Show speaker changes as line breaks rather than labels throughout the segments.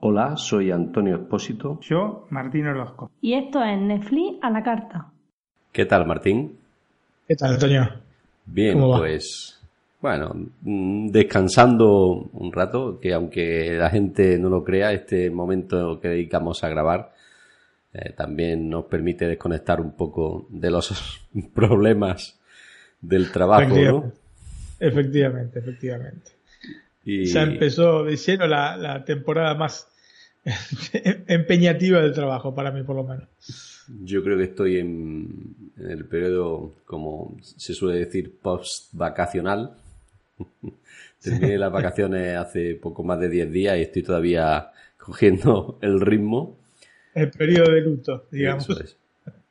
Hola, soy Antonio Espósito.
Yo, Martín Orozco.
Y esto es Netflix a la carta.
¿Qué tal, Martín?
¿Qué tal, Antonio?
Bien, pues bueno, mm, descansando un rato, que aunque la gente no lo crea, este momento que dedicamos a grabar eh, también nos permite desconectar un poco de los problemas del trabajo, ¿no?
Efectivamente, efectivamente. Ya empezó de lleno la, temporada más empeñativa del trabajo, para mí por lo menos.
Yo creo que estoy en, el periodo, como se suele decir, post-vacacional. Terminé las vacaciones hace poco más de 10 días y estoy todavía cogiendo el ritmo.
El periodo de luto, digamos.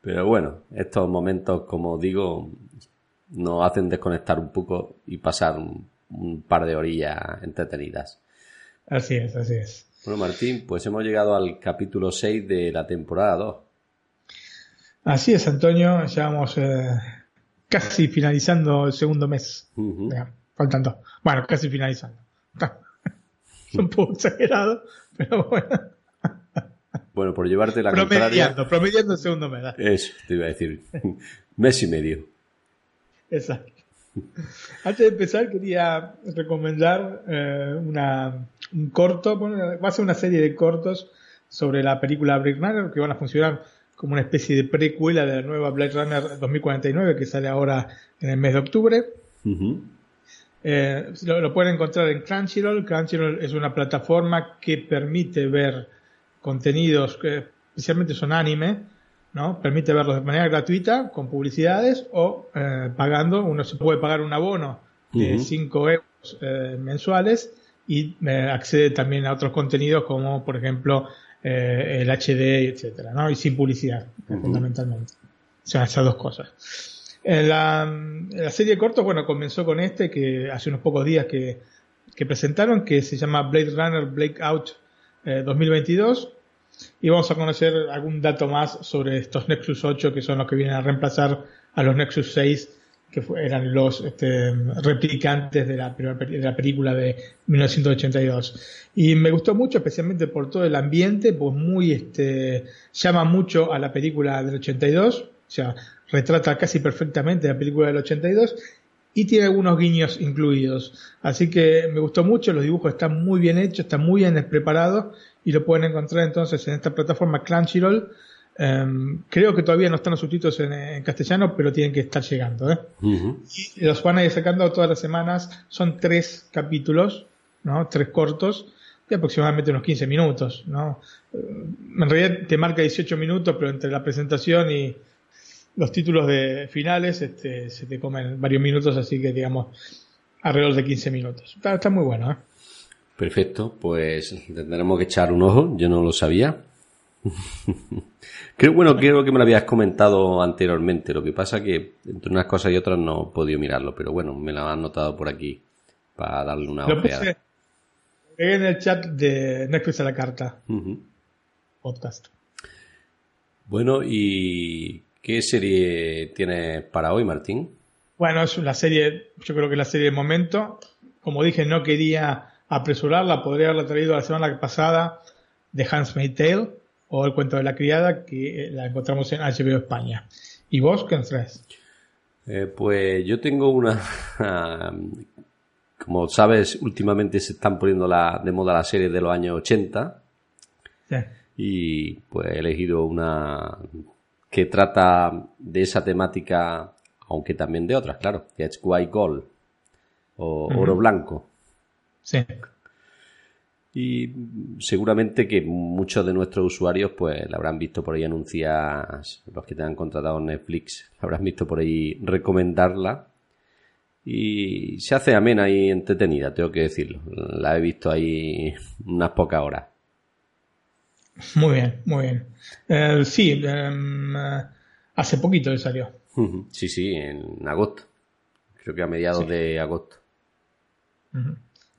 Pero bueno, estos momentos, como digo, nos hacen desconectar un poco y pasar un un par de orillas entretenidas.
Así es, así es.
Bueno, Martín, pues hemos llegado al capítulo 6 de la temporada 2.
Así es, Antonio, ya vamos eh, casi finalizando el segundo mes. faltando. Bueno, casi finalizando. un poco exagerado, pero bueno.
Bueno, por llevarte la
promediando, Promediando el segundo mes.
Eso, te iba a decir. mes y medio.
Exacto. Antes de empezar, quería recomendar eh, un corto, va a ser una serie de cortos sobre la película Blade Runner que van a funcionar como una especie de precuela de la nueva Blade Runner 2049 que sale ahora en el mes de octubre. Eh, lo, pueden encontrar en Crunchyroll. Crunchyroll es una plataforma que permite ver contenidos que especialmente son anime ¿no? Permite verlos de manera gratuita, con publicidades o eh, pagando. Uno se puede pagar un abono de 5 euros eh, mensuales y eh, accede también a otros contenidos como, por ejemplo, el HD, etcétera, ¿no? Y sin publicidad, fundamentalmente. O sea, esas dos cosas. La, la, serie de cortos, bueno, comenzó con este que hace unos pocos días que, que presentaron, que se llama Blade Runner Breakout 2022 y vamos a conocer algún dato más sobre estos Nexus 8 que son los que vienen a reemplazar a los Nexus 6 que eran los este, replicantes de la, de la película de 1982. Y me gustó mucho, especialmente por todo el ambiente, pues muy, este, llama mucho a la película del 82, o sea, retrata casi perfectamente la película del 82 y tiene algunos guiños incluidos. Así que me gustó mucho, los dibujos están muy bien hechos, están muy bien preparados y lo pueden encontrar entonces en esta plataforma Crunchyroll. Em, creo que todavía no están los subtítulos en, castellano, pero tienen que estar llegando. ¿eh? Y los van a ir sacando todas las semanas. Son tres capítulos, ¿no? tres cortos, de aproximadamente unos 15 minutos. ¿no? Eh, en realidad te marca 18 minutos, pero entre la presentación y los títulos de finales este, se te comen varios minutos, así que digamos alrededor de 15 minutos. Está, está muy bueno. ¿eh?
Perfecto, pues tendremos que echar un ojo, yo no lo sabía. creo, bueno, creo que me lo habías comentado anteriormente, lo que pasa que entre unas cosas y otras no he podido mirarlo, pero bueno, me lo han notado por aquí para darle una lo ojeada.
en el chat de Netflix a la carta. Podcast.
Bueno, ¿y qué serie tienes para hoy, Martín?
Bueno, es una serie, yo creo que es la serie de momento. Como dije, no quería apresurarla, podría haberla traído la semana pasada de Hans Tale o El cuento de la criada, que eh, la encontramos en HBO España. ¿Y vos qué traes?
Eh, pues yo tengo una... como sabes, últimamente se están poniendo la, de moda las series de los años 80. Y pues he elegido una que trata de esa temática, aunque también de otras, claro, que es White Gold o Oro Blanco.
Sí.
Y seguramente que muchos de nuestros usuarios pues la habrán visto por ahí anuncias, los que te han contratado en Netflix, habrán visto por ahí recomendarla. Y se hace amena y entretenida, tengo que decirlo. La he visto ahí unas pocas horas.
Muy bien, muy bien. Eh, sí, em, eh, hace poquito le salió.
Sí, sí, en agosto. Creo que a mediados de agosto.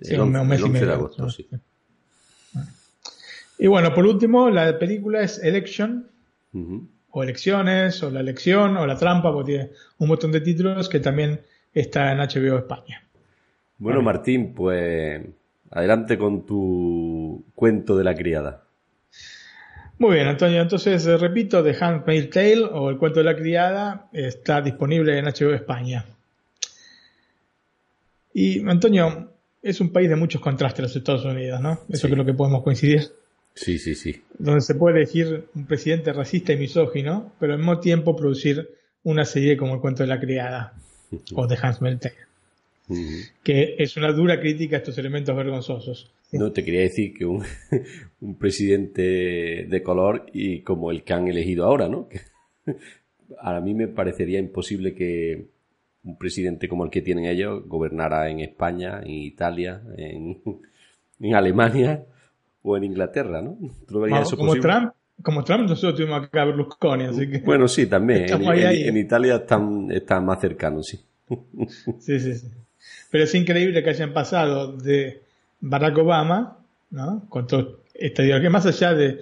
Sí, un, mes y medio. De agosto, sí. Y bueno, por último, la película es Election, o elecciones, o la elección, o la trampa, porque tiene un montón de títulos que también está en HBO España.
Bueno, Martín, pues adelante con tu cuento de la criada.
Muy bien, Antonio. Entonces, eh, repito, The Handmaid's Tale o El cuento de la criada está disponible en HBO España. Y, Antonio, es un país de muchos contrastes los Estados Unidos, ¿no? Eso creo que podemos coincidir.
Sí, sí, sí.
Donde se puede elegir un presidente racista y misógino, pero al mismo tiempo producir una serie como El cuento de la criada o The Handmaid's Tale. Que es una dura crítica a estos elementos vergonzosos.
No, te quería decir que un, presidente de color y como el que han elegido ahora, ¿no? a mí me parecería imposible que un presidente como el que tienen ellos gobernara en España, en Italia, en, Alemania o en Inglaterra, ¿no?
como Trump, como Trump nosotros tuvimos acá a Berlusconi, así que...
Bueno, sí, también. En, Italia están, están más cercanos, sí.
Sí, sí, sí. Pero es increíble que hayan pasado de Barack Obama, ¿no? Con todo esta ideología, más allá de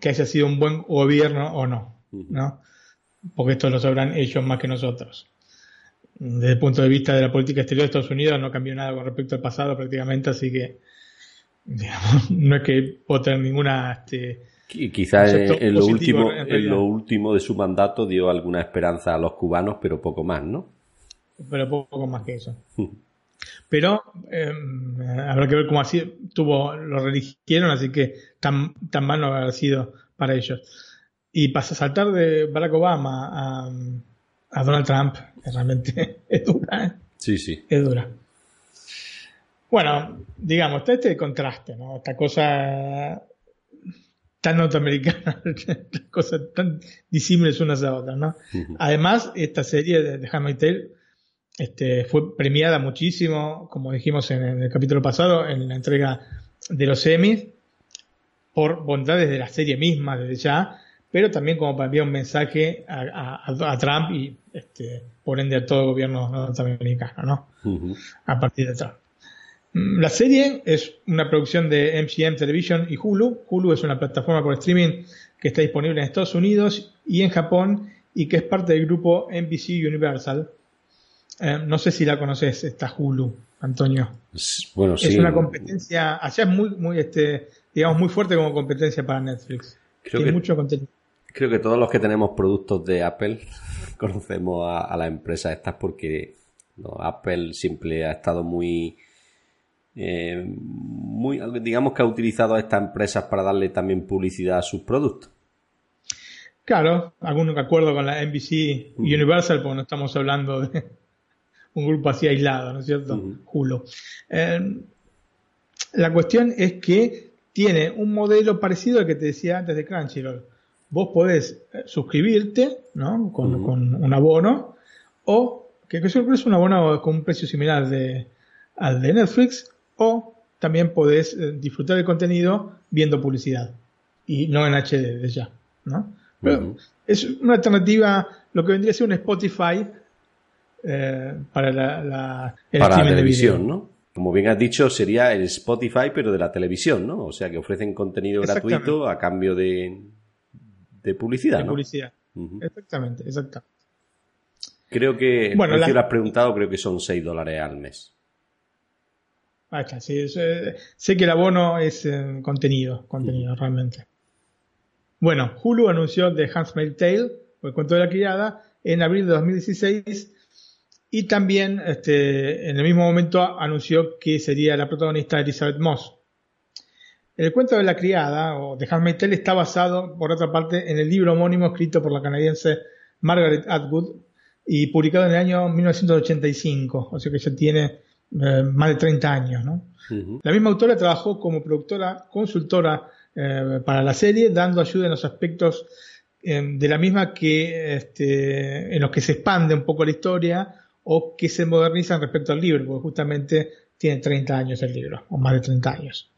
que haya sido un buen gobierno o no, ¿no? Porque esto lo sabrán ellos más que nosotros. Desde el punto de vista de la política exterior de Estados Unidos no cambió nada con respecto al pasado prácticamente, así que digamos, no es que pueda tener ninguna este,
Quizás en, lo último, en lo último de su mandato dio alguna esperanza a los cubanos, pero poco más, ¿no?
Pero poco más que eso. Pero em, habrá que ver cómo así tuvo, lo religieron, así que tan, tan mal no habrá sido para ellos. Y pasa a saltar de Barack Obama a, Donald Trump, realmente es dura. ¿eh?
Sí, sí.
Es dura. Bueno, digamos, está este contraste, ¿no? Esta cosa tan norteamericana, cosas tan disímiles unas a otras, ¿no? Además, esta serie de, de Handmaid's este, fue premiada muchísimo, como dijimos en, el capítulo pasado, en la entrega de los Emmys, por bondades de la serie misma desde ya, pero también como para enviar un mensaje a, Trump y este, por ende a todo el gobierno norteamericano, ¿no? A partir de Trump. Mm, la serie es una producción de MCM Television y Hulu. Hulu es una plataforma por streaming que está disponible en Estados Unidos y en Japón y que es parte del grupo NBC Universal. Eh, no sé si la conoces, esta Hulu, Antonio.
Bueno, sí.
Es una competencia, allá es muy, muy, este, digamos, muy fuerte como competencia para Netflix. Creo que, mucho contenido.
Creo que todos los que tenemos productos de Apple conocemos a, la empresa estas porque Apple siempre ha estado muy, eh, muy, digamos que ha utilizado a estas empresas para darle también publicidad a sus productos.
Claro, algún acuerdo con la NBC Universal, porque no estamos hablando de, un grupo así aislado, ¿no es cierto? Eh, la cuestión es que tiene un modelo parecido al que te decía antes de Crunchyroll. Vos podés eh, suscribirte, ¿no? Con, un abono, o que es un abono con un precio similar de, al de Netflix, o también podés eh, disfrutar del contenido viendo publicidad y no en HD de ya, ¿no? es una alternativa, lo que vendría a ser un Spotify eh, para la,
televisión, ¿no? Como bien has dicho, sería el Spotify, pero de la televisión, ¿no? O sea, que ofrecen contenido gratuito a cambio de, de publicidad, de
publicidad. Exactamente, exactamente.
Creo que, bueno, lo has preguntado, creo que son 6 dólares al mes.
Ah, está, sí, eh, sé que el abono es eh, contenido, contenido realmente. Bueno, Hulu anunció The Handmaid's Tale, o el cuento de la criada, en abril de 2016 y también este, en el mismo momento anunció que sería la protagonista Elizabeth Moss. El cuento de la criada, o de Handmaid's Tale, está basado, por otra parte, en el libro homónimo escrito por la canadiense Margaret Atwood y publicado en el año 1985, o sea que ya tiene eh, más de 30 años. ¿no? La misma autora trabajó como productora, consultora eh, para la serie, dando ayuda en los aspectos eh, de la misma que este, en los que se expande un poco la historia o que se modernizan respecto al libro, porque justamente tiene 30 años el libro, o más de 30 años.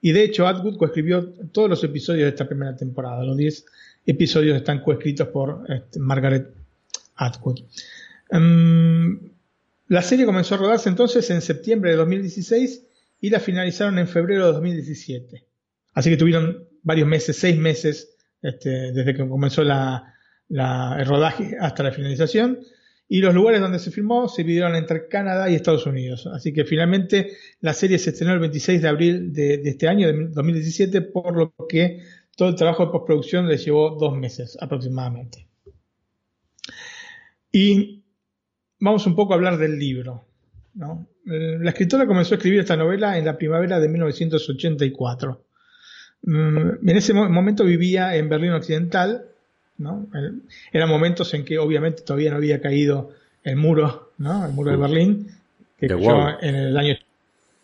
Y de hecho, Atwood coescribió todos los episodios de esta primera temporada. Los 10 episodios están coescritos por este, Margaret Atwood. Em, la serie comenzó a rodarse entonces en septiembre de 2016 y la finalizaron en febrero de 2017. Así que tuvieron varios meses, seis meses este, desde que comenzó la, el rodaje hasta la finalización. Y los lugares donde se filmó se dividieron entre Canadá y Estados Unidos. Así que finalmente la serie se estrenó el 26 de abril de, este año, de 2017, por lo que todo el trabajo de postproducción le llevó dos meses aproximadamente. Y vamos un poco a hablar del libro. La escritora comenzó a escribir esta novela en la primavera de 1984. Mm, en ese momento vivía en Berlín Occidental. ¿No? Eran momentos en que obviamente todavía no había caído el muro, ¿no? el muro de. Berlín, que cayó en el año,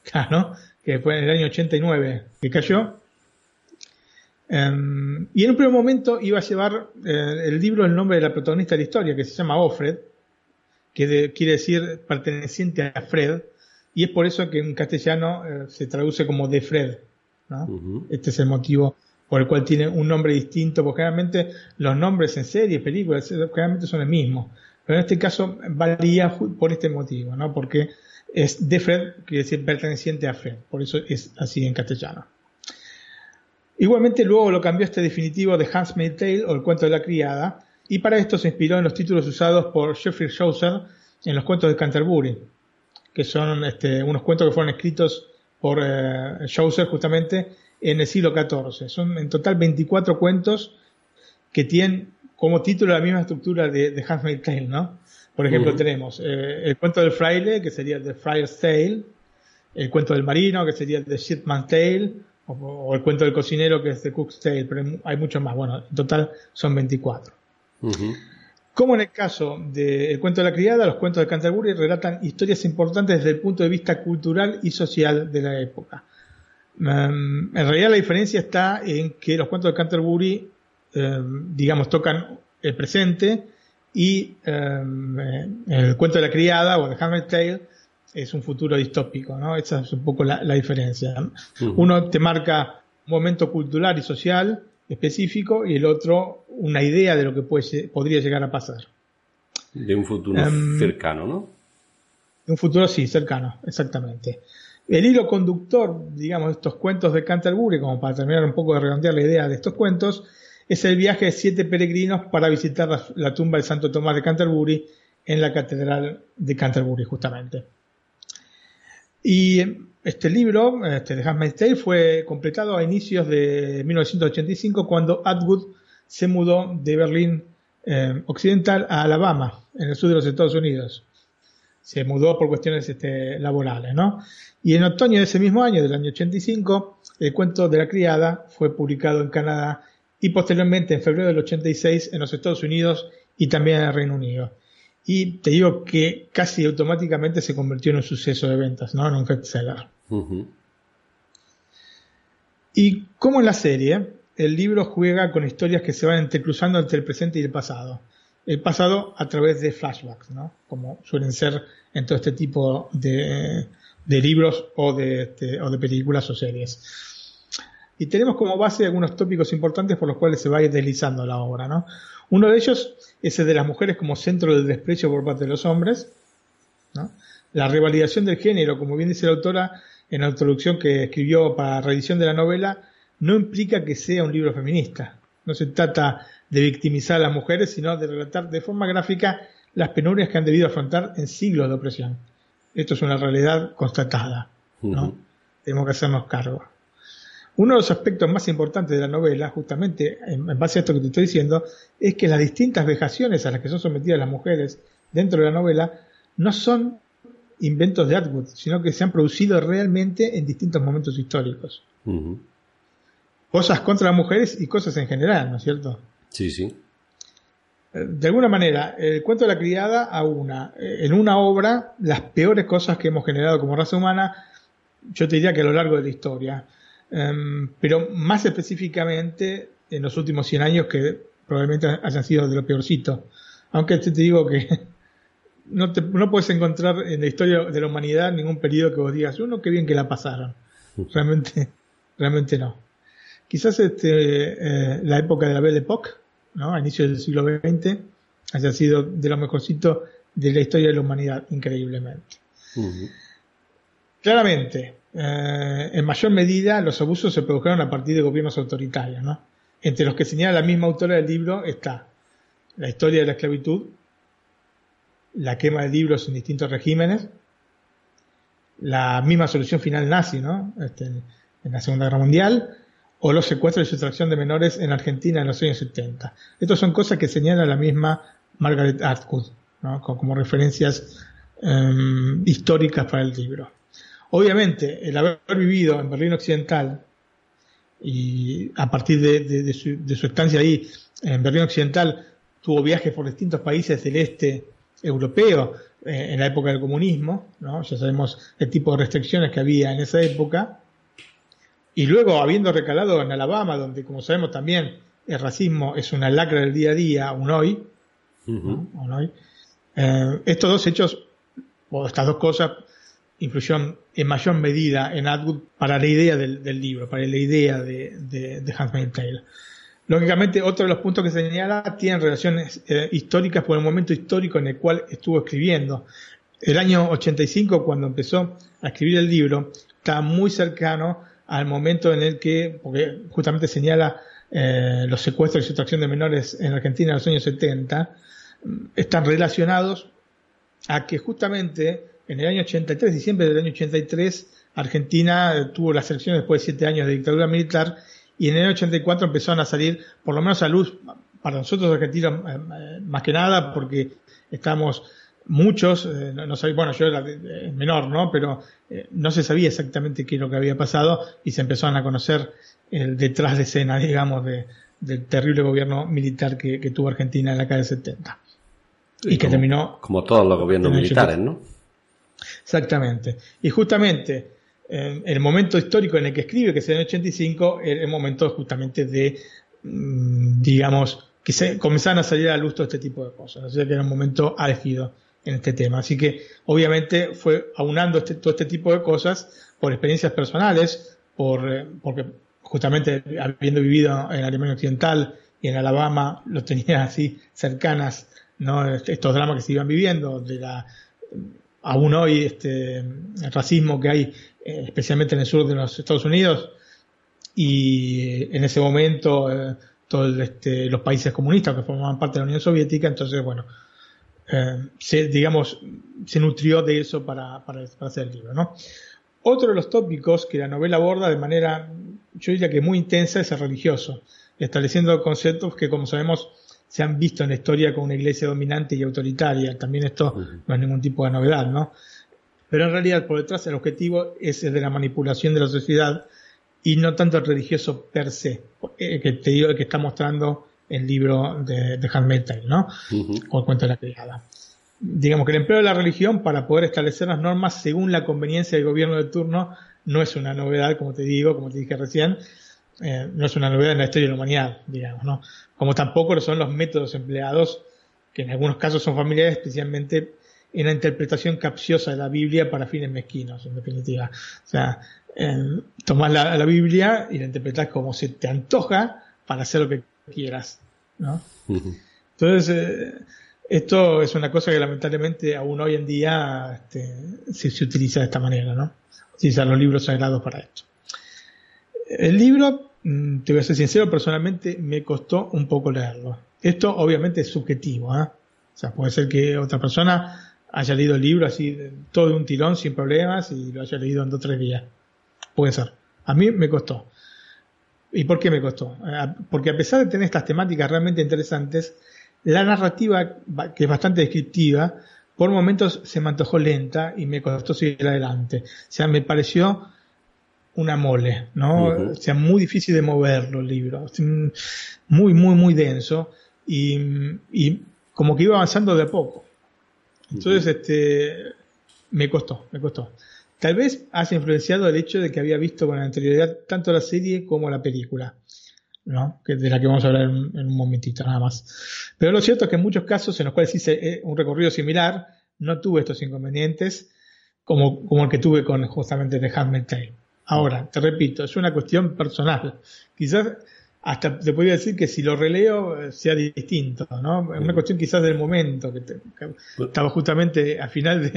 que fue en el año 89 que cayó. Em, y en un primer momento iba a llevar eh, el libro el nombre de la protagonista de la historia, que se llama Offred, que quiere decir perteneciente a Fred, y es por eso que en castellano eh, se traduce como de Fred. Este es el motivo por el cual tiene un nombre distinto, porque generalmente los nombres en series, películas, generalmente son el mismo. Pero en este caso varía por este motivo, ¿no? porque es de Fred, quiere decir perteneciente a Fred, por eso es así en castellano. Igualmente luego lo cambió este definitivo de Hans Tale o el cuento de la criada, y para esto se inspiró en los títulos usados por Jeffrey Chaucer en los cuentos de Canterbury, que son este, unos cuentos que fueron escritos por eh, Chaucer justamente en el siglo XIV. Son en total 24 cuentos que tienen como título la misma estructura de, de Handmaid's Tale, ¿no? Por ejemplo, tenemos eh, el cuento del fraile, que sería The Friar's Tale, el cuento del marino, que sería The Shipman's Tale, o, el cuento del cocinero, que es The Cook's Tale, pero hay muchos más. Bueno, en total son 24. Como en el caso del cuento de la criada, los cuentos de Canterbury relatan historias importantes desde el punto de vista cultural y social de la época. Em, en realidad la diferencia está en que los cuentos de Canterbury, em, digamos, tocan el presente y em, el cuento de la criada o de Hamlet Tale es un futuro distópico, ¿no? Esa es un poco la, diferencia. Uno te marca un momento cultural y social específico y el otro una idea de lo que puede, podría llegar a pasar.
De un futuro cercano, ¿no?
De un futuro, sí, cercano, exactamente. El hilo conductor, digamos, de estos cuentos de Canterbury, como para terminar un poco de redondear la idea de estos cuentos, es el viaje de siete peregrinos para visitar la, tumba de Santo Tomás de Canterbury en la Catedral de Canterbury, justamente. Y este libro, este, de Handmaid's Tale, fue completado a inicios de 1985 cuando Atwood se mudó de Berlín eh, Occidental a Alabama, en el sur de los Estados Unidos. Se mudó por cuestiones este, laborales, ¿no? Y en otoño de ese mismo año, del año 85, el cuento de la criada fue publicado en Canadá y posteriormente en febrero del 86 en los Estados Unidos y también en el Reino Unido y te digo que casi automáticamente se convirtió en un suceso de ventas, ¿no? En un bestseller. Y como en la serie, el libro juega con historias que se van entrecruzando entre el presente y el pasado. El pasado a través de flashbacks, ¿no? Como suelen ser en todo este tipo de, libros o de, este, o de películas o series. Y tenemos como base algunos tópicos importantes por los cuales se va a ir deslizando la obra, ¿no? Uno de ellos es el de las mujeres como centro del desprecio por parte de los hombres. La revalidación del género, como bien dice la autora en la introducción que escribió para la reedición de la novela, no implica que sea un libro feminista. No se trata de victimizar a las mujeres, sino de relatar de forma gráfica las penurias que han debido afrontar en siglos de opresión. Esto es una realidad constatada. ¿no? Tenemos que hacernos cargo. Uno de los aspectos más importantes de la novela, justamente en, base a esto que te estoy diciendo, es que las distintas vejaciones a las que son sometidas las mujeres dentro de la novela no son inventos de Atwood, sino que se han producido realmente en distintos momentos históricos. Cosas contra las mujeres y cosas en general, ¿no es cierto?
Sí, sí.
Eh, de alguna manera, el cuento de la criada a una, eh, en una obra, las peores cosas que hemos generado como raza humana, yo te diría que a lo largo de la historia. Em, pero más específicamente en los últimos 100 años que probablemente hayan sido de lo peorcito. Aunque te, digo que no, te, no puedes encontrar en la historia de la humanidad ningún periodo que vos digas, uno, qué bien que la pasaron. Realmente, realmente no. Quizás este, eh, la época de la Belle Époque, ¿no? a inicios del siglo XX, haya sido de lo mejorcito de la historia de la humanidad, increíblemente. Claramente, eh, en mayor medida los abusos se produjeron a partir de gobiernos autoritarios, ¿no? entre los que señala la misma autora del libro está la historia de la esclavitud, la quema de libros en distintos regímenes, la misma solución final nazi, ¿no? Este, en la Segunda Guerra Mundial, o los secuestros y sustracción de menores en Argentina en los años 70. Estas son cosas que señala la misma Margaret Atwood, ¿no? como, referencias em, históricas para el libro. Obviamente, el haber vivido en Berlín Occidental y a partir de, su, de su estancia ahí en Berlín Occidental tuvo viajes por distintos países del este europeo eh, en la época del comunismo, ¿no? ya sabemos el tipo de restricciones que había en esa época, y luego habiendo recalado en Alabama, donde como sabemos también el racismo es una lacra del día a día, aún hoy, hoy eh, estos dos hechos, o estas dos cosas, influyeron en mayor medida en Atwood para la idea del, libro, para la idea de, de, de Handmaid's Tale. Lógicamente, otro de los puntos que señala tienen relaciones eh, históricas por el momento histórico en el cual estuvo escribiendo. El año 85, cuando empezó a escribir el libro, está muy cercano al momento en el que, porque justamente señala eh, los secuestros y sustracción de menores en Argentina en los años 70, están relacionados a que justamente en el año 83, diciembre del año 83, Argentina tuvo las elecciones después de siete años de dictadura militar y en el 84 empezaron a salir, por lo menos a luz, para nosotros argentinos eh, eh, más que nada, porque estamos muchos, eh, no, bueno, yo era menor, ¿no? Pero no se sabía exactamente qué es lo que había pasado y se empezaron a conocer el detrás de escena, digamos, de, del terrible gobierno militar que, tuvo Argentina en la década de 70. Y, que terminó...
Como todos los gobiernos militares, ¿no?
Exactamente. Y justamente el momento histórico en el que escribe, que es en el 85, el, momento justamente de, mm, digamos, que se comenzaron a salir a luz todo este tipo de cosas. O sea que era un momento álgido en este tema. Así que, obviamente, fue aunando este, todo este tipo de cosas por experiencias personales, por, eh, porque justamente habiendo vivido en Alemania Occidental y en Alabama, lo tenía así cercanas, ¿no? Estos dramas que se iban viviendo, de la, aún hoy, este, el racismo que hay eh, especialmente en el sur de los Estados Unidos, y en ese momento eh, todos este, los países comunistas que formaban parte de la Unión Soviética, entonces, bueno, eh, se, digamos, se nutrió de eso para, para, hacer el libro, ¿no? Otro de los tópicos que la novela aborda de manera, yo diría que muy intensa, es el religioso, estableciendo conceptos que, como sabemos, se han visto en la historia con una iglesia dominante y autoritaria. También esto no es ningún tipo de novedad, ¿no? pero en realidad por detrás el objetivo es el de la manipulación de la sociedad y no tanto el religioso per se, eh, que te digo que está mostrando el libro de, de Handmaid's ¿no? O el cuento de la criada. Digamos que el empleo de la religión para poder establecer las normas según la conveniencia del gobierno de turno no es una novedad, como te digo, como te dije recién, eh, no es una novedad en la historia de la humanidad, digamos, ¿no? Como tampoco lo son los métodos empleados, que en algunos casos son familiares, especialmente en la interpretación capciosa de la Biblia para fines mezquinos, en definitiva. O sea, eh, tomás la, Biblia y la interpretás como se te antoja para hacer lo que quieras, ¿no? Entonces, eh, esto es una cosa que lamentablemente aún hoy en día este, se, utiliza de esta manera, ¿no? Utilizar los libros sagrados para esto. El libro, mm, te voy a ser sincero, personalmente me costó un poco leerlo. Esto obviamente es subjetivo, ¿eh? O sea, puede ser que otra persona haya leído el libro así todo de un tirón sin problemas y lo haya leído en dos o tres días. Puede ser. A mí me costó. ¿Y por qué me costó? Eh, porque a pesar de tener estas temáticas realmente interesantes, la narrativa, que es bastante descriptiva, por momentos se me antojó lenta y me costó seguir adelante. O sea, me pareció una mole, ¿no? O sea, muy difícil de moverlo el libro. Muy, muy, muy denso. Y, y como que iba avanzando de a poco. Entonces, este, me costó, me costó. Tal vez haya influenciado el hecho de que había visto con anterioridad tanto la serie como la película, ¿no? Que de la que vamos a hablar en, un momentito nada más. Pero lo cierto es que en muchos casos en los cuales hice eh, un recorrido similar, no tuve estos inconvenientes como, como el que tuve con justamente The Handmaid's Tale. Ahora, te repito, es una cuestión personal. Quizás hasta te podría decir que si lo releo eh, sea distinto, ¿no? Es una cuestión quizás del momento, que, estaba justamente a final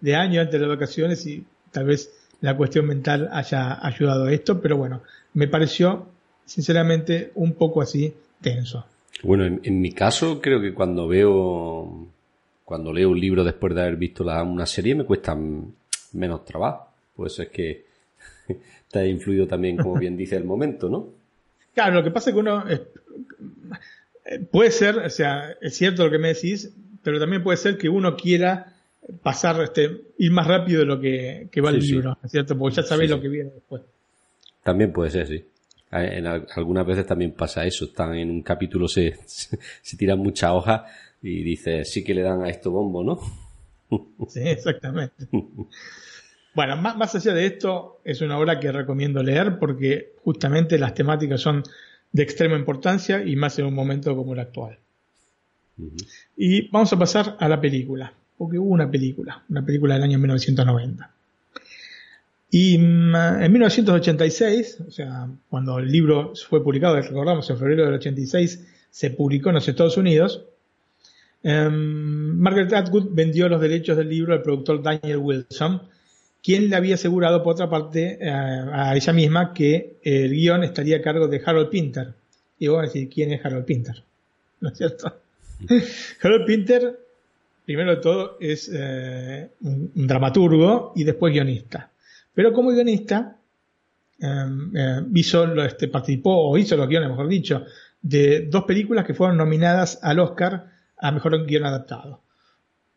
de, año, antes de las vacaciones, y tal vez la cuestión mental haya ayudado a esto, pero bueno, me pareció sinceramente un poco así tenso.
Bueno, en, mi caso creo que cuando veo, cuando leo un libro después de haber visto la, una serie me cuesta menos trabajo. Pues es que te ha influido también, como bien dice, el momento, ¿no?
Claro, lo que pasa es que uno puede ser, o sea, es cierto lo que me decís, pero también puede ser que uno quiera pasar, este, ir más rápido de lo que, va el libro, ¿es cierto? Porque ya sabéis lo que viene después.
También puede ser, sí. En, algunas veces también pasa eso, están en un capítulo, se, se, tiran muchas hojas y dice sí que le dan a esto bombo, ¿no?
Sí, exactamente. Bueno, más, más allá de esto, es una obra que recomiendo leer porque justamente las temáticas son de extrema importancia y más en un momento como el actual. Y vamos a pasar a la película, porque hubo una película, una película del año 1990. Y mm, en 1986, o sea, cuando el libro fue publicado, recordamos, en febrero del 86, se publicó en los Estados Unidos, em, Margaret Atwood vendió los derechos del libro al productor Daniel Wilson, quien le había asegurado, por otra parte, eh, a ella misma que el guion estaría a cargo de Harold Pinter. Y voy a decir, ¿quién es Harold Pinter? ¿No es cierto? Harold Pinter, primero de todo, es eh, un, dramaturgo y después guionista. Pero como guionista, em, eh, hizo, este, participó, o hizo los guiones, mejor dicho, de dos películas que fueron nominadas al Oscar a Mejor Guión Adaptado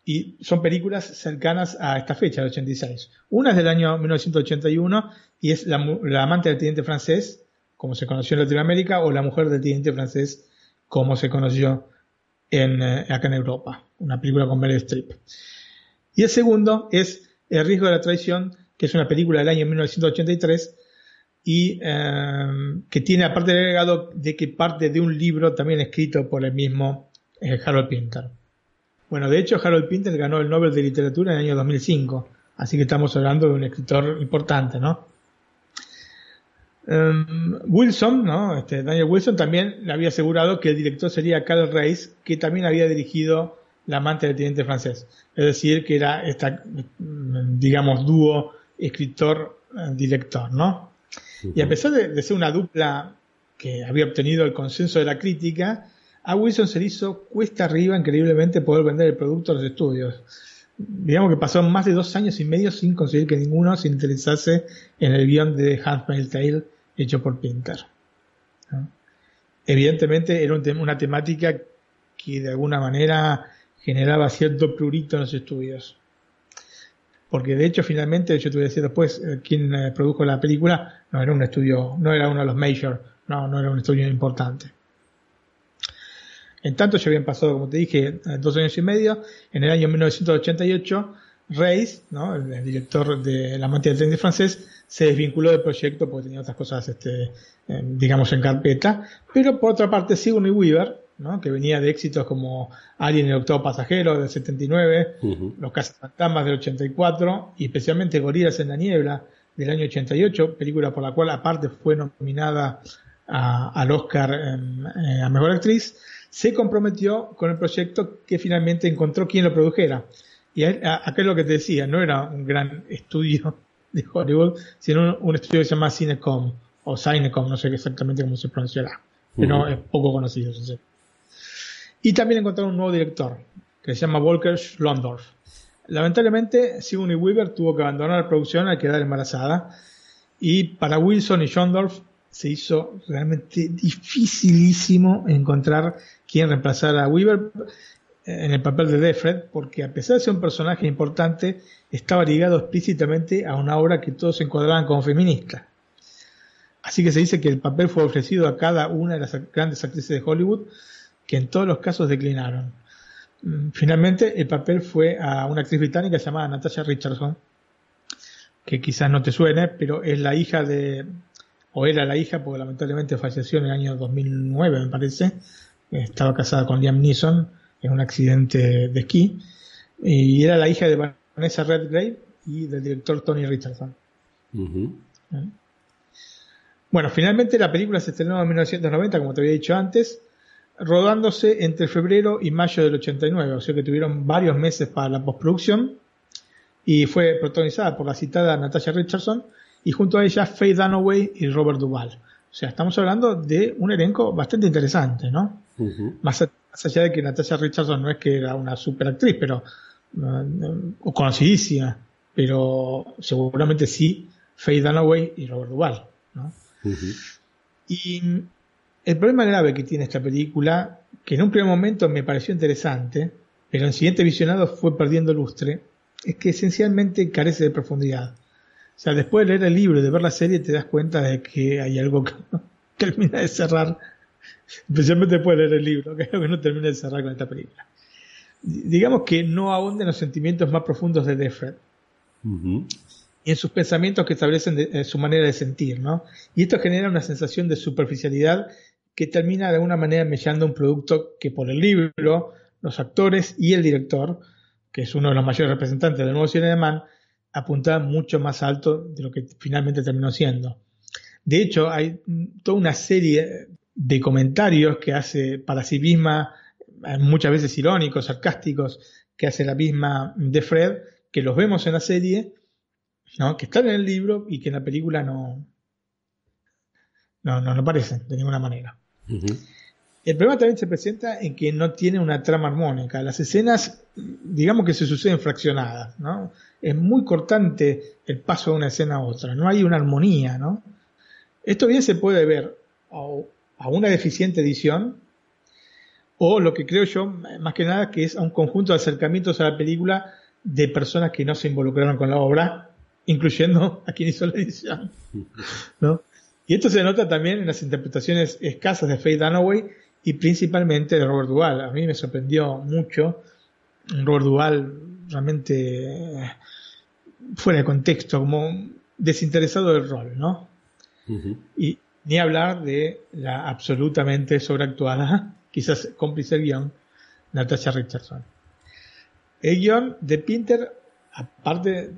y son películas cercanas a esta fecha, del 86. Una es del año 1981 y es la, amante del teniente francés, como se conoció en Latinoamérica, o La mujer del teniente francés, como se conoció en, eh, acá en Europa, una película con Meryl Streep. Y el segundo es El riesgo de la traición, que es una película del año 1983 y eh, que tiene aparte del agregado de que parte de un libro también escrito por el mismo eh, Harold Pinter. Bueno, de hecho, Harold Pinter ganó el Nobel de Literatura en el año 2005, así que estamos hablando de un escritor importante, ¿no? Em, Wilson, ¿no? Este, Daniel Wilson también le había asegurado que el director sería Carl Reis, que también había dirigido La amante del teniente francés. Es decir, que era esta, digamos, dúo escritor-director, ¿no? Y a pesar de, ser una dupla que había obtenido el consenso de la crítica, a Wilson se le hizo cuesta arriba increíblemente poder vender el producto a los estudios. Digamos que pasó más de dos años y medio sin conseguir que ninguno se interesase en el guion de Handmaid's Tale hecho por Pinter. Evidentemente era una temática que de alguna manera generaba cierto prurito en los estudios. Porque de hecho finalmente, yo te voy a decir después, eh, quien eh, produjo la película no era un estudio, no era uno de los major, no, no era un estudio importante. En tanto, ya habían pasado, como te dije, eh, dos años y medio. En el año 1988, Reis, ¿no? el, director de La amante del tren de francés, se desvinculó del proyecto porque tenía otras cosas, este, digamos, en carpeta. Pero por otra parte, Sigourney Weaver, ¿no? que venía de éxitos como Alien el octavo pasajero del 79, Los cazafantasmas del 84 y especialmente Gorilas en la niebla del año 88, película por la cual aparte fue nominada al Oscar eh, a Mejor Actriz se comprometió con el proyecto que finalmente encontró quien lo produjera. Y acá es lo que te decía, no era un gran estudio de Hollywood, sino un, estudio que se llama Cinecom, o Cinecom, no sé exactamente cómo se pronunciará, pero es poco conocido. Y también encontraron un nuevo director, que se llama Volker Schlondorf. Lamentablemente, Sigourney Weaver tuvo que abandonar la producción al quedar embarazada, y para Wilson y Schlondorf se hizo realmente dificilísimo encontrar quien reemplazara a Weaver en el papel de Defred, porque a pesar de ser un personaje importante, estaba ligado explícitamente a una obra que todos encuadraban como feminista. Así que se dice que el papel fue ofrecido a cada una de las grandes actrices de Hollywood, que en todos los casos declinaron. Mm, finalmente, el papel fue a una actriz británica llamada Natasha Richardson, que quizás no te suene, pero es la hija de o era la hija, porque lamentablemente falleció en el año 2009, me parece. Estaba casada con Liam Neeson en un accidente de esquí. Y era la hija de Vanessa Redgrave y del director Tony Richardson. ¿Eh? Bueno, finalmente la película se estrenó en 1990, como te había dicho antes, rodándose entre febrero y mayo del 89, o sea que tuvieron varios meses para la postproducción y fue protagonizada por la citada Natasha Richardson y junto a ella Faye Dunaway y Robert Duvall. O sea, estamos hablando de un elenco bastante interesante, ¿no? más, allá de que Natasha Richardson no es que era una super actriz, pero o conocidísima, pero seguramente sí Faye Dunaway y Robert Duvall, ¿no? Y el problema grave que tiene esta película, que en un primer momento me pareció interesante, pero en el siguiente visionado fue perdiendo lustre, es que esencialmente carece de profundidad. O sea, después de leer el libro y de ver la serie te das cuenta de que hay algo que no termina de cerrar, especialmente después de leer el libro, algo que no termina de cerrar con esta película. Digamos que no ahonda en los sentimientos más profundos de Defred. Y en sus pensamientos que establecen eh, su manera de sentir, ¿no? Y esto genera una sensación de superficialidad que termina de alguna manera mellando un producto que por el libro, los actores y el director, que es uno de los mayores representantes del nuevo cine de Man, apuntaban mucho más alto de lo que finalmente terminó siendo. De hecho, hay toda una serie de comentarios que hace para sí misma, muchas veces irónicos, sarcásticos, que hace la misma de Fred, que los vemos en la serie, ¿no? que están en el libro y que en la película no, no, no, aparecen de ninguna manera. El problema también se presenta en que no tiene una trama armónica. Las escenas, digamos que se suceden fraccionadas, ¿no? Es muy cortante el paso de una escena a otra, no hay una armonía, ¿no? Esto bien se puede ver a una deficiente edición o lo que creo yo, más que nada, que es a un conjunto de acercamientos a la película de personas que no se involucraron con la obra, incluyendo a quien hizo la edición, ¿no? Y esto se nota también en las interpretaciones escasas de Faye Dunaway y principalmente de Robert Duvall. A mí me sorprendió mucho Robert Duvall realmente eh, fuera de contexto, como desinteresado del rol, ¿no? Y ni hablar de la absolutamente sobreactuada, quizás cómplice guion, Natasha Richardson. El guion de Pinter, aparte,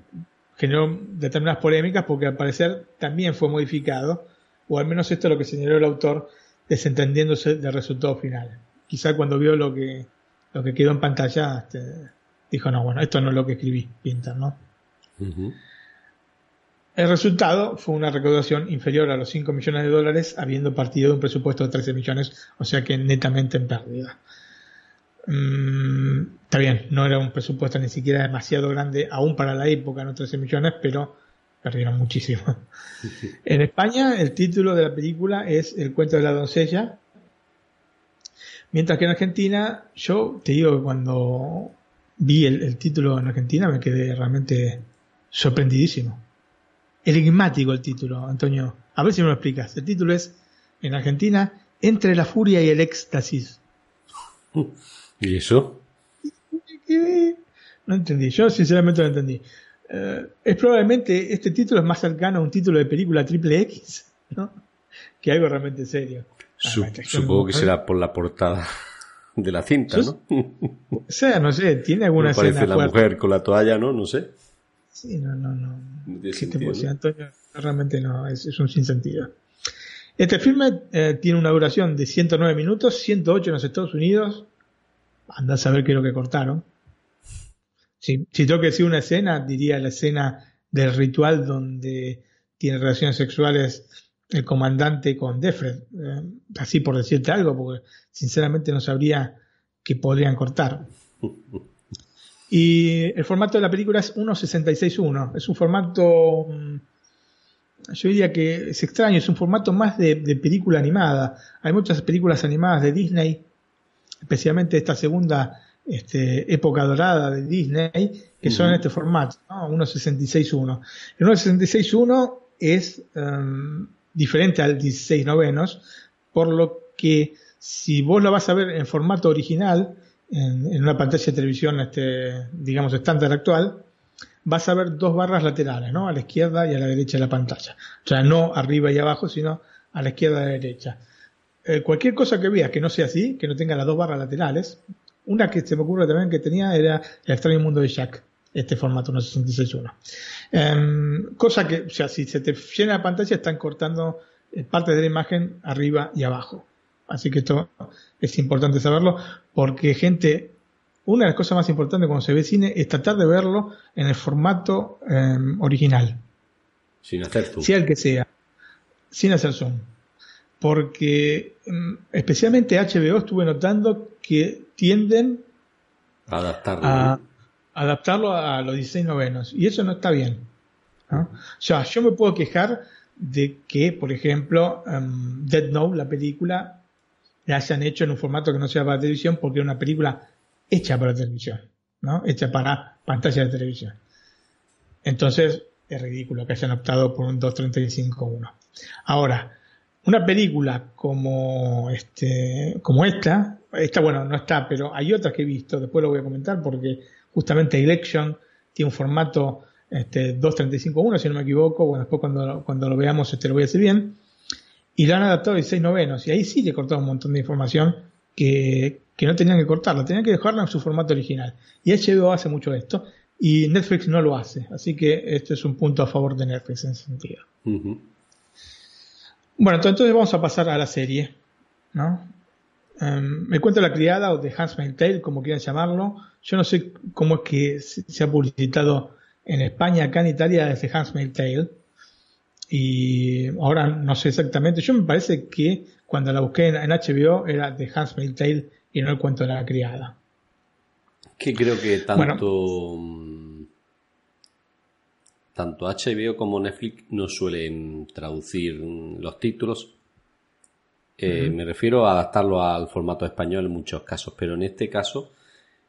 generó determinadas polémicas porque al parecer también fue modificado o al menos esto es lo que señaló el autor, desentendiéndose del resultado final. Quizá cuando vio lo que, lo que quedó en pantalla, este, dijo, no, bueno, esto no es lo que escribí, Pinter, ¿no? El resultado fue una recaudación inferior a los 5 millones de dólares, habiendo partido de un presupuesto de 13 millones, o sea que netamente en pérdida. Mm, está bien, no era un presupuesto ni siquiera demasiado grande, aún para la época, no 13 millones, pero perdieron muchísimo. en España el título de la película es El cuento de la doncella, mientras que en Argentina yo te digo que cuando vi el, título en Argentina me quedé realmente sorprendidísimo. Enigmático el título, Antonio. A ver si me lo explicas. El título es, en Argentina, Entre la furia y el éxtasis.
¿Y eso?
No entendí, yo sinceramente no entendí. Eh, es probablemente este título es más cercano a un título de película triple X, ¿no? Que algo realmente serio.
supongo que será por la portada de la cinta, ¿no?
O sea, no sé, tiene alguna
escena parece la mujer con la toalla, ¿no? No sé.
Sí, no, no, no. ¿Qué te puedo Antonio? Realmente no, es, un sinsentido. Este filme eh, tiene una duración de 109 minutos, 108 en los Estados Unidos. Anda a saber qué es lo que cortaron. Si, tengo que decir una escena, diría la escena del ritual donde tiene relaciones sexuales el comandante con Defred, eh, así por decirte algo, porque sinceramente no sabría qué podrían cortar. Y el formato de la película es 1.66.1, es un formato, mm, yo diría que es extraño, es un formato más de, de película animada. Hay muchas películas animadas de Disney, especialmente esta segunda este, época dorada de Disney, que son en este formato, ¿no? 1.66.1. El 1.66.1 es um, diferente al 16 novenos, por lo que si vos lo vas a ver en formato original, en, una pantalla de televisión, este, digamos, estándar actual, vas a ver dos barras laterales, ¿no? A la izquierda y a la derecha de la pantalla. O sea, no arriba y abajo, sino a la izquierda y a la derecha. Eh, cualquier cosa que veas que no sea así, que no tenga las dos barras laterales, una que se me ocurre también que tenía era El extraño mundo de Jack, este formato 1.66.1. Em, cosa que, o sea, si se te llena la pantalla están cortando eh, partes de la imagen arriba y abajo. Así que esto es importante saberlo porque gente, una de las cosas más importantes cuando se ve cine es tratar de verlo en el formato em, original.
Sin hacer zoom.
Sea el que sea. Sin hacer zoom. porque mm, especialmente HBO estuve notando que tienden
Adaptarlo.
a adaptarlo a los 16 novenos y eso no está bien. ¿no? O sea, yo me puedo quejar de que, por ejemplo, em, Dead Note, la película, la hayan hecho en un formato que no sea para televisión porque era una película hecha para televisión, ¿no? Hecha para pantalla de televisión. Entonces, es ridículo que hayan optado por un 2.35.1. Ahora, una película como este, como esta, esta bueno, no está, pero hay otras que he visto, después lo voy a comentar porque justamente Election tiene un formato este, 2.35.1, si no me equivoco, bueno, después cuando, cuando lo veamos este, lo voy a decir bien, y lo han adaptado a 16 novenos, y ahí sí le cortaron un montón de información que, que no tenían que cortarla, tenían que dejarla en su formato original. Y HBO hace mucho esto, y Netflix no lo hace, así que este es un punto a favor de Netflix en ese sentido. Bueno, entonces vamos a pasar a la serie, ¿no? Em, me cuento la criada o The Handmaid's Tale, como quieran llamarlo. Yo no sé cómo es que se ha publicitado en España, acá en Italia, es The Handmaid's Tale. Y ahora no sé exactamente. Yo me parece que cuando la busqué en, en HBO era The Handmaid's Tale y no el cuento de la criada.
Que creo que tanto, mm, tanto HBO como Netflix no suelen traducir mm, los títulos. Eh, Me refiero a adaptarlo al formato español en muchos casos, pero en este caso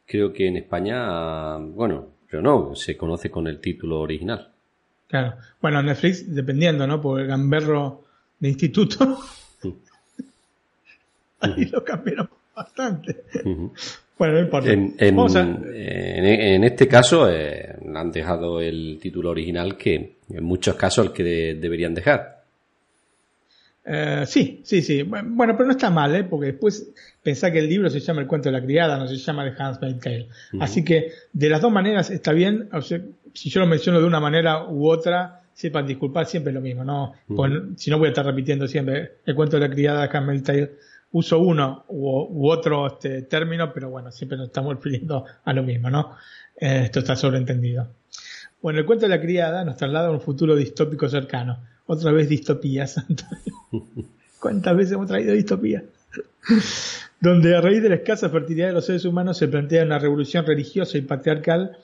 creo que en España, bueno, pero no, se conoce con el título original.
Claro. Bueno, Netflix, dependiendo, ¿no? Por el gamberro de instituto. Ahí lo cambiaron bastante. Bueno, no importa.
En, en-
Vamos a-
en- en este caso eh, han dejado el título original que en muchos casos el que de- deberían dejar.
Eh, sí, sí, sí. Bu- Bueno, pero no está mal, ¿eh? Porque después pensá que el libro se llama El cuento de la criada, no se llama The Handmaid's Tale. Así que de las dos maneras está bien. O sea, si yo lo menciono de una manera u otra, sepan disculpar, siempre es lo mismo, ¿no? Pues, si no voy a estar repitiendo siempre El cuento de la criada, The Handmaid's Tale. Uso uno u, u otro este, término, pero bueno, siempre nos estamos refiriendo a lo mismo, ¿no? Eh, esto está sobreentendido. Bueno, el cuento de la criada nos traslada a un futuro distópico cercano. Otra vez distopías. ¿Cuántas veces hemos traído distopía? Donde a raíz de la escasa fertilidad de los seres humanos se plantea una revolución religiosa y patriarcal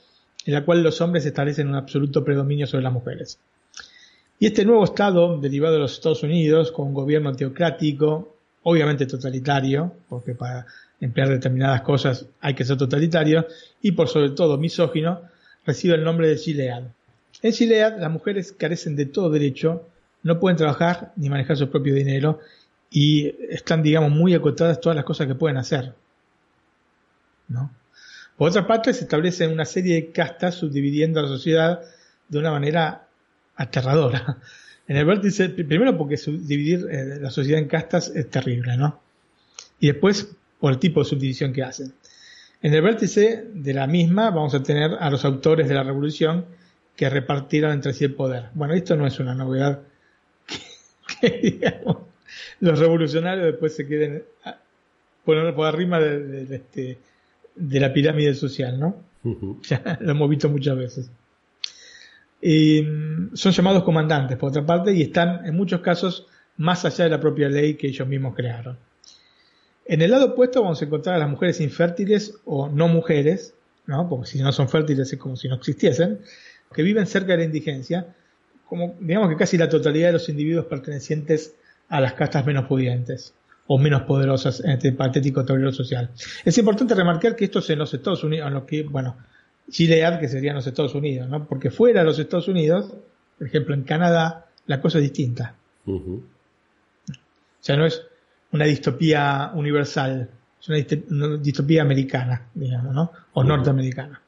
en la cual los hombres establecen un absoluto predominio sobre las mujeres. Y este nuevo Estado, derivado de los Estados Unidos, con un gobierno teocrático, obviamente totalitario, porque para emplear determinadas cosas hay que ser totalitario, y por sobre todo misógino, recibe el nombre de Gilead. En Gilead las mujeres carecen de todo derecho, no pueden trabajar ni manejar su propio dinero y están, digamos, muy acotadas todas las cosas que pueden hacer. ¿no? Por otra parte, se establecen una serie de castas subdividiendo a la sociedad de una manera aterradora. En el vértice, primero porque subdividir eh, la sociedad en castas es terrible, ¿no? Y después por el tipo de subdivisión que hacen. En el vértice de la misma vamos a tener a los autores de la revolución que repartieron entre sí el poder. Bueno, esto no es una novedad que, que, digamos, los revolucionarios después se queden a- por, arriba de, de- de este, de la pirámide social, ¿no? Ya lo hemos visto muchas veces. Mm, son llamados comandantes, por otra parte, y están en muchos casos más allá de la propia ley que ellos mismos crearon. En el lado opuesto vamos a encontrar a las mujeres infértiles o no mujeres, ¿no? porque si no son fértiles es como si no existiesen, que viven cerca de la indigencia, como digamos que casi la totalidad de los individuos pertenecientes a las castas menos pudientes o menos poderosas en este patético tablero social. Es importante remarcar que esto es en los Estados Unidos, en lo que, bueno, Gilead, que serían los Estados Unidos, ¿no? Porque fuera de los Estados Unidos, por ejemplo, en Canadá, la cosa es distinta. O sea, no es una distopía universal, es una, dist- una distopía americana, digamos, ¿no? O norteamericana.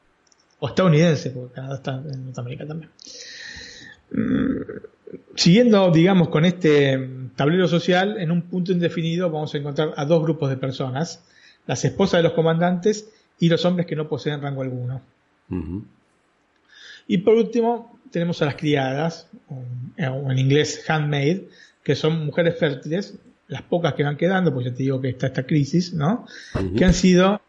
O estadounidense, porque Canadá está en Norteamérica también. Mm, Siguiendo, digamos, con este tablero social, en un punto indefinido vamos a encontrar a dos grupos de personas, las esposas de los comandantes y los hombres que no poseen rango alguno. Y por último, tenemos a las criadas, o o en inglés handmaid, que son mujeres fértiles, las pocas que van quedando, pues ya te digo que está esta crisis, ¿no? Que han sido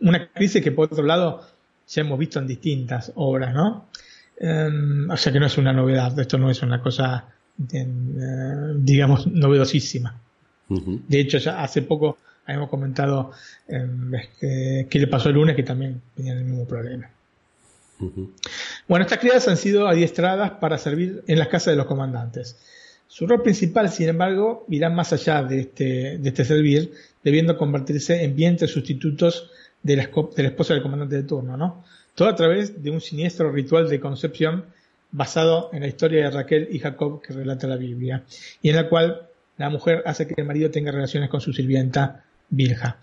una crisis que por otro lado ya hemos visto en distintas obras, ¿no? Em, o sea que no es una novedad, esto no es una cosa digamos, novedosísima. De hecho, ya hace poco habíamos comentado eh, que, le pasó el lunes que también tenían el mismo problema. Bueno, estas criadas han sido adiestradas para servir en las casas de los comandantes. Su rol principal, sin embargo, irá más allá de este, de este servir, debiendo convertirse en vientres sustitutos de la, de la esposa del comandante de turno, ¿no? Todo a través de un siniestro ritual de concepción basado en la historia de Raquel y Jacob que relata la Biblia, y en la cual la mujer hace que el marido tenga relaciones con su sirvienta Bilja.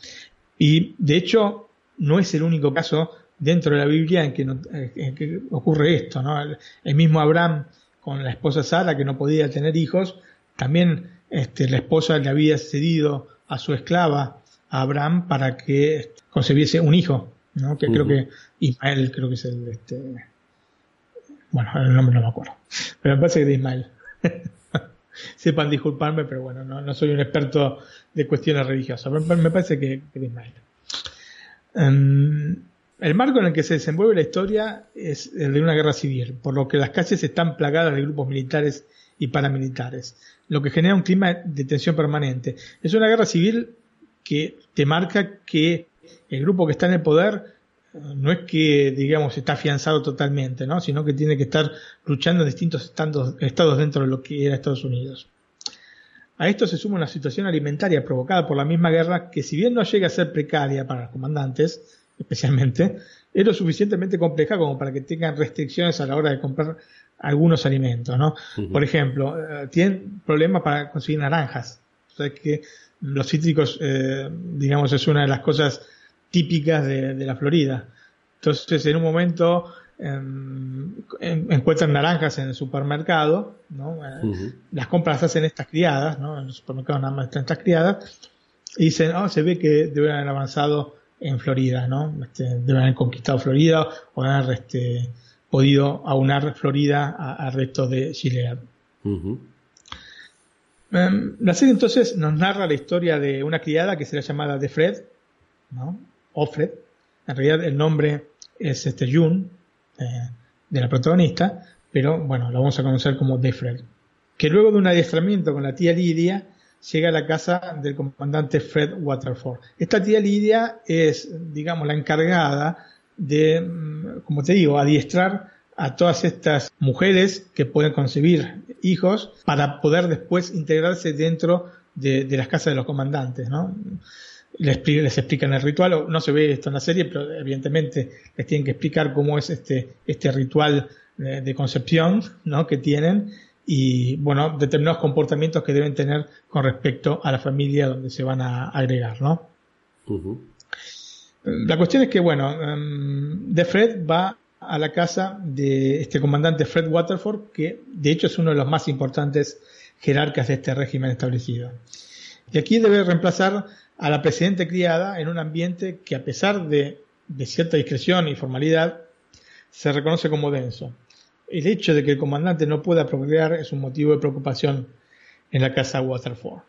Y de hecho, no es el único caso dentro de la Biblia en que, ocurre esto. El, mismo Abraham con la esposa Sara, que no podía tener hijos, también este, la esposa le había cedido a su esclava a Abraham para que concebiese un hijo, ¿no? Que creo que Ismael, creo que es el, este, bueno, el nombre no me acuerdo, pero me parece que es de Ismael. Sepan disculparme, pero bueno, no, soy un experto de cuestiones religiosas, me, parece que, es de Ismael. Em, el marco en el que se desenvuelve la historia es el de una guerra civil, por lo que las calles están plagadas de grupos militares y paramilitares, lo que genera un clima de tensión permanente. Es una guerra civil que te marca que el grupo que está en el poder no es que, digamos, está afianzado totalmente, ¿no? sino que tiene que estar luchando en distintos estados dentro de lo que era Estados Unidos. A esto se suma una situación alimentaria provocada por la misma guerra que si bien no llega a ser precaria para los comandantes, especialmente, es lo suficientemente compleja como para que tengan restricciones a la hora de comprar algunos alimentos, ¿no? Por ejemplo, eh, tienen problemas para conseguir naranjas. O sea que los cítricos, eh, digamos, es una de las cosas típicas de, la Florida. Entonces, en un momento em, encuentran naranjas en el supermercado, ¿no? Eh, las compras hacen estas criadas, ¿no? En el supermercado nada más están estas criadas, y dicen, oh, se ve que deben haber avanzado en Florida, ¿no? Este, deben haber conquistado Florida o haber este, podido aunar Florida al resto de Chile. Em, la serie entonces nos narra la historia de una criada que será llamada de Fred, ¿no? Offred. En realidad el nombre es este June, eh, de la protagonista, pero bueno, la vamos a conocer como Defred. Que luego de un adiestramiento con la tía Lidia, llega a la casa del comandante Fred Waterford. Esta tía Lidia es, digamos, la encargada de, mm, como te digo, adiestrar a todas estas mujeres que pueden concebir hijos para poder después integrarse dentro de, las casas de los comandantes, ¿no? Les, les, explican el ritual, no se ve esto en la serie, pero evidentemente les tienen que explicar cómo es este, este ritual de, de concepción, ¿no? Que tienen y bueno, determinados comportamientos que deben tener con respecto a la familia donde se van a agregar, ¿no? La cuestión es que, bueno, um, de Fred va a la casa de este comandante Fred Waterford, que de hecho es uno de los más importantes jerarcas de este régimen establecido. Y aquí debe reemplazar a la presidente criada en un ambiente que a pesar de cierta discreción y formalidad, se reconoce como denso el hecho de que el comandante no pueda procrear es un motivo de preocupación en la casa Waterford.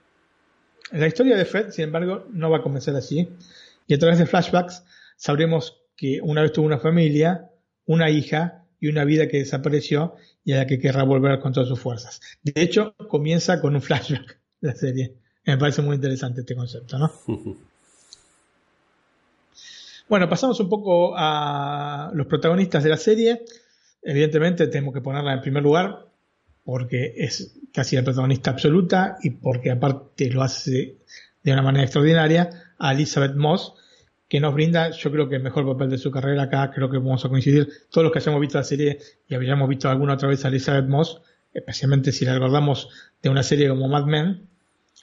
La historia de Fred, sin embargo, no va a comenzar así, y a través de flashbacks sabremos que una vez tuvo una familia, una hija y una vida que desapareció y a la que querrá volver con todas sus fuerzas. De hecho, comienza con un flashback la serie. Me parece muy interesante este concepto, ¿no? Bueno, pasamos un poco a los protagonistas de la serie. Evidentemente tenemos que ponerla en primer lugar porque es casi la protagonista absoluta y porque aparte lo hace de una manera extraordinaria a Elizabeth Moss, que nos brinda, yo creo que el mejor papel de su carrera acá, creo que vamos a coincidir todos los que hayamos visto la serie y habríamos visto alguna otra vez a Elizabeth Moss, especialmente si la recordamos de una serie como Mad Men,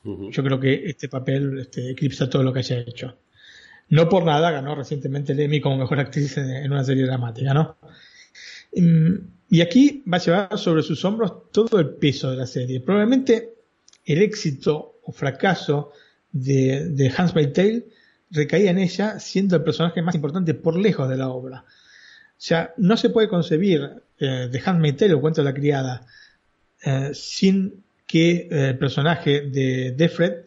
yo creo que este papel este, eclipsa todo lo que haya hecho. No por nada ganó recientemente el Emmy como mejor actriz en una serie dramática, ¿no? Y aquí va a llevar sobre sus hombros todo el peso de la serie. Probablemente el éxito o fracaso de, de Hans Tale recaía en ella, siendo el personaje más importante por lejos de la obra. O sea, no se puede concebir eh, de Hans Tale o Cuento de la Criada eh, sin que eh, el personaje de Defred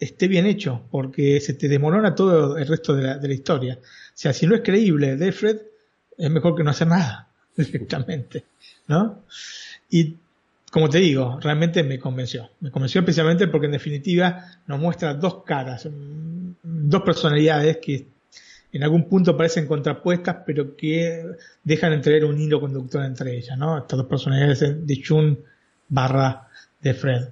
esté bien hecho, porque se te desmorona todo el resto de la, de historia. O sea, si no es creíble Defred, es mejor que no hacer nada directamente, ¿no? Y como te digo, realmente me convenció. Me convenció especialmente porque en definitiva nos muestra dos caras, mm, dos personalidades que en algún punto parecen contrapuestas, pero que dejan entrever un hilo conductor entre ellas, ¿no? Estas dos personalidades de Jun barra de Fred.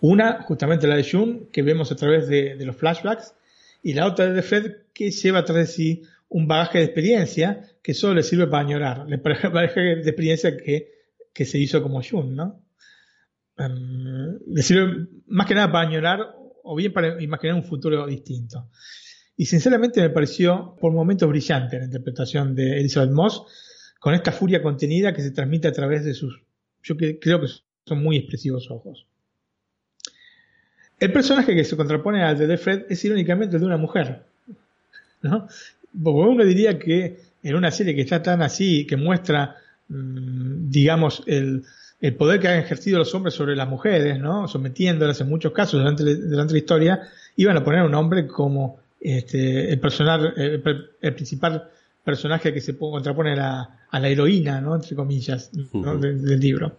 Una, justamente la de Jun, que vemos a través de, los flashbacks, y la otra de Fred, que lleva través de sí un bagaje de experiencia que solo le sirve para añorar, el bagaje de experiencia que, que se hizo como Jun, ¿no? Em, le sirve más que nada para añorar o bien para imaginar un futuro distinto. Y sinceramente me pareció por momentos brillante la interpretación de Elizabeth Moss, con esta furia contenida que se transmite a través de sus, yo creo que son muy expresivos ojos. El personaje que se contrapone al de Fred es irónicamente el de una mujer. ¿no? Porque uno diría que en una serie que está tan así, que muestra, mm, digamos, el, poder que han ejercido los hombres sobre las mujeres, ¿no? sometiéndolas en muchos casos durante, durante la historia, iban a poner a un hombre como este, el, personal, el, principal personaje que se contrapone a la, a la heroína, ¿no? entre comillas, del, libro.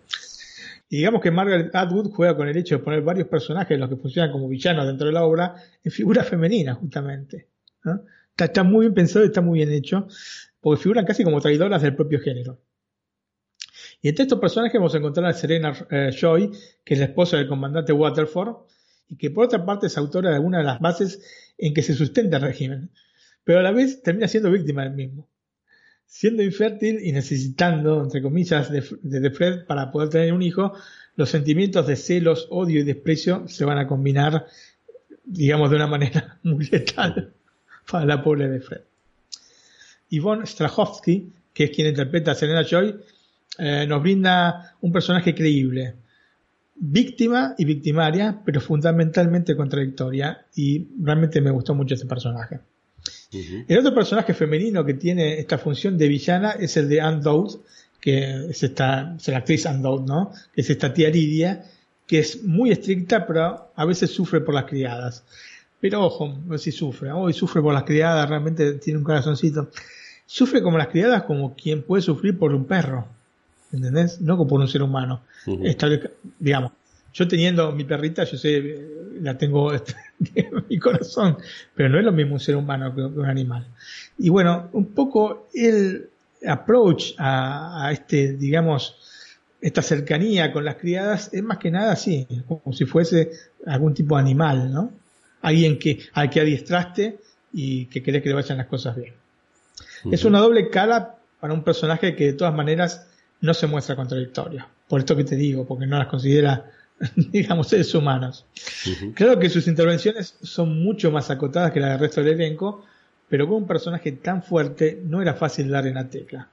Y digamos que Margaret Atwood juega con el hecho de poner varios personajes, los que funcionan como villanos dentro de la obra, en figuras femeninas, justamente. Está, muy bien pensado y está muy bien hecho, porque figuran casi como traidoras del propio género. Y entre estos personajes vamos a encontrar a Serena eh, Joy, que es la esposa del comandante Waterford, y que por otra parte es autora de algunas de las bases en que se sustenta el régimen, pero a la vez termina siendo víctima del mismo. Siendo infértil y necesitando, entre comillas, de, Fred para poder tener un hijo, los sentimientos de celos, odio y desprecio se van a combinar, digamos, de una manera muy letal para la pobre de Fred. Yvonne Strahovski, que es quien interpreta a Selena Joy, eh, nos brinda un personaje creíble, víctima y victimaria, pero fundamentalmente contradictoria, y realmente me gustó mucho ese personaje. El otro personaje femenino que tiene esta función de villana es el de Anne que es esta, es la actriz Anne ¿no? Que es esta tía Lidia, que es muy estricta, pero a veces sufre por las criadas. Pero ojo, no si sufre, hoy sufre por las criadas, realmente tiene un corazoncito. Sufre como las criadas, como quien puede sufrir por un perro. ¿entendés? No como por un ser humano. digamos, yo teniendo mi perrita, yo sé, la tengo mi corazón, pero no es lo mismo un ser humano que, un animal. Y bueno, un poco el approach a, este, digamos, esta cercanía con las criadas es más que nada así, como si fuese algún tipo de animal, ¿no? Alguien que, al que adiestraste y que querés que le vayan las cosas bien. Es una doble cara para un personaje que de todas maneras no se muestra contradictorio. Por esto que te digo, porque no las considera, digamos, seres humanos. Creo que sus intervenciones son mucho más acotadas que las del resto del elenco, pero con un personaje tan fuerte no era fácil dar en la tecla.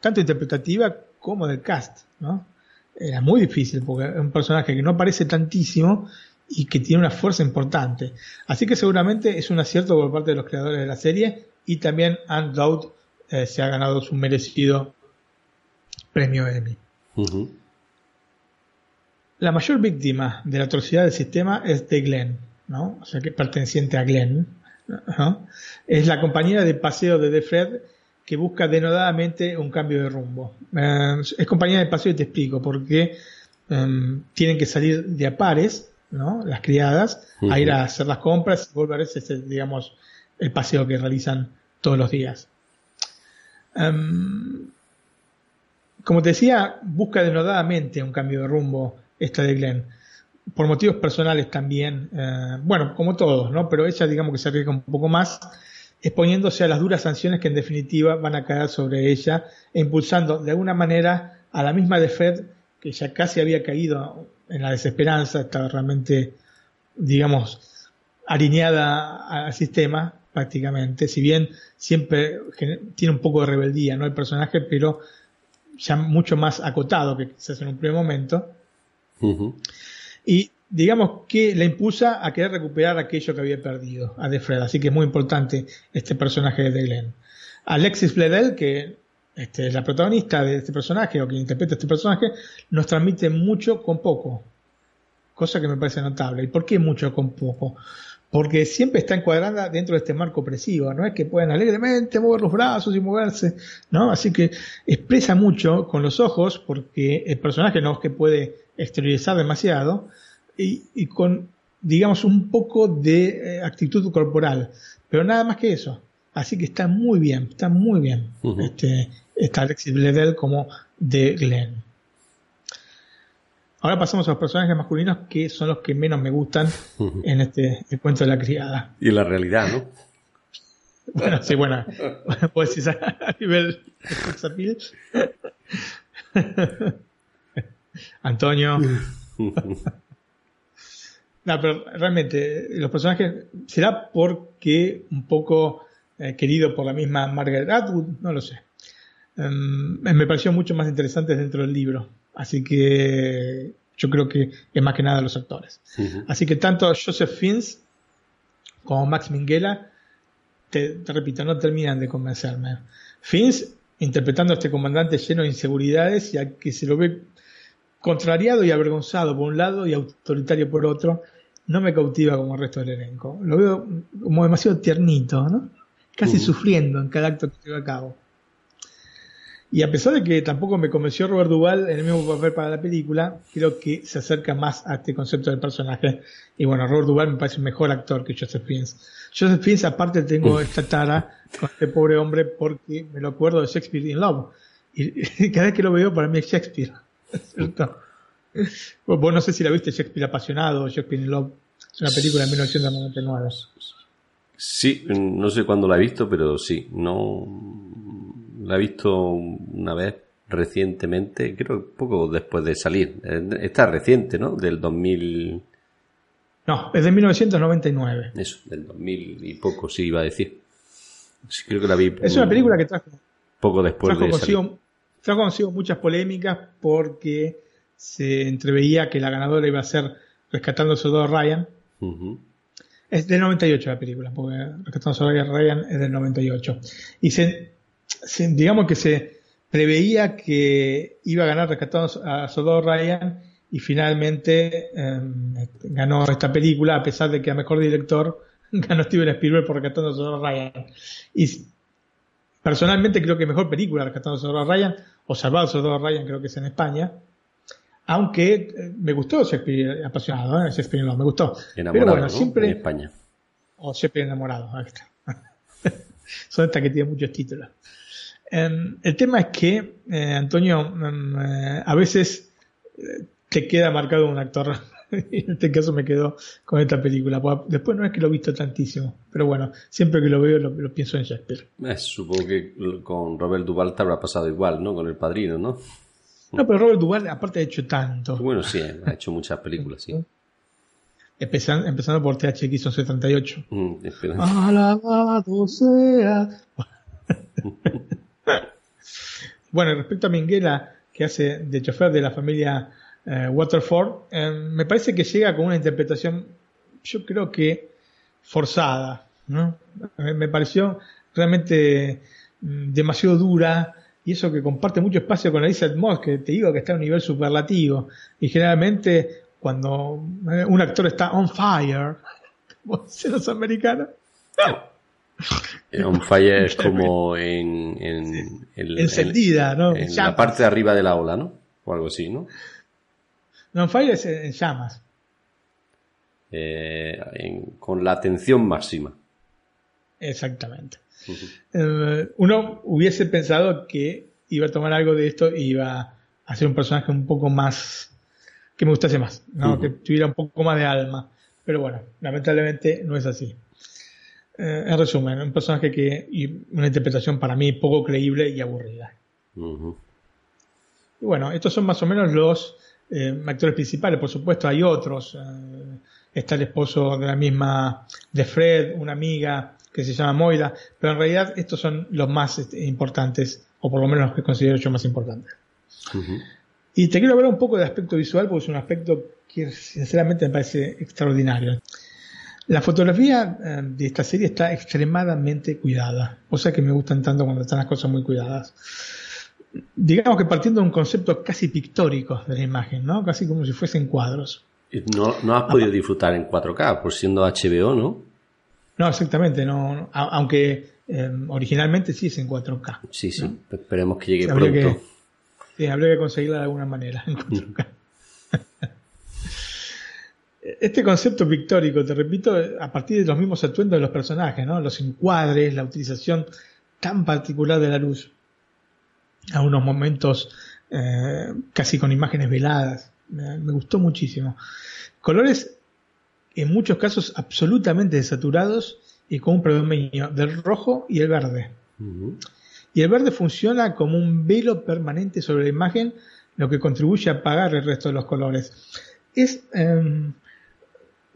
Tanto interpretativa como del cast, ¿no? Era muy difícil porque es un personaje que no aparece tantísimo y que tiene una fuerza importante. Así que seguramente es un acierto por parte de los creadores de la serie y también Dowd eh, se ha ganado su merecido premio Emmy. La mayor víctima de la atrocidad del sistema es de Glenn, ¿no? O sea, que perteneciente a Glenn. Es la compañera de paseo de The Fred que busca denodadamente un cambio de rumbo. Eh, es compañera de paseo y te explico, porque em, tienen que salir de a pares, ¿no? Las criadas, a ir a hacer las compras y volver a ese, digamos, el paseo que realizan todos los días. Um, como te decía, busca denodadamente un cambio de rumbo esta de Glenn. Por motivos personales también, eh, bueno, como todos, ¿no? Pero ella digamos que se arriesga un poco más, exponiéndose a las duras sanciones que en definitiva van a caer sobre ella e impulsando de alguna manera a la misma de Fred, que ya casi había caído en la desesperanza, estaba realmente, digamos, alineada al sistema prácticamente, si bien siempre tiene un poco de rebeldía, ¿no? El personaje, pero ya mucho más acotado que quizás en un primer momento. Y digamos que le impulsa a querer recuperar aquello que había perdido a De Fred. Así que es muy importante este personaje de Glenn. Alexis Bledel, que este, es la protagonista de este personaje o quien interpreta este personaje, nos transmite mucho con poco. Cosa que me parece notable. ¿Y por qué mucho con poco? porque siempre está encuadrada dentro de este marco opresivo, no es que puedan alegremente mover los brazos y moverse, ¿no? Así que expresa mucho con los ojos, porque el personaje no es que puede exteriorizar demasiado, y, con, digamos, un poco de eh, actitud corporal, pero nada más que eso. Así que está muy bien, está muy bien este, está Alexis Bledel como de Glenn. Ahora pasamos a los personajes masculinos que son los que menos me gustan en este el cuento de la criada.
Y la realidad, ¿no?
Bueno, sí, bueno, pues a nivel de Antonio. no, pero realmente los personajes será porque un poco eh, querido por la misma Margaret Atwood, no lo sé. Em, me pareció mucho más interesante dentro del libro. Así que yo creo que es más que nada los actores. Así que tanto Joseph Fiennes como Max Minghella, te, repito, no terminan de convencerme. Fiennes interpretando a este comandante lleno de inseguridades y a que se lo ve contrariado y avergonzado por un lado y autoritario por otro, no me cautiva como el resto del elenco. Lo veo como demasiado tiernito, ¿no? Casi sufriendo en cada acto que lleva a cabo. Y a pesar de que tampoco me convenció Robert Duvall en el mismo papel para la película, creo que se acerca más a este concepto del personaje. Y bueno, Robert Duvall me parece un mejor actor que Joseph Fiennes. Joseph Fiennes, aparte, tengo esta tara con este pobre hombre porque me lo acuerdo de Shakespeare in Love. Y, cada vez que lo veo, para mí es Shakespeare. ¿Cierto? Vos no sé si la viste Shakespeare apasionado o Shakespeare in Love. Es una película de 1999.
Sí, no sé cuándo la he visto, pero sí. No, la he visto una vez recientemente, creo poco después de salir. Eh, está reciente, ¿no? Del 2000.
No, es de 1999.
Eso, del 2000 y poco, sí, iba a decir. Sí, creo que la vi.
Es una película que trajo.
Poco después de salir.
Trajo consigo muchas polémicas porque se entreveía que la ganadora iba a ser Rescatando a Ryan. Es del 98 la película, porque Rescatando a Soldado Ryan es del 98. Y se digamos que se preveía que iba a ganar rescatando a Soldado Ryan y finalmente em, ganó esta película a pesar de que a mejor director ganó Steven Spielberg por rescatando a Soldado Ryan y personalmente creo que mejor película rescatando a Ryan o salvado Soldado Ryan creo que es en España. Aunque eh, me gustó Shakespeare apasionado ¿eh? Shakespeare no me gustó.
Enamorado, pero bueno siempre en España.
O Shakespeare enamorado ahí está. Son estas que tienen muchos títulos. Em, el tema es que, eh, Antonio, em, eh, a veces te queda marcado un actor. en este caso me quedo con esta película. Después no es que lo he visto tantísimo, pero bueno, siempre que lo veo lo, pienso en Shakespeare.
supongo que con Robert Duvall te habrá pasado igual, ¿no? Con El Padrino, ¿no?
No, pero Robert Duvall aparte ha hecho tanto.
Bueno, sí, ha hecho muchas películas, sí.
Empezando, empezando por THX 78. Mm, Alabado sea. Bueno, respecto a Minguela, que hace de chofer de la familia eh, Waterford, eh, me parece que llega con una interpretación, yo creo que forzada, ¿no? Me pareció realmente mm, demasiado dura y eso que comparte mucho espacio con Elizabeth Moss, que te digo que está a un nivel superlativo. Y generalmente cuando eh, un actor está on fire, como dicen los americanos,
On fire es como en, en,
encendida, ¿no?
En la parte de arriba de la ola, ¿no? O algo así, ¿no?
On fire es en llamas.
Eh, con la atención máxima.
Exactamente. Eh, uno hubiese pensado que iba a tomar algo de esto y iba a ser un personaje un poco más que me gustase más, ¿no? que tuviera un poco más de alma. Pero bueno, lamentablemente no es así. Eh, en resumen, un personaje que y una interpretación para mí poco creíble y aburrida. Y bueno, estos son más o menos los eh, actores principales. Por supuesto, hay otros. Eh, está el esposo de la misma, de Fred, una amiga que se llama Moira, pero en realidad estos son los más este, importantes, o por lo menos los que considero yo más importantes. Y te quiero hablar un poco de aspecto visual, porque es un aspecto que sinceramente me parece extraordinario. La fotografía eh, de esta serie está extremadamente cuidada, o sea que me gustan tanto cuando están las cosas muy cuidadas. Digamos que partiendo de un concepto casi pictórico de la imagen, ¿no? Casi como si fuesen cuadros.
No, no has podido disfrutar en 4K, por siendo HBO, ¿no?
No, exactamente, no, aunque em, originalmente sí es en 4K.
Sí, sí, esperemos que llegue pronto.
sí, habría que conseguirla de alguna manera en 4K. este concepto pictórico, te repito, a partir de los mismos atuendos de los personajes, ¿no? Los encuadres, la utilización tan particular de la luz. A unos momentos eh, casi con imágenes veladas. Me, gustó muchísimo. Colores en muchos casos absolutamente desaturados y con un predominio del rojo y el verde. Y el verde funciona como un velo permanente sobre la imagen, lo que contribuye a apagar el resto de los colores. Es, em,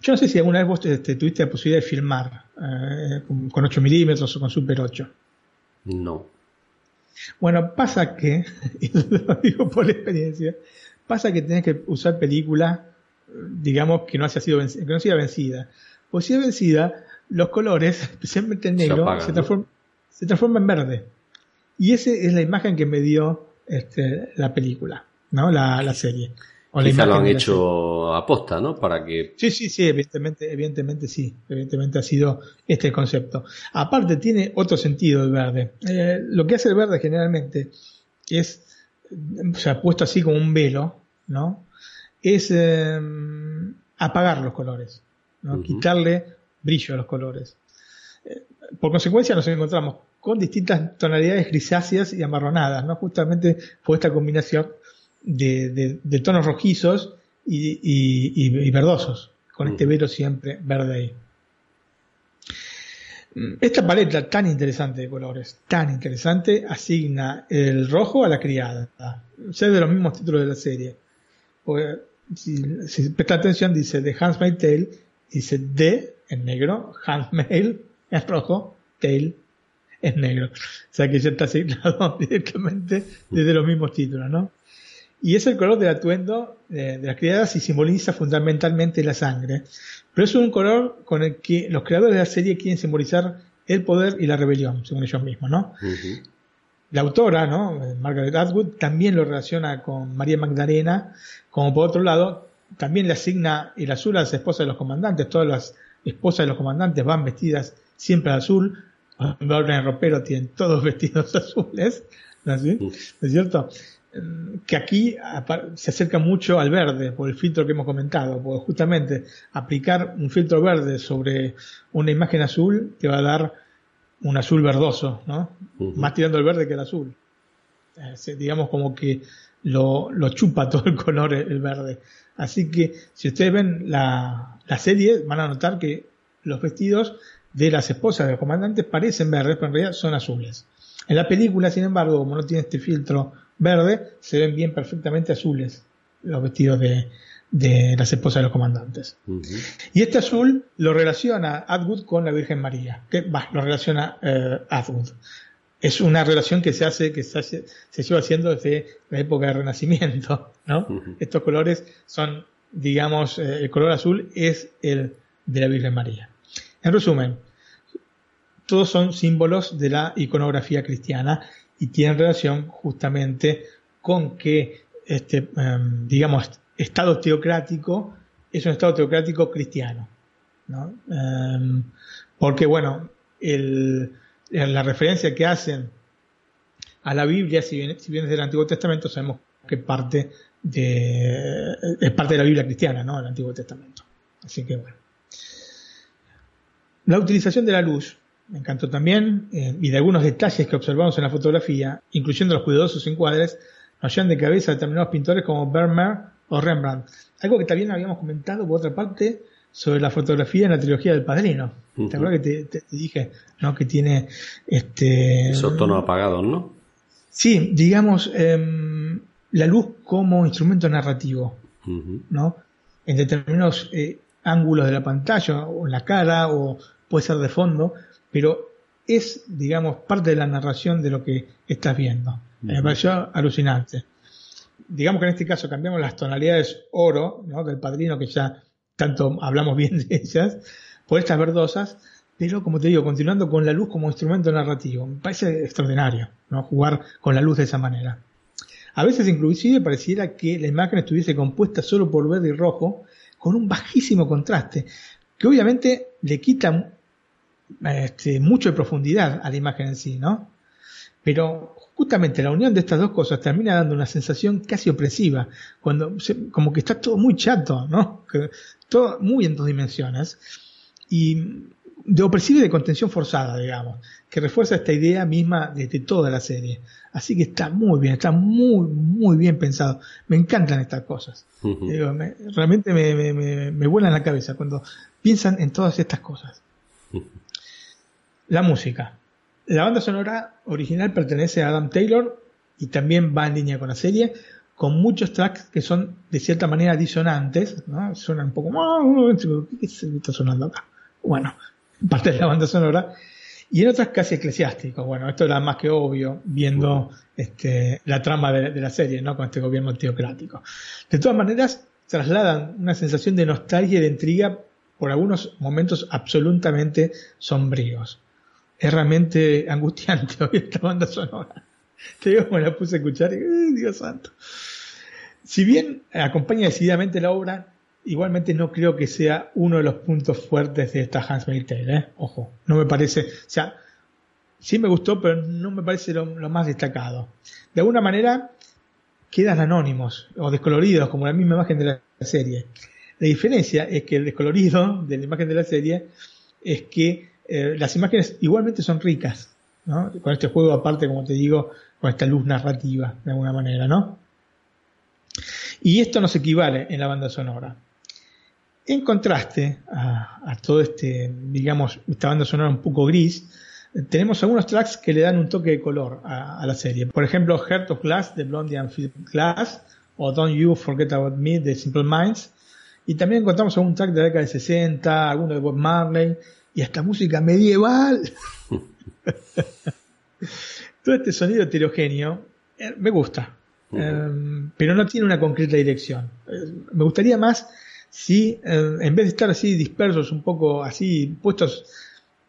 yo no sé si alguna vez vos te, tuviste la posibilidad de filmar eh, con 8 milímetros o con Super 8.
No.
Bueno, pasa que, y lo digo por experiencia, pasa que tenés que usar película, digamos, que no haya sido vencida, que no sea vencida. Pues si es vencida, los colores, especialmente el negro, se, transforman en verde. Y esa es la imagen que me dio este, la película, ¿no? La, la serie.
Quizá lo han hecho aposta, ¿no? Para que...
Sí, sí, sí, evidentemente, evidentemente sí. Evidentemente ha sido este concepto. Aparte tiene otro sentido el verde. Eh, lo que hace el verde generalmente es, o sea, puesto así como un velo, ¿no? Es eh, apagar los colores, ¿no? Quitarle brillo a los colores. Eh, por consecuencia nos encontramos con distintas tonalidades grisáceas y amarronadas, ¿no? Justamente por esta combinación de, tonos rojizos y, verdosos, con este mm. velo siempre verde ahí. Esta paleta tan interesante de colores, tan interesante, asigna el rojo a la criada. Ya de los mismos títulos de la serie. si, si presta atención, dice The Handmaid's Tale, dice D en negro, Handmaid es rojo, Tail es negro. O sea que ya está asignado directamente desde los mismos títulos, ¿no? Y es el color del atuendo de, las criadas y simboliza fundamentalmente la sangre. Pero es un color con el que los creadores de la serie quieren simbolizar el poder y la rebelión, según ellos mismos, ¿no? La autora, ¿no? Margaret Atwood, también lo relaciona con María Magdalena, como por otro lado, también le asigna el azul a las esposas de los comandantes. Todas las esposas de los comandantes van vestidas siempre de azul. En el ropero tienen todos vestidos azules, ¿no es cierto? Que aquí se acerca mucho al verde por el filtro que hemos comentado, porque justamente aplicar un filtro verde sobre una imagen azul te va a dar un azul verdoso, ¿no? Más tirando el verde que el azul. Eh, digamos como que lo, chupa todo el color el verde. Así que si ustedes ven la, la serie van a notar que los vestidos de las esposas de los comandantes parecen verdes, pero en realidad son azules. En la película, sin embargo, como no tiene este filtro verde, se ven bien perfectamente azules los vestidos de, las esposas de los comandantes. Y este azul lo relaciona Atwood con la Virgen María, que lo relaciona eh, Atwood. Es una relación que se hace, que se, se lleva haciendo desde la época del Renacimiento, ¿no? Estos colores son, digamos, eh, el color azul es el de la Virgen María. En resumen, todos son símbolos de la iconografía cristiana y tienen relación justamente con que este, em, digamos, Estado teocrático es un Estado teocrático cristiano. ¿no? Em, porque, bueno, el, la referencia que hacen a la Biblia, si bien, si es del Antiguo Testamento, sabemos que parte de, es parte de la Biblia cristiana, ¿no? El Antiguo Testamento. Así que, bueno. La utilización de la luz me encantó también, eh, y de algunos detalles que observamos en la fotografía, incluyendo los cuidadosos encuadres, nos llevan de cabeza determinados pintores como Vermeer o Rembrandt. Algo que también habíamos comentado por otra parte sobre la fotografía en la trilogía del Padrino. ¿Te acuerdas que te, dije ¿no? que tiene este
esos tonos apagados, ¿no?
Sí, digamos em, la luz como instrumento narrativo, ¿no? En determinados eh, ángulos de la pantalla o en la cara o puede ser de fondo, pero es, digamos, parte de la narración de lo que estás viendo. Me pareció alucinante. Digamos que en este caso cambiamos las tonalidades oro, ¿no? Del padrino, que ya tanto hablamos bien de ellas, por estas verdosas, pero como te digo, continuando con la luz como instrumento narrativo. Me parece extraordinario, ¿no? Jugar con la luz de esa manera. A veces inclusive pareciera que la imagen estuviese compuesta solo por verde y rojo, con un bajísimo contraste, que obviamente le quita este, mucho de profundidad a la imagen en sí, ¿no? Pero justamente la unión de estas dos cosas termina dando una sensación casi opresiva, cuando como que está todo muy chato, ¿no? todo muy en dos dimensiones, y de opresiva y de contención forzada, digamos, que refuerza esta idea misma desde toda la serie. Así que está muy bien, está muy, muy bien pensado. Me encantan estas cosas. realmente me, me, me, vuelan la cabeza cuando piensan en todas estas cosas. La música. La banda sonora original pertenece a Adam Taylor y también va en línea con la serie, con muchos tracks que son de cierta manera disonantes, ¿no? Suenan un poco, ¿qué está sonando acá? Bueno, parte de la banda sonora y en otras casi eclesiásticos. Bueno, esto era más que obvio viendo este, la trama de, la serie, ¿no? Con este gobierno teocrático. De todas maneras, trasladan una sensación de nostalgia y de intriga por algunos momentos absolutamente sombríos. Es realmente angustiante oír esta banda sonora. Te digo, me la puse a escuchar y, Dios santo! Si bien acompaña decididamente la obra, igualmente no creo que sea uno de los puntos fuertes de esta Hans Tale, ¿eh? Ojo, no me parece, o sea, sí me gustó, pero no me parece lo, más destacado. De alguna manera quedan anónimos o descoloridos, como la misma imagen de la serie. La diferencia es que el descolorido de la imagen de la serie es que eh, las imágenes igualmente son ricas, ¿no? Con este juego aparte, como te digo, con esta luz narrativa, de alguna manera, ¿no? Y esto no se equivale en la banda sonora. En contraste a, todo este, digamos, esta banda sonora un poco gris, tenemos algunos tracks que le dan un toque de color a, la serie. Por ejemplo, Heart of Glass de Blondie and Philip Glass o Don't You Forget About Me de Simple Minds. Y también encontramos algún track de la década de 60, alguno de Bob Marley y hasta música medieval. Todo este sonido heterogéneo eh, me gusta, eh, pero no tiene una concreta dirección. Eh, me gustaría más si eh, en vez de estar así dispersos, un poco así puestos,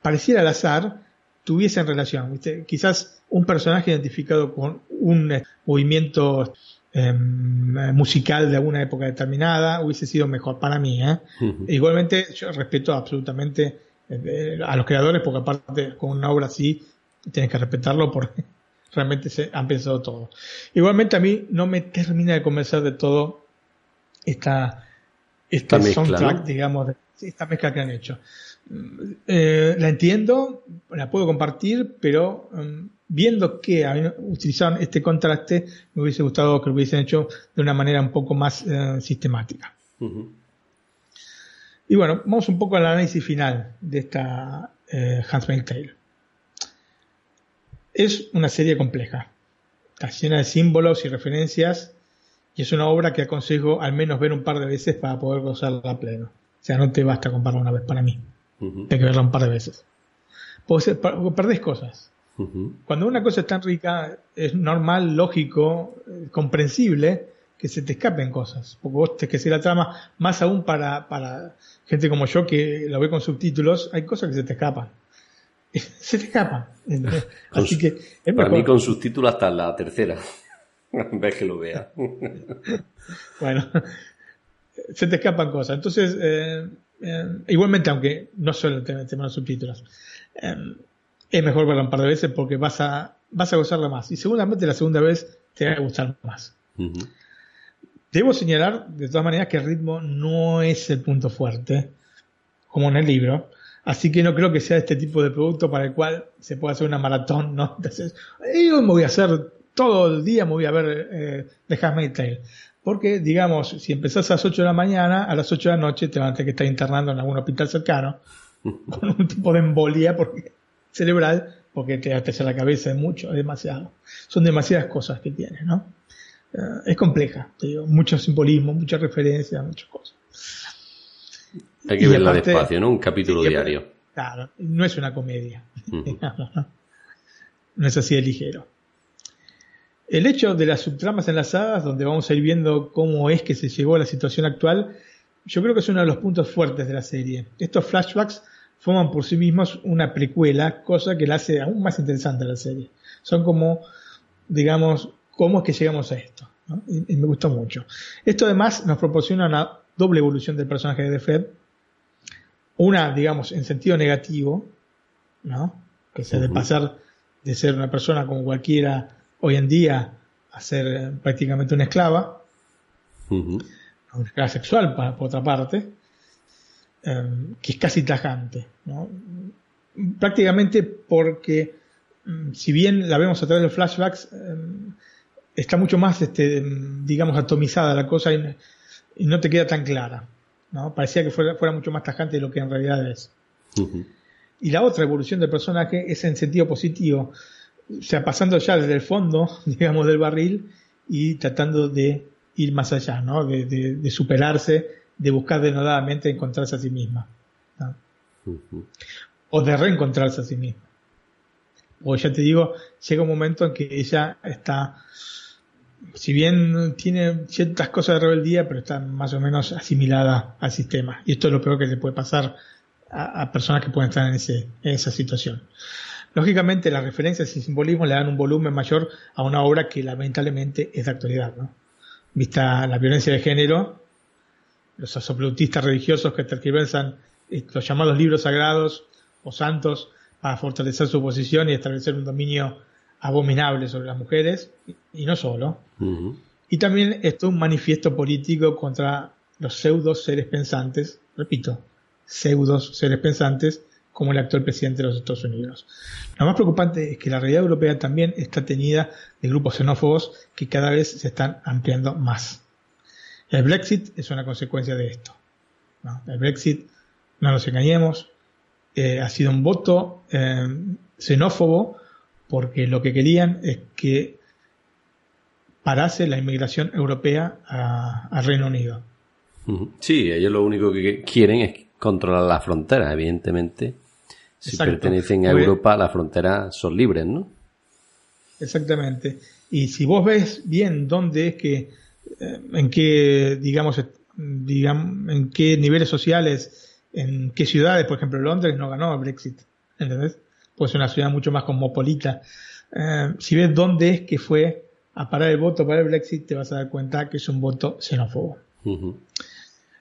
pareciera al azar, tuviesen relación. Quizás un personaje identificado con un eh, movimiento em, musical de alguna época determinada hubiese sido mejor para mí. Igualmente, yo respeto absolutamente a los creadores, porque aparte con una obra así tienes que respetarlo porque realmente se han pensado todo. Igualmente a mí no me termina de convencer de todo esta esta soundtrack, digamos, esta mezcla que han hecho. Eh, la entiendo, la puedo compartir, pero um, viendo que utilizaron este contraste, me hubiese gustado que lo hubiesen hecho de una manera un poco más eh, sistemática. Y bueno, vamos un poco al análisis final de esta eh, Tale. Es una serie compleja, está llena de símbolos y referencias y es una obra que aconsejo al menos ver un par de veces para poder gozarla a pleno. O sea, no te basta con una vez para mí. Tienes que verla un par de veces. Porque perdés cosas. Cuando una cosa es tan rica, es normal, lógico, eh, comprensible que se te escapen cosas. Porque vos te que ser la trama, más aún para, para gente como yo que lo ve con subtítulos, hay cosas que se te escapan. se te escapan.
Así que para mí con subtítulos hasta la tercera. Ves que lo vea.
bueno, se te escapan cosas. Entonces, eh, eh, igualmente, aunque no suelen tener, tener subtítulos, eh, es mejor verlo un par de veces porque vas a, vas a gozarla más. Y seguramente la segunda vez te va a gustar más. Debo señalar, de todas maneras, que el ritmo no es el punto fuerte, como en el libro. Así que no creo que sea este tipo de producto para el cual se pueda hacer una maratón, ¿no? Entonces, yo me voy a hacer todo el día me voy a ver eh, The Handmaid's Tale. Porque, digamos, si empezás a las 8 de la mañana, a las 8 de la noche te van a tener que estar internando en algún hospital cercano con un tipo de embolia porque, cerebral porque te hace la cabeza, es mucho, demasiado. Son demasiadas cosas que tiene, ¿no? Es compleja, te digo, mucho simbolismo, muchas referencias, muchas cosas.
Hay que verla despacio, ¿no? Un capítulo diario.
Claro, no es una comedia. no es así de ligero. El hecho de las subtramas enlazadas, donde vamos a ir viendo cómo es que se llegó a la situación actual, yo creo que es uno de los puntos fuertes de la serie. Estos flashbacks forman por sí mismos una precuela, cosa que la hace aún más interesante la serie. Son como, digamos, cómo es que llegamos a esto. Y, me gustó mucho. Esto además nos proporciona doble evolución del personaje de Fred. Una, digamos, en sentido negativo, ¿no? Que se de pasar de ser una persona como cualquiera hoy en día a ser eh, prácticamente una esclava, una esclava sexual, por otra parte, em, que es casi tajante, ¿no? Prácticamente porque, mm, si bien la vemos a través de los flashbacks, em, está mucho más, este, digamos, atomizada la cosa y, no te queda tan clara. ¿no? Parecía que fuera, fuera, mucho más tajante de lo que en realidad es. Y la otra evolución del personaje es en sentido positivo, o sea, pasando ya desde el fondo, digamos, del barril y tratando de ir más allá, ¿no? De, superarse, de buscar denodadamente encontrarse a sí misma. O de reencontrarse a sí misma. O ya te digo, llega un momento en que ella está, si bien tiene ciertas cosas de rebeldía, pero está más o menos asimilada al sistema. Y esto es lo peor que le puede pasar a, personas que pueden estar en, ese, en esa situación. Lógicamente, las referencias y simbolismos le dan un volumen mayor a una obra que lamentablemente es de actualidad. ¿no? Vista la violencia de género, los absolutistas religiosos que tergiversan eh, los llamados libros sagrados o santos para fortalecer su posición y establecer un dominio abominable sobre las mujeres, y, no solo. Y también esto es un manifiesto político contra los pseudos seres pensantes, repito, pseudos seres pensantes como el actual presidente de los Estados Unidos. Lo más preocupante es que la realidad europea también está tenida de grupos xenófobos que cada vez se están ampliando más. El Brexit es una consecuencia de esto. El Brexit, no nos engañemos, eh, ha sido un voto eh, xenófobo porque lo que querían es que parase la inmigración europea al Reino Unido.
Sí, ellos lo único que quieren es controlar la frontera, evidentemente. Si pertenecen a Europa, las fronteras son libres, ¿no?
Exactamente. Y si vos ves bien dónde es que, eh, en qué, digamos, digamos, en qué niveles sociales, en qué ciudades, por ejemplo, Londres no ganó el Brexit, ¿entendés? Pues es una ciudad mucho más cosmopolita. Eh, si ves dónde es que fue a parar el voto para el Brexit, te vas a dar cuenta que es un voto xenófobo.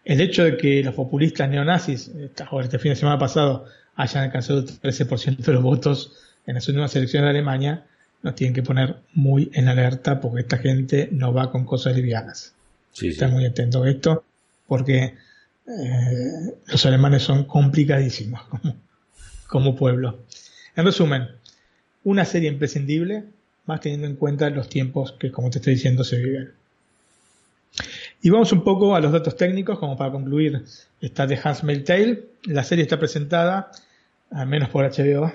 El hecho de que los populistas neonazis, este fin de semana pasado, hayan alcanzado el 13% de los votos en las últimas elecciones de Alemania, nos tienen que poner muy en alerta porque esta gente no va con cosas livianas. Sí, Están muy atentos a esto porque eh, los alemanes son complicadísimos como pueblo. En resumen, una serie imprescindible, más teniendo en cuenta los tiempos que, como te estoy diciendo, se viven. Y vamos un poco a los datos técnicos, como para concluir. Está The Handmaid's Tale. La serie está presentada, al menos por HBO,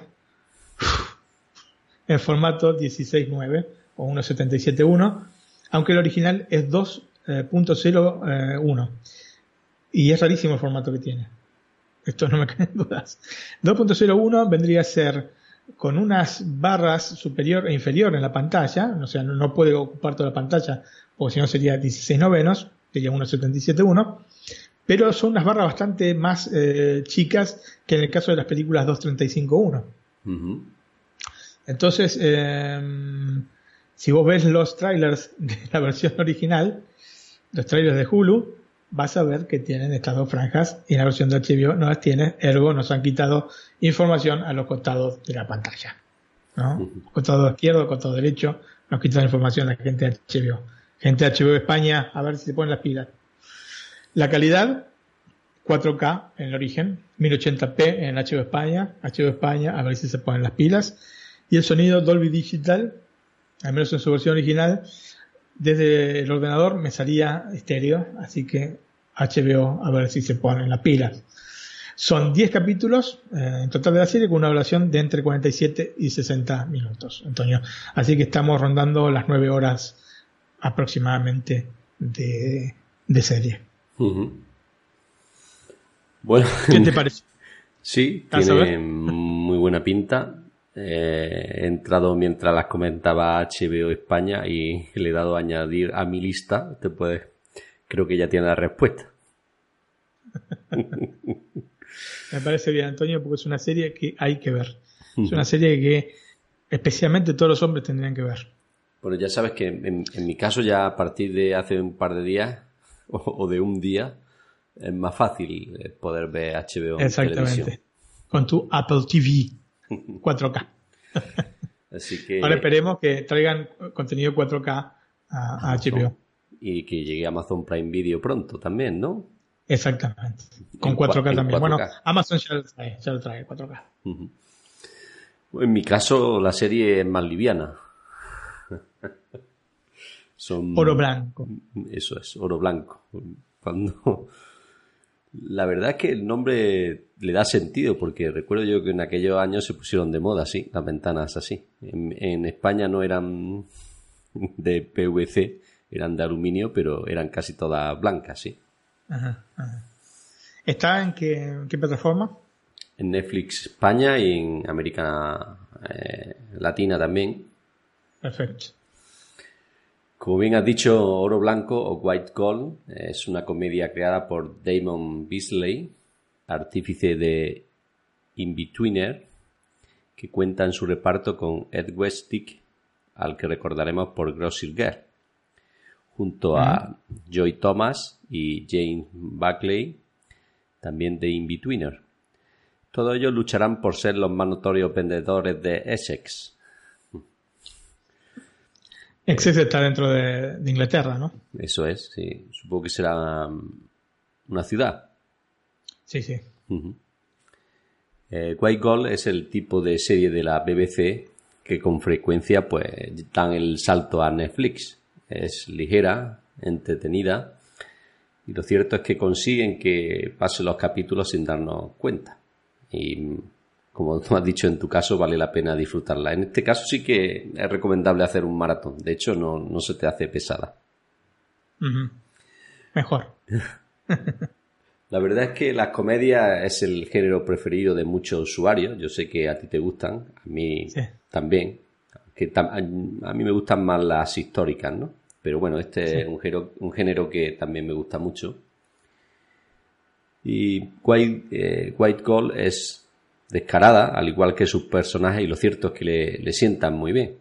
en formato 16.9 o 1.77.1, aunque el original es 2.01. Y es rarísimo el formato que tiene. Esto no me caen dudas. 2.01 vendría a ser con unas barras superior e inferior en la pantalla, o sea, no puede ocupar toda la pantalla, porque si no sería 16 novenos, sería 1.77.1, pero son unas barras bastante más eh, chicas que en el caso de las películas 235.1. Entonces, em, si vos ves los trailers de la versión original, los trailers de Hulu, vas a ver que tienen estas dos franjas y en la versión de HBO no las tiene, ergo nos han quitado información a los costados de la pantalla. ¿no? Costado izquierdo, costado derecho, nos quitan información a la gente de HBO. Gente de HBO España, a ver si se ponen las pilas. La calidad, 4K en el origen, 1080p en HBO España, HBO España, a ver si se ponen las pilas. Y el sonido Dolby Digital, al menos en su versión original, desde el ordenador me salía estéreo, así que HBO a ver si se ponen las pilas. Son 10 capítulos eh, en total de la serie con una duración de entre 47 y 60 minutos, Antonio. Así que estamos rondando las 9 horas aproximadamente de, serie.
Bueno,
¿qué te parece?
Sí, tiene muy buena pinta. Eh, he entrado mientras las comentaba HBO España y le he dado a añadir a mi lista. Te puedes, creo que ya tiene la respuesta.
Me parece bien, Antonio, porque es una serie que hay que ver. Es una serie que especialmente todos los hombres tendrían que ver.
Bueno, ya sabes que en, mi caso ya a partir de hace un par de días o, de un día es más fácil eh, poder ver HBO en
Exactamente.
televisión.
Con tu Apple TV 4K.
Así que
Ahora esperemos que traigan contenido 4K a, a HBO.
y que llegue Amazon Prime Video pronto también, ¿no?
Exactamente. Con
En cua-
4K
en
también.
4K.
Bueno, Amazon ya lo trae, ya lo trae 4K.
Ujú. En mi caso, la serie es más liviana. Son
Oro blanco.
Eso es, oro blanco. Cuando la verdad es que el nombre le da sentido, porque recuerdo yo que en aquellos años se pusieron de moda así, las ventanas así. En, en España no eran de PVC, eran de aluminio, pero eran casi todas blancas, sí.
Ajá, ajá. ¿Está en qué, en qué plataforma?
En Netflix España y en América eh, Latina también.
Perfecto.
Como bien has dicho, Oro Blanco o White Gold eh, es una comedia creada por Damon Beasley, artífice de Inbetweener, que cuenta en su reparto con Ed Westick, al que recordaremos por Gossip Girl, junto a Joy Thomas y Jane Buckley, también de Inbetweener. Todos ellos lucharán por ser los más notorios vendedores de Essex,
Essex está dentro de, de Inglaterra, ¿no?
Eso es, sí. Supongo que será mm, una ciudad.
Sí, sí.
Ujú. Eh, White Gold es el tipo de serie de la BBC que con frecuencia pues dan el salto a Netflix. Es ligera, entretenida y lo cierto es que consiguen que pasen los capítulos sin darnos cuenta. Y mm, como tú has dicho en tu caso, vale la pena disfrutarla. En este caso sí que es recomendable hacer un maratón. De hecho, no, no se te hace pesada.
Mejor.
La verdad es que las comedias es el género preferido de muchos usuarios. Yo sé que a ti te gustan, a mí
Sí.
también. Que tam- a a mí me gustan más las históricas, ¿no? Pero bueno, este es un género, un género que también me gusta mucho. Y White, eh, White Gold es descarada, al igual que sus personajes, y lo cierto es que le, le sientan muy bien.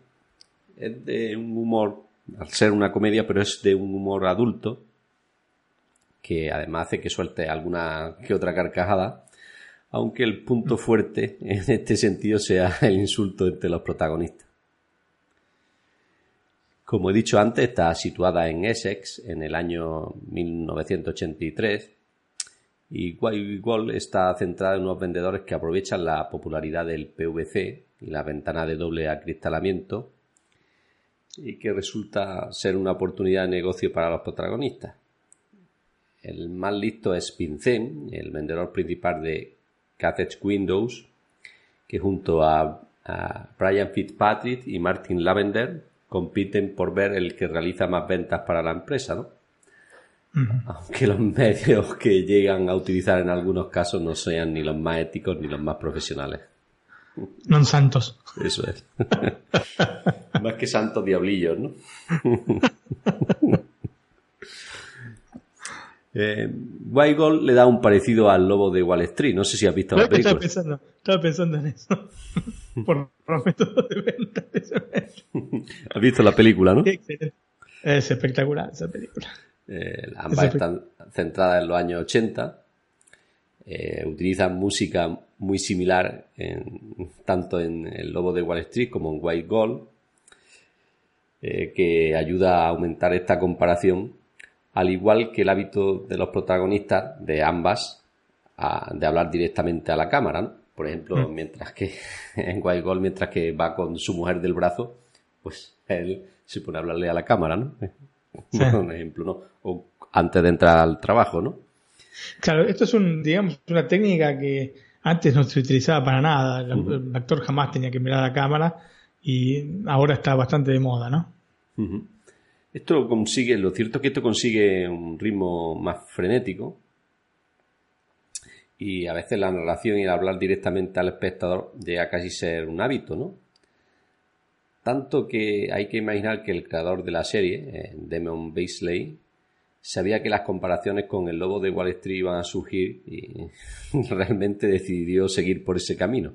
Es de un humor, al ser una comedia, pero es de un humor adulto, que además hace que suelte alguna que otra carcajada, aunque el punto fuerte en este sentido sea el insulto entre los protagonistas. Como he dicho antes, está situada en Essex en el año 1983 y Wall está centrada en unos vendedores que aprovechan la popularidad del PVC y la ventana de doble acristalamiento y que resulta ser una oportunidad de negocio para los protagonistas. El más listo es Vincent, el vendedor principal de Cathedge Windows, que junto a, a Brian Fitzpatrick y Martin Lavender compiten por ver el que realiza más ventas para la empresa, ¿no? Aunque los medios que llegan a utilizar en algunos casos no sean ni los más éticos ni los más profesionales.
Non santos.
Eso es. más que santos diablillos, ¿no? eh, Gold le da un parecido al lobo de Wall Street. No sé si has visto la
Estaba
película.
pensando, estaba pensando en eso. Por los métodos de venta.
Has visto la película, ¿no?
Es espectacular esa película.
Eh, ambas están centradas en los años 80. Eh, utilizan música muy similar en- tanto en El Lobo de Wall Street como en White Gold, eh, que ayuda a aumentar esta comparación, al igual que el hábito de los protagonistas de ambas a- de hablar directamente a la cámara. ¿no? Por ejemplo, mientras que en White Gold, mientras que va con su mujer del brazo, pues él se pone a hablarle a la cámara, ¿no?
Sí.
un ejemplo, ¿no? O antes de entrar al trabajo, ¿no?
Claro, esto es un, digamos, una técnica que antes no se utilizaba para nada. El, el actor jamás tenía que mirar a la cámara y ahora está bastante de moda, ¿no?
Esto lo consigue, lo cierto es que esto consigue un ritmo más frenético y a veces la narración y el hablar directamente al espectador llega a casi ser un hábito, ¿no? Tanto que hay que imaginar que el creador de la serie, eh, Damon Beasley, sabía que las comparaciones con el lobo de Wall Street iban a surgir y realmente decidió seguir por ese camino.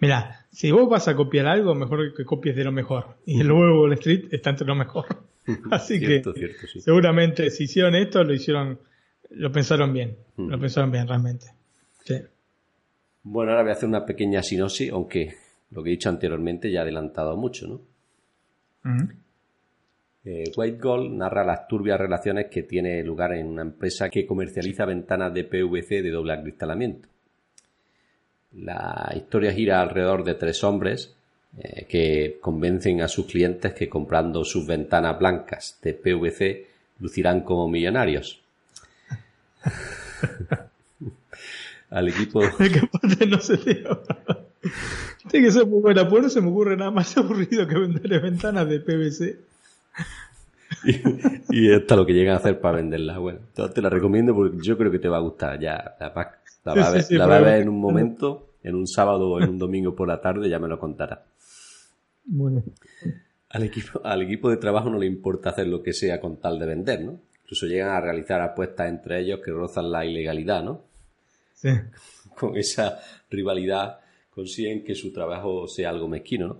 Mira, si vos vas a copiar algo, mejor que copies de lo mejor. Y el huevo de Wall Street está entre lo mejor. Así
Cierto,
que
cierto, sí.
seguramente si hicieron esto, lo hicieron lo pensaron bien, lo pensaron bien realmente. Sí.
Bueno, ahora voy a hacer una pequeña sinopsis, aunque lo que he dicho anteriormente ya ha adelantado mucho, ¿no? Eh, White Gold narra las turbias relaciones que tiene lugar en una empresa que comercializa ventanas de PVC de doble acristalamiento. La historia gira alrededor de tres hombres eh, que convencen a sus clientes que comprando sus ventanas blancas de PVC lucirán como millonarios. Al equipo.
no se Tiene que ser muy buena, pues no se me ocurre nada más aburrido que vender ventanas de PVC.
y, esto es lo que llegan a hacer para venderlas. Bueno, te la recomiendo porque yo creo que te va a gustar. Ya la, la, va, a ver, la va a ver en un momento, en un sábado o en un domingo por la tarde, ya me lo contará. Bueno. Al equipo, al equipo de trabajo no le importa hacer lo que sea con tal de vender, ¿no? Incluso llegan a realizar apuestas entre ellos que rozan la ilegalidad, ¿no? Sí. Con esa rivalidad consiguen que su trabajo sea algo mezquino, ¿no?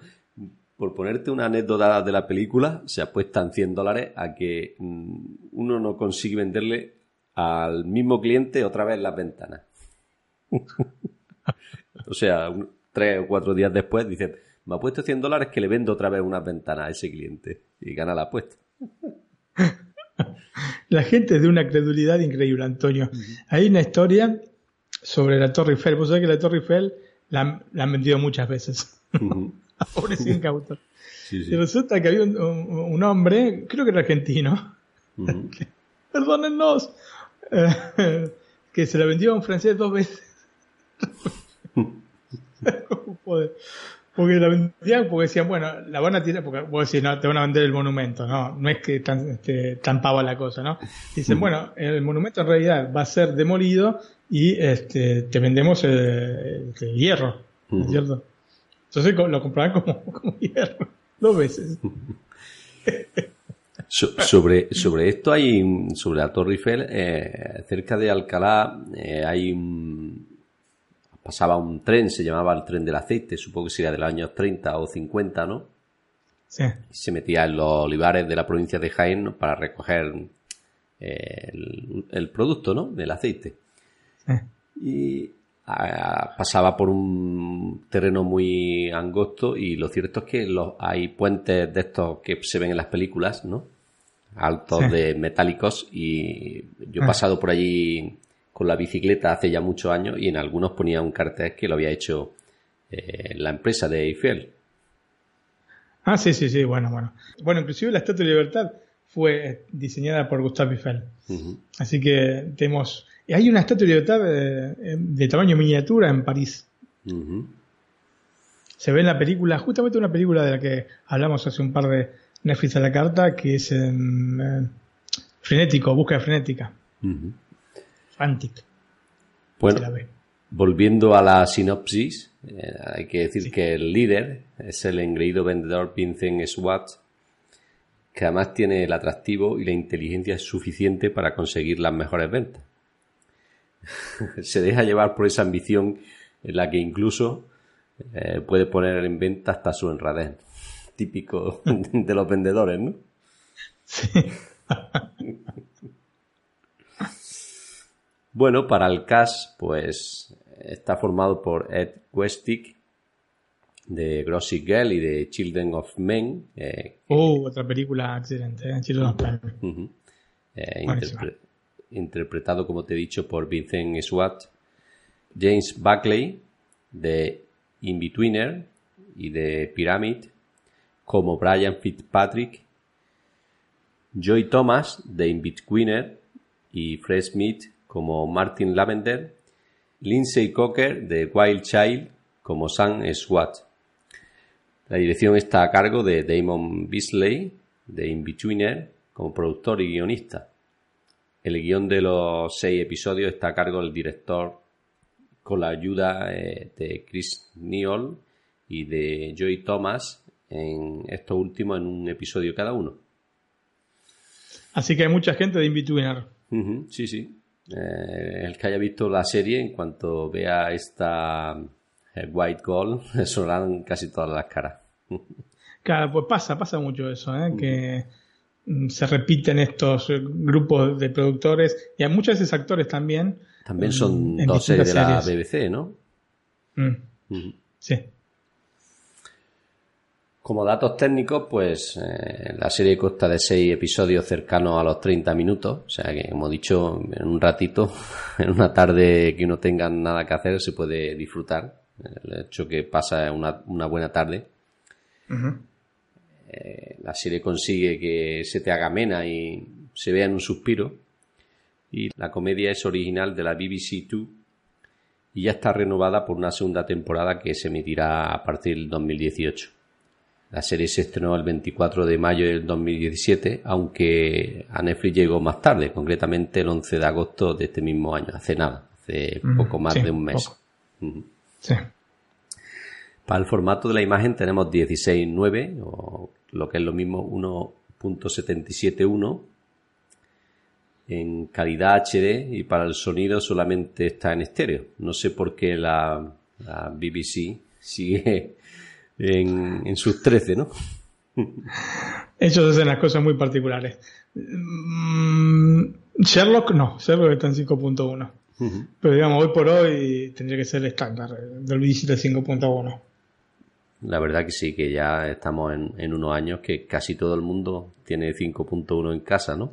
Por ponerte una anécdota de la película, se apuestan 100 dólares a que mm, uno no consigue venderle al mismo cliente otra vez las ventanas. o sea, tres o cuatro días después dicen, me ha puesto 100 dólares que le vendo otra vez unas ventanas a ese cliente y gana la apuesta.
La gente es de una credulidad increíble, Antonio. Hay una historia sobre la Torre Eiffel. Vos sabés que la Torre Eiffel la, han vendido muchas veces. a pobres incautos. Y resulta que había un, hombre, creo que era argentino, perdónennos, que se la vendió a un francés dos veces. Porque la vendían porque decían, bueno, la van a tirar, porque vos decís, no, te van a vender el monumento, no, no es que tan, este, tan pava la cosa, ¿no? Dicen, bueno, el monumento en realidad va a ser demolido y este, te vendemos el, hierro, ¿cierto? Entonces lo compraban como, como hierro, dos veces.
sobre, sobre esto hay, sobre la Torre Eiffel, eh, cerca de Alcalá eh, hay un, pasaba un tren, se llamaba el tren del aceite, supongo que sería de los años 30 o 50, ¿no? Sí. se metía en los olivares de la provincia de Jaén para recoger eh, el, producto, ¿no? Del aceite. Sí. Y pasaba por un terreno muy angosto y lo cierto es que los, hay puentes de estos que se ven en las películas, ¿no? Altos de metálicos y yo he pasado por allí con la bicicleta hace ya muchos años y en algunos ponía un cartel que lo había hecho eh, la empresa de Eiffel.
Ah, sí, sí, sí, bueno, bueno. Bueno, inclusive la Estatua de Libertad fue diseñada por Gustave Eiffel. Así que tenemos... Hay una Estatua de Libertad de, tamaño miniatura en París. Se ve en la película, justamente una película de la que hablamos hace un par de Netflix a la carta, que es en, Frenético, Búsqueda Frenética.
Bueno, volviendo a la sinopsis, eh, hay que decir que el líder es el engreído vendedor Vincent Swat, que además tiene el atractivo y la inteligencia suficiente para conseguir las mejores ventas. Se deja llevar por esa ambición en la que incluso eh, puede poner en venta hasta su enradez. Típico de los vendedores, ¿no? Sí. Bueno, para el cast, pues está formado por Ed Westick de Grossy Girl y de Children of Men.
Eh, oh, otra película excelente, ¿eh? Children of Men.
Eh, interpretado, como te he dicho, por Vincent Swat. James Buckley de Inbetweener y de Pyramid como Brian Fitzpatrick. Joy Thomas de Inbetweener y Fred Smith como Martin Lavender, Lindsay Cocker de Wild Child como Sam Swat. La dirección está a cargo de Damon Beasley de Inbetweener como productor y guionista. El guion de los seis episodios está a cargo del director con la ayuda eh, de Chris Neal y de Joy Thomas en estos últimos en un episodio cada uno.
Así que hay mucha gente de Inbetweener.
sí, sí. Eh, el que haya visto la serie, en cuanto vea esta eh, White Gold, sonarán casi todas las caras.
Claro, pues pasa, pasa mucho eso, ¿eh? que mm, se repiten estos eh, grupos de productores y hay muchas veces actores también.
También son dos series de la BBC, ¿no?
Mm. Sí.
Como datos técnicos, pues eh, la serie consta de seis episodios cercanos a los 30 minutos. O sea que, como he dicho, en un ratito, en una tarde que no tengan nada que hacer, se puede disfrutar. El hecho que pasa una, una buena tarde. Eh, la serie consigue que se te haga amena y se vea en un suspiro. Y la comedia es original de la BBC Two y ya está renovada por una segunda temporada que se emitirá a partir del 2018. La serie se estrenó el 24 de mayo del 2017, aunque a Netflix llegó más tarde, concretamente el 11 de agosto de este mismo año, hace nada, hace poco más de un mes.
Sí.
Para el formato de la imagen tenemos 16.9, o lo que es lo mismo 1.771 en calidad HD y para el sonido solamente está en estéreo. No sé por qué la, la BBC sigue en, sus 13, ¿no?
Ellos hacen las cosas muy particulares. Mm, Sherlock no, Sherlock está en 5.1. Pero digamos, hoy por hoy tendría que ser el estándar del Digital 5.1.
La verdad que sí, que ya estamos en, en, unos años que casi todo el mundo tiene 5.1 en casa, ¿no?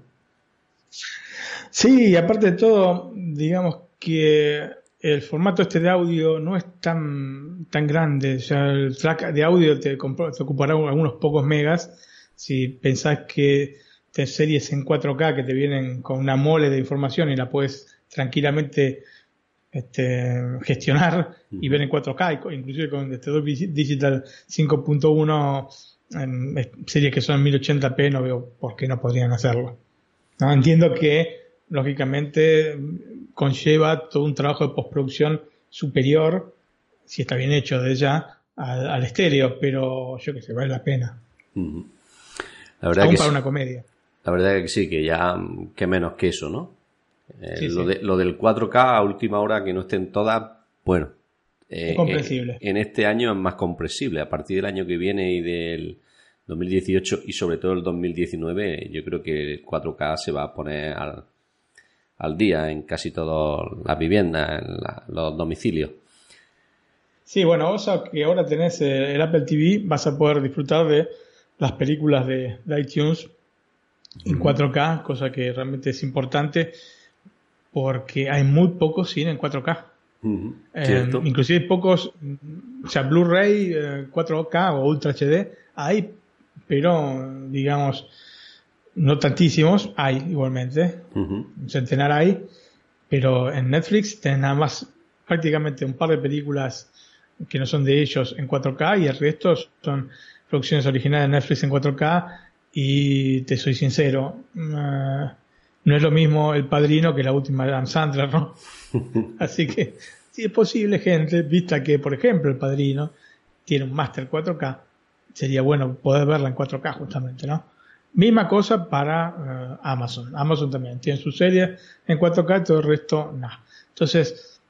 Sí, y aparte de todo, digamos que el formato este de audio no es tan, tan grande. O sea, el track de audio te, te ocupará algunos pocos megas. Si pensás que te series en 4K que te vienen con una mole de información y la puedes tranquilamente este, gestionar y ver en 4K, inclusive con este Dolby Digital 5.1 series que son 1080p, no veo por qué no podrían hacerlo. ¿No? Entiendo que, lógicamente, conlleva todo un trabajo de postproducción superior, si está bien hecho de ya, al, estéreo, pero yo que sé, vale la pena.
La verdad que
para una comedia.
La verdad que sí, que ya, que menos que eso, ¿no? Eh, lo, De, lo, del 4K a última hora que no estén todas, bueno.
Eh, comprensible.
En, este año es más comprensible. A partir del año que viene y del 2018 y sobre todo el 2019, yo creo que el 4K se va a poner al, al día en casi todas las viviendas, en los domicilios.
Sí, bueno, vos que ahora tenés eh, el Apple TV, vas a poder disfrutar de las películas de, iTunes en 4K, cosa que realmente es importante porque hay muy pocos cine en 4K. Eh, inclusive pocos, o sea, Blu-ray 4K eh, o Ultra HD hay, pero digamos, no tantísimos, hay igualmente, un centenar hay, pero en Netflix tenés nada más prácticamente un par de películas que no son de ellos en 4K y el resto son producciones originales de Netflix en 4K y te soy sincero, uh, no es lo mismo El Padrino que la última de Adam Sandler, ¿no? Así que si es posible, gente, vista que, por ejemplo, El Padrino tiene un Master 4K, sería bueno poder verla en 4K justamente, ¿no? Misma cosa para eh, Amazon. Amazon también tiene su serie en 4K, todo el resto no. Entonces,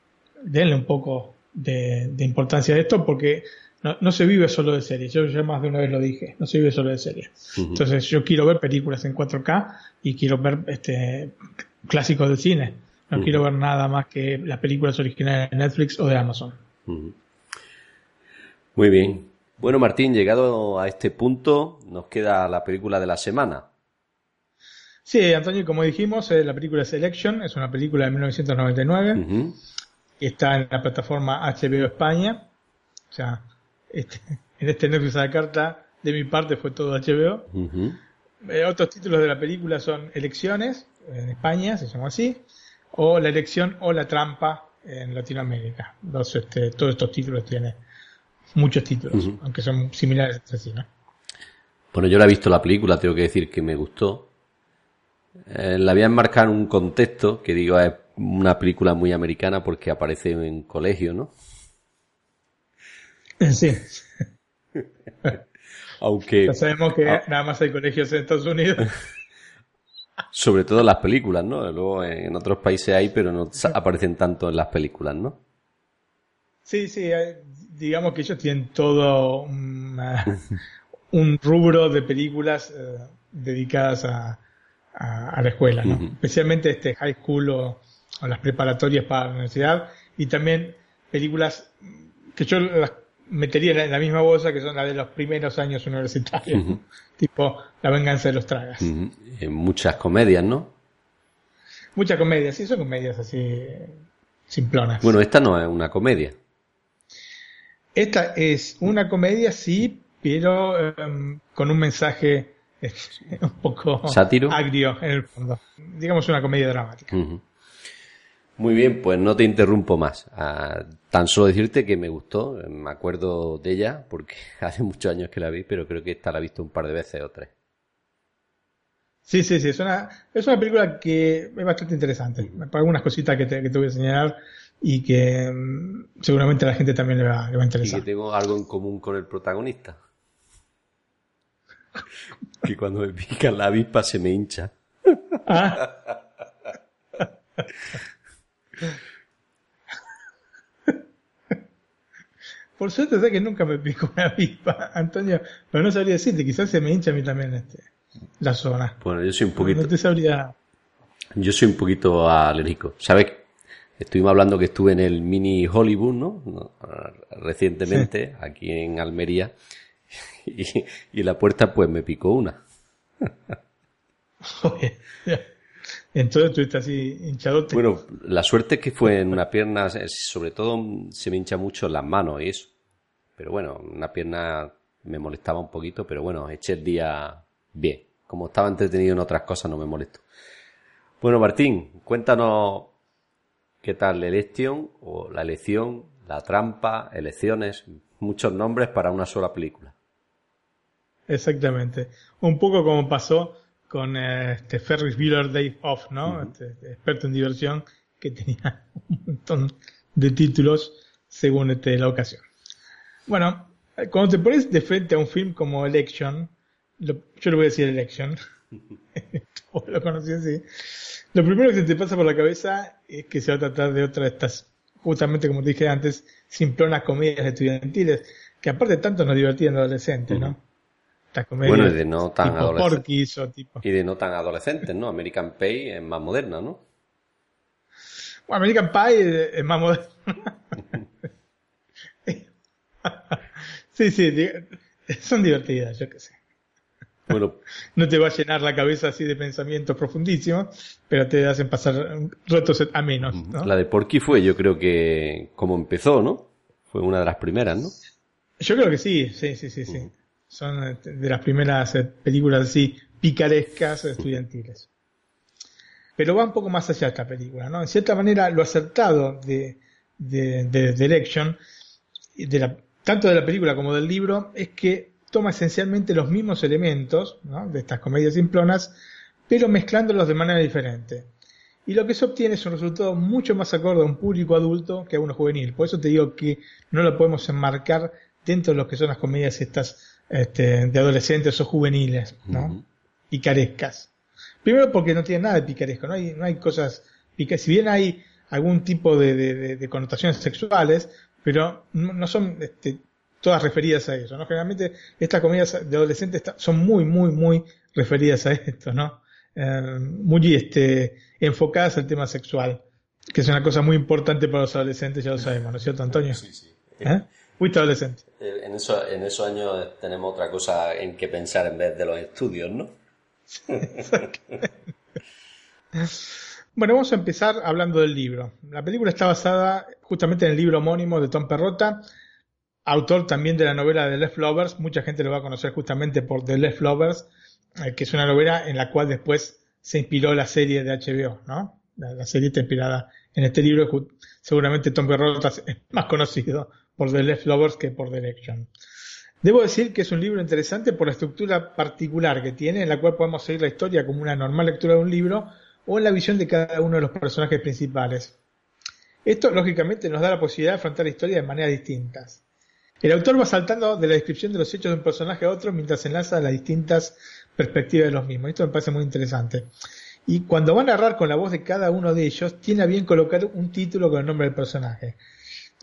denle un poco de, importancia a esto porque no, se vive solo de series. Yo ya más de una vez lo dije, no se vive solo de series. Entonces, yo quiero ver películas en 4K y quiero ver este clásicos del cine. No quiero ver nada más que las películas originales de Netflix o de Amazon.
Muy bien. Bueno, Martín, llegado a este punto, nos queda la película de la semana.
Sí, Antonio, como dijimos, eh, la película Selection es una película de 1999 y está en la plataforma HBO España. O sea, este, en este Netflix a la carta, de mi parte, fue todo HBO. Eh, otros títulos de la película son Elecciones, en España, se llama así, o La elección o La trampa en Latinoamérica. este, todos estos títulos tienen muchos títulos, aunque son similares entre sí, ¿no?
Bueno, yo la he visto la película, tengo que decir que me gustó. Eh, la voy a enmarcar en un contexto que digo es una película muy americana porque aparece en colegio, ¿no?
Sí.
Aunque.
Ya sabemos que ah. nada más hay colegios en Estados Unidos.
Sobre todo en las películas, ¿no? Luego en otros países hay, pero no aparecen tanto en las películas, ¿no?
Sí, sí, digamos que ellos tienen todo un rubro de películas eh, dedicadas a, a, la escuela, ¿no? Especialmente este high school o, las preparatorias para la universidad y también películas que yo las metería en la misma bolsa que son las de los primeros años universitarios, tipo La venganza de los tragas.
En muchas comedias, ¿no?
Muchas comedias, sí, son comedias así simplonas.
Bueno, esta no es una comedia.
Esta es una comedia, sí, pero em, con un mensaje un poco agrio en el fondo. Digamos una comedia dramática.
Muy bien, pues no te interrumpo más. Ah, tan solo decirte que me gustó, me acuerdo de ella, porque hace muchos años que la vi, pero creo que esta la he visto un par de veces o tres.
Sí, sí, sí, es una, es una película que es bastante interesante. Algunas cositas que te, que te voy a enseñar y que mm, seguramente a la gente también le va, le va a interesar.
Y que tengo algo en común con el protagonista. que cuando me pica la avispa se me hincha. Ah.
Por suerte sé que nunca me picó una avispa, Antonio, pero no sabría decirte, quizás se me hincha a mí también este, la zona.
Bueno, yo soy un poquito...
No te sabría...
Yo soy un poquito alérgico. ¿Sabes? Estuvimos hablando que estuve en el mini Hollywood, ¿no? Recientemente, aquí en Almería, y, y la puerta pues me picó una.
Entonces tú estás así hinchado.
Bueno, la suerte es que fue en una pierna, sobre todo se me hincha mucho las manos y eso. Pero bueno, una pierna me molestaba un poquito, pero bueno, eché el día bien. Como estaba entretenido en otras cosas, no me molesto. Bueno, Martín, cuéntanos qué tal la elección o la elección, la trampa, elecciones, muchos nombres para una sola película.
Exactamente. Un poco como pasó con este Ferris Bueller Day Off, ¿no? Este, este, experto en diversión que tenía un montón de títulos según este, la ocasión. Bueno, cuando te pones de frente a un film como Election, yo le voy a decir Election, lo conocí así, lo primero que se te pasa por la cabeza es que se va a tratar de otra de estas, justamente como te dije antes, simplonas comedias estudiantiles, que aparte tanto nos divertían adolescentes, ¿no?
Bueno, y de no tan adolescentes. Y de no tan adolescentes, ¿no? American Pie es más moderna, ¿no?
Bueno, American Pie es más moderna. sí, sí, son divertidas, yo qué sé. Bueno, no te va a llenar la cabeza así de pensamientos profundísimos, pero te hacen pasar retos a menos. ¿no?
La de Porky fue, yo creo que como empezó, ¿no? Fue una de las primeras, ¿no?
Yo creo que sí, sí, sí, sí, sí. Son este, de las primeras eh, películas así picarescas estudiantiles. Pero va un poco más allá esta película, ¿no? En cierta manera, lo acertado de, de, de, Election, de la, tanto de la película como del libro, es que toma esencialmente los mismos elementos ¿no? de estas comedias simplonas, pero mezclándolos de manera diferente. Y lo que se obtiene es un resultado mucho más acorde a un público adulto que a uno juvenil. Por eso te digo que no lo podemos enmarcar dentro de lo que son las comedias estas este, de adolescentes o juveniles, ¿no? Picarescas. Primero porque no tiene nada de picaresco, no hay, no hay cosas picarescas. Si bien hay algún tipo de, connotaciones sexuales, pero no, son este, todas referidas a eso, ¿no? Generalmente estas comedias de adolescentes son muy, muy, muy referidas a esto, ¿no? Eh, muy este, enfocadas al tema sexual, que es una cosa muy importante para los adolescentes, ya lo sabemos, ¿no es cierto, Antonio? Sí, sí. ¿Eh? Adolescente.
Eh, en, eso, en esos años tenemos otra cosa en que pensar en vez de los estudios, ¿no?
bueno, vamos a empezar hablando del libro. La película está basada justamente en el libro homónimo de Tom Perrotta, autor también de la novela The Left Lovers. Mucha gente lo va a conocer justamente por The Left Lovers, eh, que es una novela en la cual después se inspiró la serie de HBO, ¿no? La, serie está inspirada en este libro. Seguramente Tom Perrotta es más conocido por The Left Lovers que por The Election. Debo decir que es un libro interesante por la estructura particular que tiene, en la cual podemos seguir la historia como una normal lectura de un libro o en la visión de cada uno de los personajes principales. Esto, lógicamente, nos da la posibilidad de afrontar la historia de maneras distintas. El autor va saltando de la descripción de los hechos de un personaje a otro mientras enlaza las distintas perspectivas de los mismos. Esto me parece muy interesante. Y cuando va a narrar con la voz de cada uno de ellos, tiene a bien colocar un título con el nombre del personaje.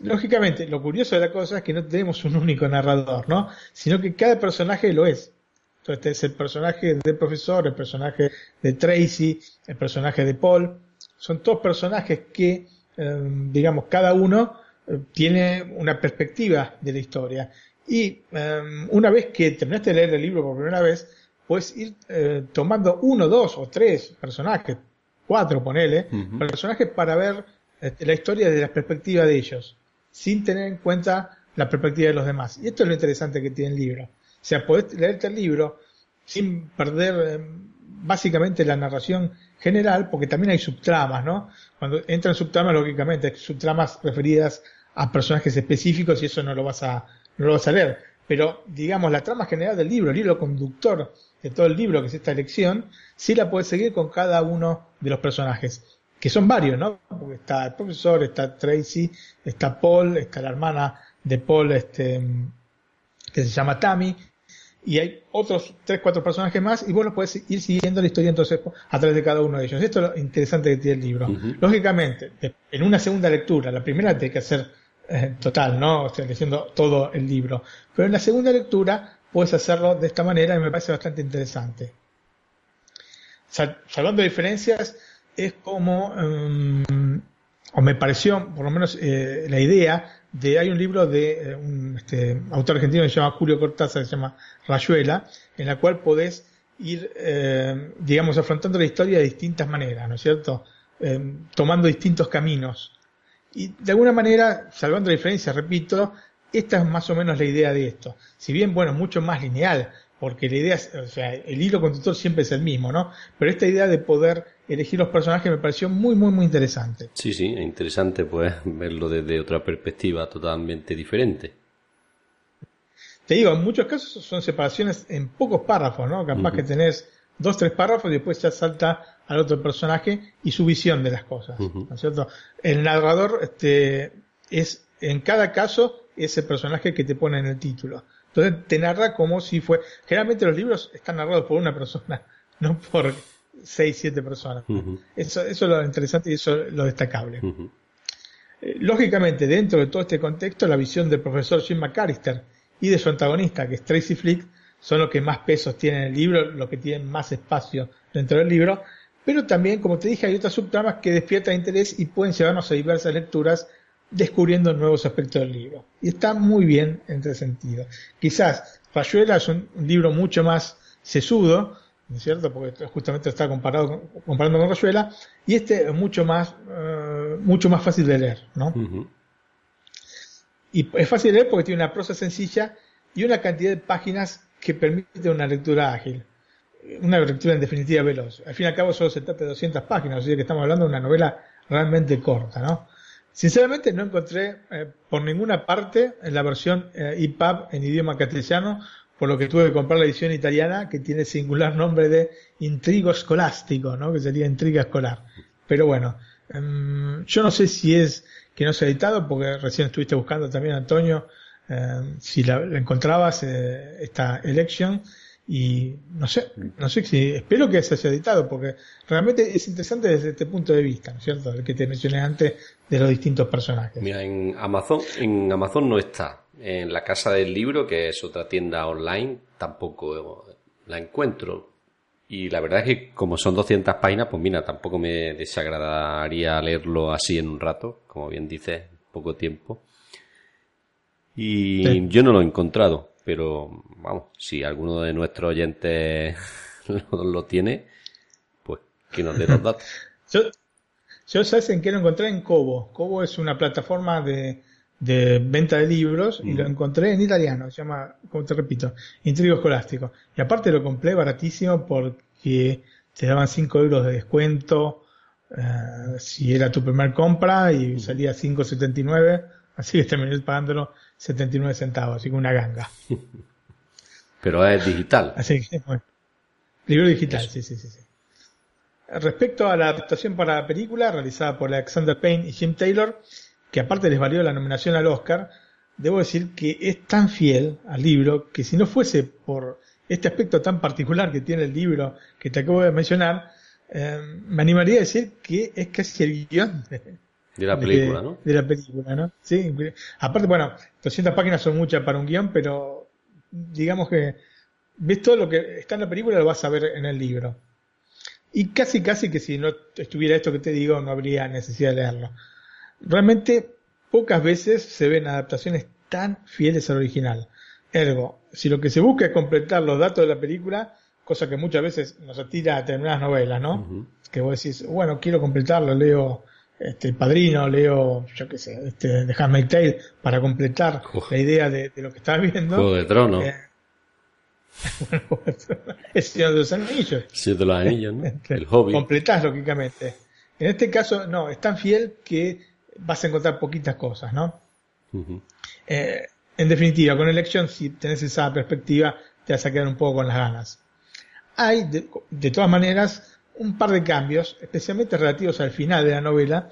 Lógicamente, lo curioso de la cosa es que no tenemos un único narrador, ¿no? Sino que cada personaje lo es. Entonces es el personaje del profesor, el personaje de Tracy, el personaje de Paul. Son todos personajes que, em, digamos, cada uno eh, tiene una perspectiva de la historia. Y em, una vez que terminaste de leer el libro por primera vez, puedes ir eh, tomando uno, dos o tres personajes, cuatro ponele, personajes para ver este, la historia desde la perspectiva de ellos, sin tener en cuenta la perspectiva de los demás. Y esto es lo interesante que tiene el libro. O sea, podés leerte el libro sin perder em, básicamente la narración general, porque también hay subtramas, ¿no? Cuando entran subtramas, lógicamente, subtramas referidas a personajes específicos y eso no lo vas a, no lo vas a leer. Pero, digamos, la trama general del libro, el libro conductor de todo el libro, que es esta elección, sí la puedes seguir con cada uno de los personajes, que son varios, ¿no? Porque está el profesor, está Tracy, está Paul, está la hermana de Paul, este, que se llama Tammy, y hay otros tres, cuatro personajes más, y vos los puedes ir siguiendo la historia entonces a través de cada uno de ellos. Esto es lo interesante que tiene el libro. Lógicamente, en una segunda lectura, la primera tiene que hacer eh, total, ¿no? O sea, leyendo todo el libro. Pero en la segunda lectura puedes hacerlo de esta manera y me parece bastante interesante. Salvando diferencias, es como, um, o me pareció, por lo menos, eh, la idea de, hay un libro de eh, un este, autor argentino que se llama Julio Cortázar, se llama Rayuela, en la cual podés ir, digamos, afrontando la historia de distintas maneras, ¿no es cierto? tomando distintos caminos. Y de alguna manera, salvando la diferencia, repito, esta es más o menos la idea de esto. Si bien, bueno, mucho más lineal, porque la idea, es, o sea, el hilo conductor siempre es el mismo, ¿no? Pero esta idea de poder elegir los personajes me pareció muy, muy, muy interesante.
Sí, sí, es interesante pues verlo desde otra perspectiva totalmente diferente.
Te digo, en muchos casos son separaciones en pocos párrafos, ¿no? Capaz que tenés dos, tres párrafos y después ya salta al otro personaje y su visión de las cosas, ¿no es cierto? El narrador este, es, en cada caso, ese personaje que te pone en el título. Entonces te narra como si fue... Generalmente los libros están narrados por una persona, no por seis, siete personas. eso, eso es lo interesante y eso es lo destacable. Eh, lógicamente, dentro de todo este contexto, la visión del profesor Jim McAllister y de su antagonista, que es Tracy Flick, son los que más pesos tienen en el libro, los que tienen más espacio dentro del libro, pero también, como te dije, hay otras subtramas que despiertan interés y pueden llevarnos a diversas lecturas descubriendo nuevos aspectos del libro. Y está muy bien en ese sentido. Quizás Rayuela es un, libro mucho más sesudo, ¿no es cierto? Porque justamente está comparado, comparando con Rayuela, y este es mucho más, eh, mucho más fácil de leer, ¿no? Y es fácil de leer porque tiene una prosa sencilla y una cantidad de páginas que permite una lectura ágil una lectura en definitiva veloz. Al fin y al cabo solo se trata de 200 páginas, así que estamos hablando de una novela realmente corta, ¿no? Sinceramente no encontré eh, por ninguna parte en la versión eh, EPUB en idioma castellano, por lo que tuve que comprar la edición italiana que tiene singular nombre de Intrigo Escolástico, ¿no? Que sería Intriga Escolar. Pero bueno, em, yo no sé si es que no se ha editado, porque recién estuviste buscando también, Antonio, em, si la, encontrabas, eh, esta Election, y no sé, no sé si, espero que se haya editado, porque realmente es interesante desde este punto de vista, ¿no es cierto? El que te mencioné antes de los distintos personajes.
Mira, en Amazon, en Amazon no está. En la casa del libro, que es otra tienda online, tampoco la encuentro. Y la verdad es que como son 200 páginas, pues mira, tampoco me desagradaría leerlo así en un rato, como bien dices, poco tiempo. Y yo no lo he encontrado pero vamos, si alguno de nuestros oyentes lo, tiene, pues que nos dé los datos.
yo, yo sabes en qué lo encontré en Kobo. Kobo es una plataforma de, de venta de libros y lo encontré en italiano, se llama, como te repito, Intrigo Escolástico. Y aparte lo compré baratísimo porque te daban 5 euros de descuento eh, si era tu primer compra y salía 5,79, así que terminé pagándolo 79 centavos, así que una ganga.
Pero es digital.
Así que, bueno. Libro digital, sí, sí, sí, sí. Respecto a la adaptación para la película realizada por Alexander Payne y Jim Taylor, que aparte les valió la nominación al Oscar, debo decir que es tan fiel al libro que si no fuese por este aspecto tan particular que tiene el libro que te acabo de mencionar, eh, me animaría a decir que es casi el guion de,
de la película, ¿no?
De la película, ¿no? Sí. Aparte, bueno, 200 páginas son muchas para un guion, pero digamos que ves todo lo que está en la película lo vas a ver en el libro. Y casi, casi que si no estuviera esto que te digo, no habría necesidad de leerlo. Realmente, pocas veces se ven adaptaciones tan fieles al original. Ergo, si lo que se busca es completar los datos de la película, cosa que muchas veces nos atira a determinadas novelas, ¿no? Que vos decís, bueno, quiero completarlo, leo este Padrino, leo, yo qué sé, este, The Handmaid's Tale, para completar la idea de, lo que estás viendo.
Juego de Tronos. Eh,
el Señor de los Anillos.
El de los Anillos, ¿no? El hobby.
Completás, lógicamente. En este caso, no, es tan fiel que vas a encontrar poquitas cosas, ¿no? eh, en definitiva, con Election, si tenés esa perspectiva, te vas a quedar un poco con las ganas. Hay, de, todas maneras, un par de cambios, especialmente relativos al final de la novela,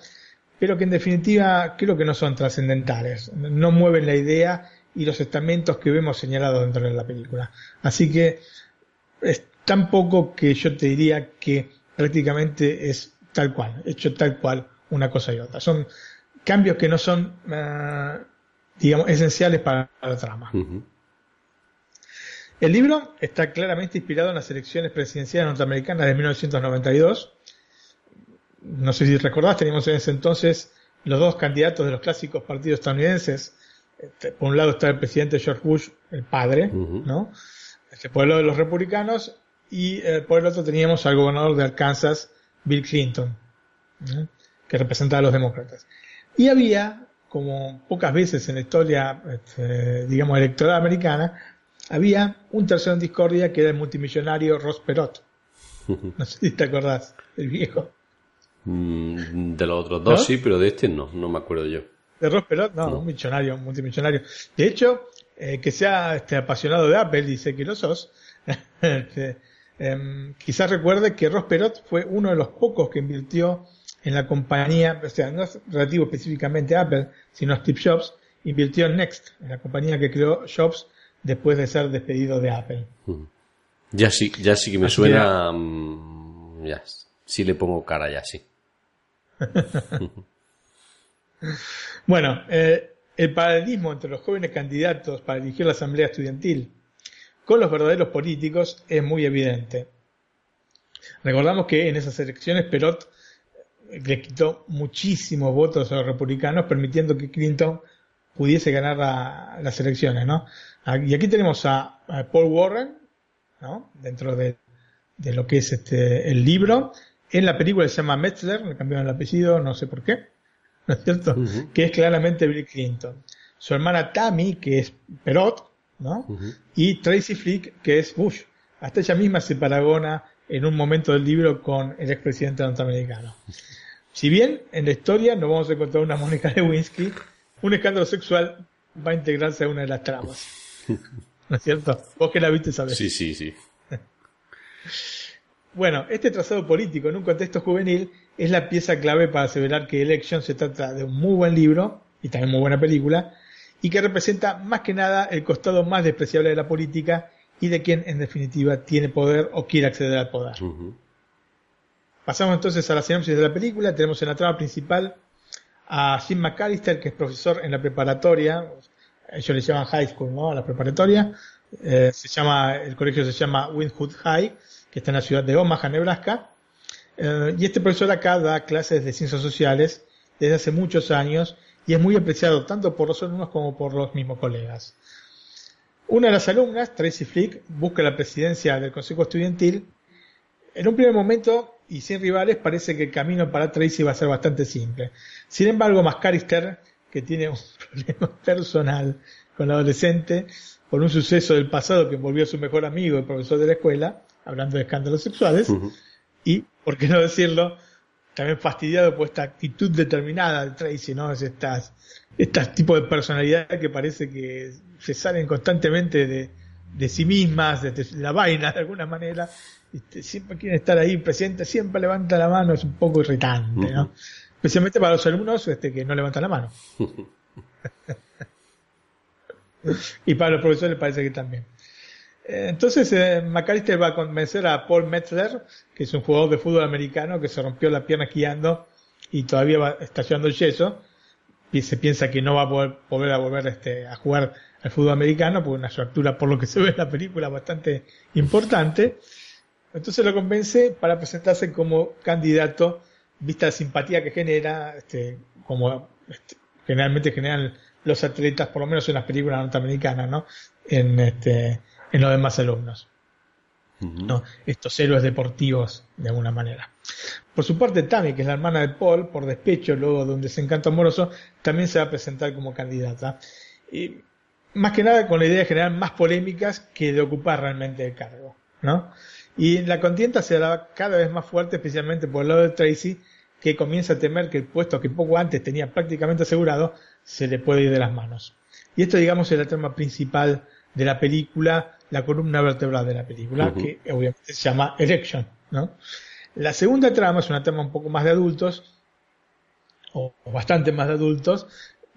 pero que en definitiva creo que no son trascendentales, no mueven la idea y los estamentos que vemos señalados dentro de la película. Así que es tan poco que yo te diría que prácticamente es tal cual, hecho tal cual una cosa y otra. Son cambios que no son eh, digamos, esenciales para la trama. El libro está claramente inspirado en las elecciones presidenciales norteamericanas de 1992. No sé si recordás, teníamos en ese entonces los dos candidatos de los clásicos partidos estadounidenses. Este, por un lado está el presidente George Bush, el padre, ¿no? Este, por el lado de los republicanos, y eh, por el otro teníamos al gobernador de Arkansas, Bill Clinton, que representaba a los demócratas. Y había como pocas veces en la historia, este, digamos, electoral americana, había un tercero en discordia que era el multimillonario Ross Perot. No sé si te acordás, el viejo.
Mm, de los otros dos sí, pero de este no, no me acuerdo yo.
De Ross Perot, no, un millonario, un multimillonario. De hecho, eh, que sea este, apasionado de Apple, dice que lo sos, este, em, quizás recuerde que Ross Perot fue uno de los pocos que invirtió en la compañía, o sea, no es relativo específicamente a Apple, sino a Steve Jobs, invirtió en Next, en la compañía que creó Jobs después de ser despedido de Apple.
Ya sí, ya sí que me suena, mm, ya, sí le pongo cara ya sí.
bueno, eh, el paralelismo entre los jóvenes candidatos para dirigir la asamblea estudiantil con los verdaderos políticos es muy evidente. Recordamos que en esas elecciones Perot le quitó muchísimos votos a los republicanos, permitiendo que Clinton pudiese ganar las elecciones, ¿no? Ah, y aquí tenemos a, Paul Warren, ¿no? Dentro de, lo que es este el libro. En la película se llama Metzler, le cambiaron el apellido, no sé por qué, ¿no es cierto? Que es claramente Bill Clinton. Su hermana Tammy, que es Perot, ¿no? Y Tracy Flick, que es Bush. Hasta ella misma se paragona en un momento del libro con el expresidente norteamericano. Si bien en la historia nos vamos a encontrar una Mónica Lewinsky, un escándalo sexual va a integrarse a una de las tramas. ¿No es cierto? Vos que la viste sabés.
Sí, sí, sí.
bueno, este trazado político en un contexto juvenil es la pieza clave para aseverar que Election se trata de un muy buen libro y también muy buena película y que representa más que nada el costado más despreciable de la política y de quien en definitiva tiene poder o quiere acceder al poder. Pasamos entonces a la sinopsis de la película. Tenemos en la trama principal a Jim McAllister, que es profesor en la preparatoria. Ellos le llaman high school, ¿no? A la preparatoria. Eh, se llama, el colegio se llama Windhood High, que está en la ciudad de Omaha, Nebraska. Eh, y este profesor acá da clases de ciencias sociales desde hace muchos años y es muy apreciado tanto por los alumnos como por los mismos colegas. Una de las alumnas, Tracy Flick, busca la presidencia del Consejo Estudiantil. En un primer momento y sin rivales parece que el camino para Tracy va a ser bastante simple. Sin embargo, Mascarister, que tiene un problema personal con la adolescente por un suceso del pasado que envolvió a su mejor amigo, el profesor de la escuela, hablando de escándalos sexuales, y, por qué no decirlo, también fastidiado por esta actitud determinada de Tracy, ¿no? Es estas, estas tipos de personalidad que parece que se salen constantemente de, de sí mismas, de la vaina de alguna manera, este, siempre quieren estar ahí presentes, siempre levanta la mano, es un poco irritante, ¿no? Especialmente para los alumnos este, que no levantan la mano. y para los profesores parece que también. Eh, entonces, eh, McAllister va a convencer a Paul Metzler, que es un jugador de fútbol americano que se rompió la pierna esquiando y todavía va, está llevando el yeso, se piensa que no va a poder, volver a volver este, a jugar al fútbol americano, por una fractura, por lo que se ve en la película, bastante importante. Entonces lo convence para presentarse como candidato, vista la simpatía que genera, este, como este, generalmente generan los atletas, por lo menos en las películas norteamericanas, ¿no? En, este, en los demás alumnos. ¿no? Estos héroes deportivos, de alguna manera. Por su parte, Tammy, que es la hermana de Paul, por despecho, luego de un desencanto amoroso, también se va a presentar como candidata. Y más que nada con la idea de generar más polémicas que de ocupar realmente el cargo, ¿no? Y la contienda se hará cada vez más fuerte, especialmente por el lado de Tracy, que comienza a temer que el puesto que poco antes tenía prácticamente asegurado se le puede ir de las manos. Y esto, digamos, es la trama principal de la película, la columna vertebral de la película, que obviamente se llama Election, ¿no? La segunda trama es una trama un poco más de adultos, o, bastante más de adultos.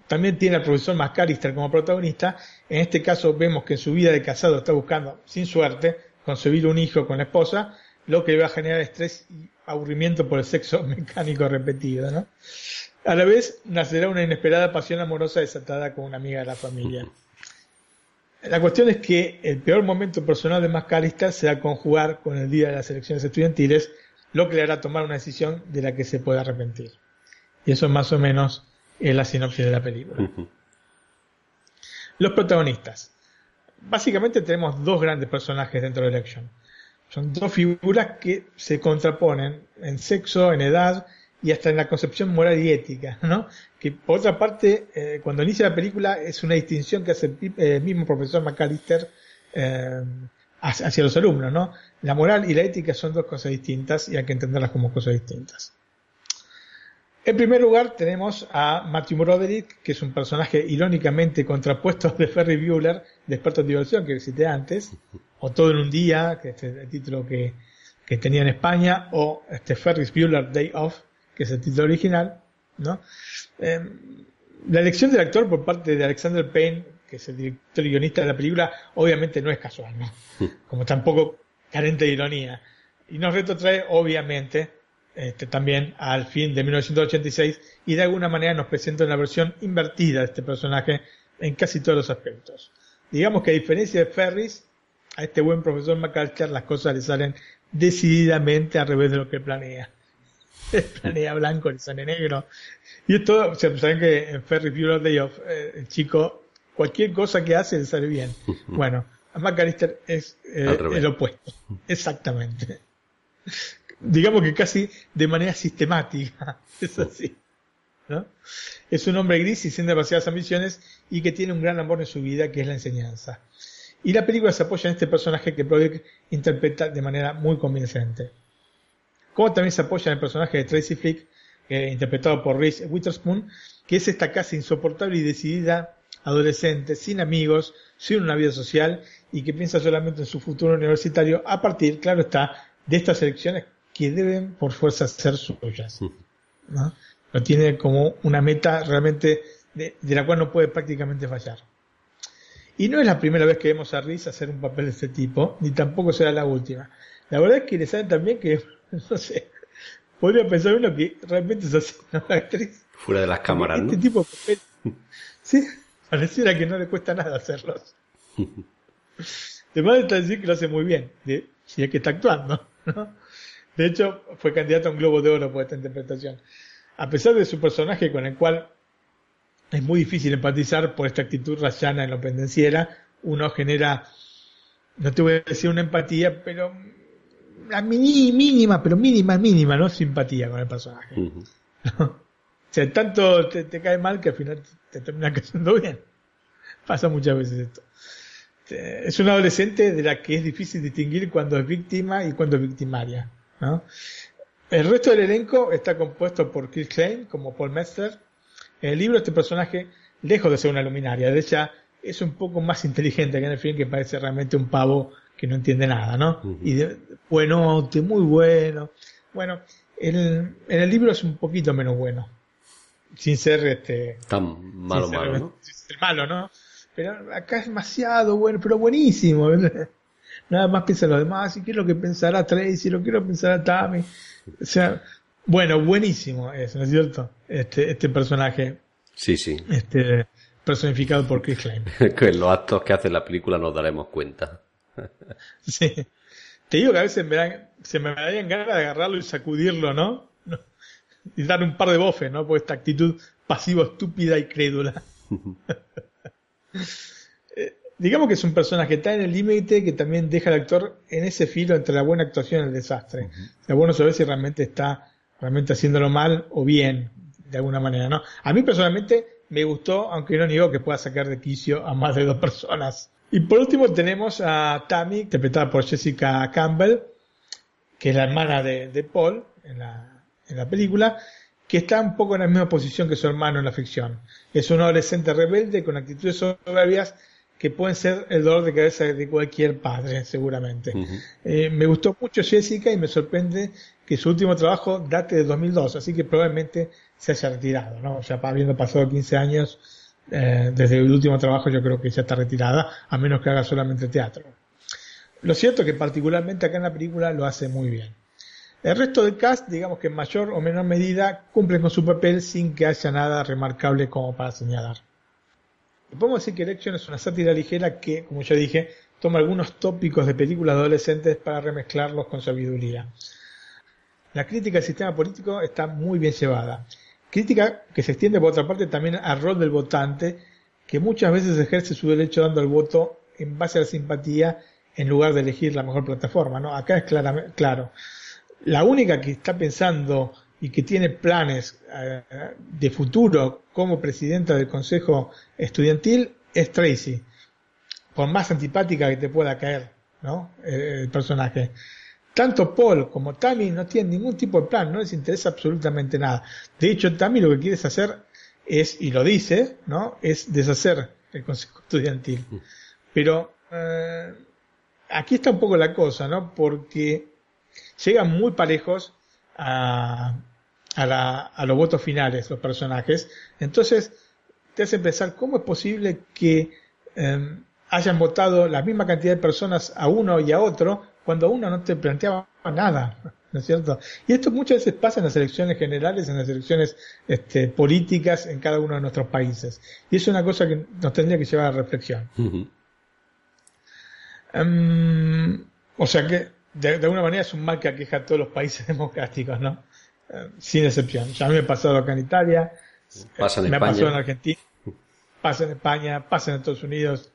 También tiene al profesor McAllister como protagonista. En este caso vemos que en su vida de casado está buscando, sin suerte, concebir un hijo con la esposa, lo que va a generar estrés y aburrimiento por el sexo mecánico repetido, ¿no? A la vez nacerá una inesperada pasión amorosa desatada con una amiga de la familia. La cuestión es que el peor momento personal de McAllister será conjugar con el día de las elecciones estudiantiles, lo que le hará tomar una decisión de la que se puede arrepentir. Y eso más o menos es la sinopsis de la película. Los protagonistas. Básicamente tenemos dos grandes personajes dentro de Election. Son dos figuras que se contraponen en sexo, en edad y hasta en la concepción moral y ética, ¿no? Que por otra parte, eh, cuando inicia la película es una distinción que hace el eh, mismo profesor McAllister eh, hacia los alumnos, ¿no? La moral y la ética son dos cosas distintas y hay que entenderlas como cosas distintas. En primer lugar tenemos a Matthew Broderick, que es un personaje irónicamente contrapuesto de Ferry Bueller, de experto en diversión que cité antes, o Todo en un día, que es el título que, tenía en España, o este Ferris Bueller Day Off, que es el título original, ¿no? Em, la elección del actor por parte de Alexander Payne, que es el director y guionista de la película, obviamente no es casual, ¿no? Como tampoco carente de ironía. Y nos retrotrae, obviamente, este, también al fin de 1986 y de alguna manera nos presenta una versión invertida de este personaje en casi todos los aspectos. Digamos que a diferencia de Ferris, a este buen profesor McAllister las cosas le salen decididamente al revés de lo que planea. planea blanco, le sale negro. Y esto, saben que en Ferris Bueller Day Off, eh, el chico, cualquier cosa que hace le sale bien. Bueno, a McAllister es eh, el opuesto. Exactamente. Digamos que casi de manera sistemática. Es así. ¿no? Es un hombre gris y sin demasiadas ambiciones y que tiene un gran amor en su vida que es la enseñanza. Y la película se apoya en este personaje que Broderick interpreta de manera muy convincente. Como también se apoya en el personaje de Tracy Flick, interpretado por Reese Witherspoon, que es esta casi insoportable y decidida adolescente, sin amigos, sin una vida social y que piensa solamente en su futuro universitario a partir, claro está, de estas elecciones que deben por fuerza ser suyas. ¿no? Lo tiene como una meta realmente de, la cual no puede prácticamente fallar. Y no es la primera vez que vemos a Riz hacer un papel de este tipo, ni tampoco será la última. La verdad es que le saben también que, no sé, podría pensar uno que realmente es así, ¿no? La actriz.
Fuera de las cámaras,
este tipo de papel, sí, pareciera que no le cuesta nada hacerlos. Además de decir que lo hace muy bien, si es que está actuando, ¿no? De hecho, fue candidato a un Globo de Oro por esta interpretación. A pesar de su personaje con el cual es muy difícil empatizar por esta actitud rayana en lo pendenciera, uno genera, no te voy a decir una empatía, pero la mínima, pero mínima, mínima, ¿no? Simpatía con el personaje. o sea, tanto te, cae mal que al final te, termina cayendo bien. Pasa muchas veces esto. Es una adolescente de la que es difícil distinguir cuando es víctima y cuando es victimaria. ¿No? El resto del elenco está compuesto por Chris Klein como Paul Metzler, en el libro este personaje, lejos de ser una luminaria, de ella es un poco más inteligente que en el film, que parece realmente un pavo que no entiende nada, ¿no? Y de, bueno, muy bueno. Bueno, en el libro es un poquito menos bueno. Sin ser este.
Tan malo, malo, ¿no?
Sin ser malo, ¿no? Pero acá es demasiado bueno, pero buenísimo. Nada más piensa lo demás, y qué es lo que pensará Tracy, lo quiero pensar Tammy. O sea, bueno, buenísimo es, ¿no es cierto? Este, este personaje.
Sí, sí.
Este, personificado por Chris Klein.
que en los actos que hace la película nos daremos cuenta.
sí. Te digo que a veces me dan, se me darían ganas de agarrarlo y sacudirlo, ¿no? Y darle un par de bofes, ¿no? Por esta actitud pasivo, estúpida y crédula. Digamos que es un personaje tan en el límite que también deja al actor en ese filo entre la buena actuación y el desastre. Uh -huh. O sea, bueno saber si realmente está realmente haciéndolo mal o bien, de alguna manera, ¿no? A mí personalmente me gustó, aunque no niego que pueda sacar de quicio a más de dos personas. Y por último tenemos a Tammy, interpretada por Jessica Campbell, que es la hermana de, de Paul en la, en la película, que está un poco en la misma posición que su hermano en la ficción. Es un adolescente rebelde con actitudes soberbias que pueden ser el dolor de cabeza de cualquier padre, seguramente. Uh -huh. eh, me gustó mucho Jessica y me sorprende que su último trabajo date de 2002, así que probablemente se haya retirado, ¿no? O sea, habiendo pasado 15 años eh, desde el último trabajo, yo creo que ya está retirada, a menos que haga solamente teatro. Lo cierto es que particularmente acá en la película lo hace muy bien. El resto del cast, digamos que en mayor o menor medida, cumplen con su papel sin que haya nada remarcable como para señalar. Y podemos decir que Election es una sátira ligera que, como ya dije, toma algunos tópicos de películas adolescentes para remezclarlos con sabiduría. La crítica al sistema político está muy bien llevada. Crítica que se extiende por otra parte también al rol del votante, que muchas veces ejerce su derecho dando el voto en base a la simpatía en lugar de elegir la mejor plataforma. ¿no? Acá es claro. La única que está pensando y que tiene planes eh, de futuro como presidenta del Consejo Estudiantil es Tracy. Por más antipática que te pueda caer, ¿no? El, el personaje. Tanto Paul como Tammy no tienen ningún tipo de plan, no les interesa absolutamente nada. De hecho, Tammy lo que quiere hacer es, y lo dice, ¿no? Es deshacer el Consejo Estudiantil. Pero eh, aquí está un poco la cosa, ¿no? Porque llegan muy parejos a, a, la, a los votos finales los personajes. Entonces te hace pensar cómo es posible que eh, hayan votado la misma cantidad de personas a uno y a otro cuando uno no te planteaba nada, ¿no es cierto? Y esto muchas veces pasa en las elecciones generales, en las elecciones este, políticas en cada uno de nuestros países. Y es una cosa que nos tendría que llevar a reflexión. Uh -huh. um, o sea que, de, de, alguna manera, es un mal que aqueja a todos los países democráticos, ¿no? Sin excepción. Ya me ha pasado acá en Italia,
pasa en
me
España.
ha pasado en Argentina, pasa en España, pasa en Estados Unidos.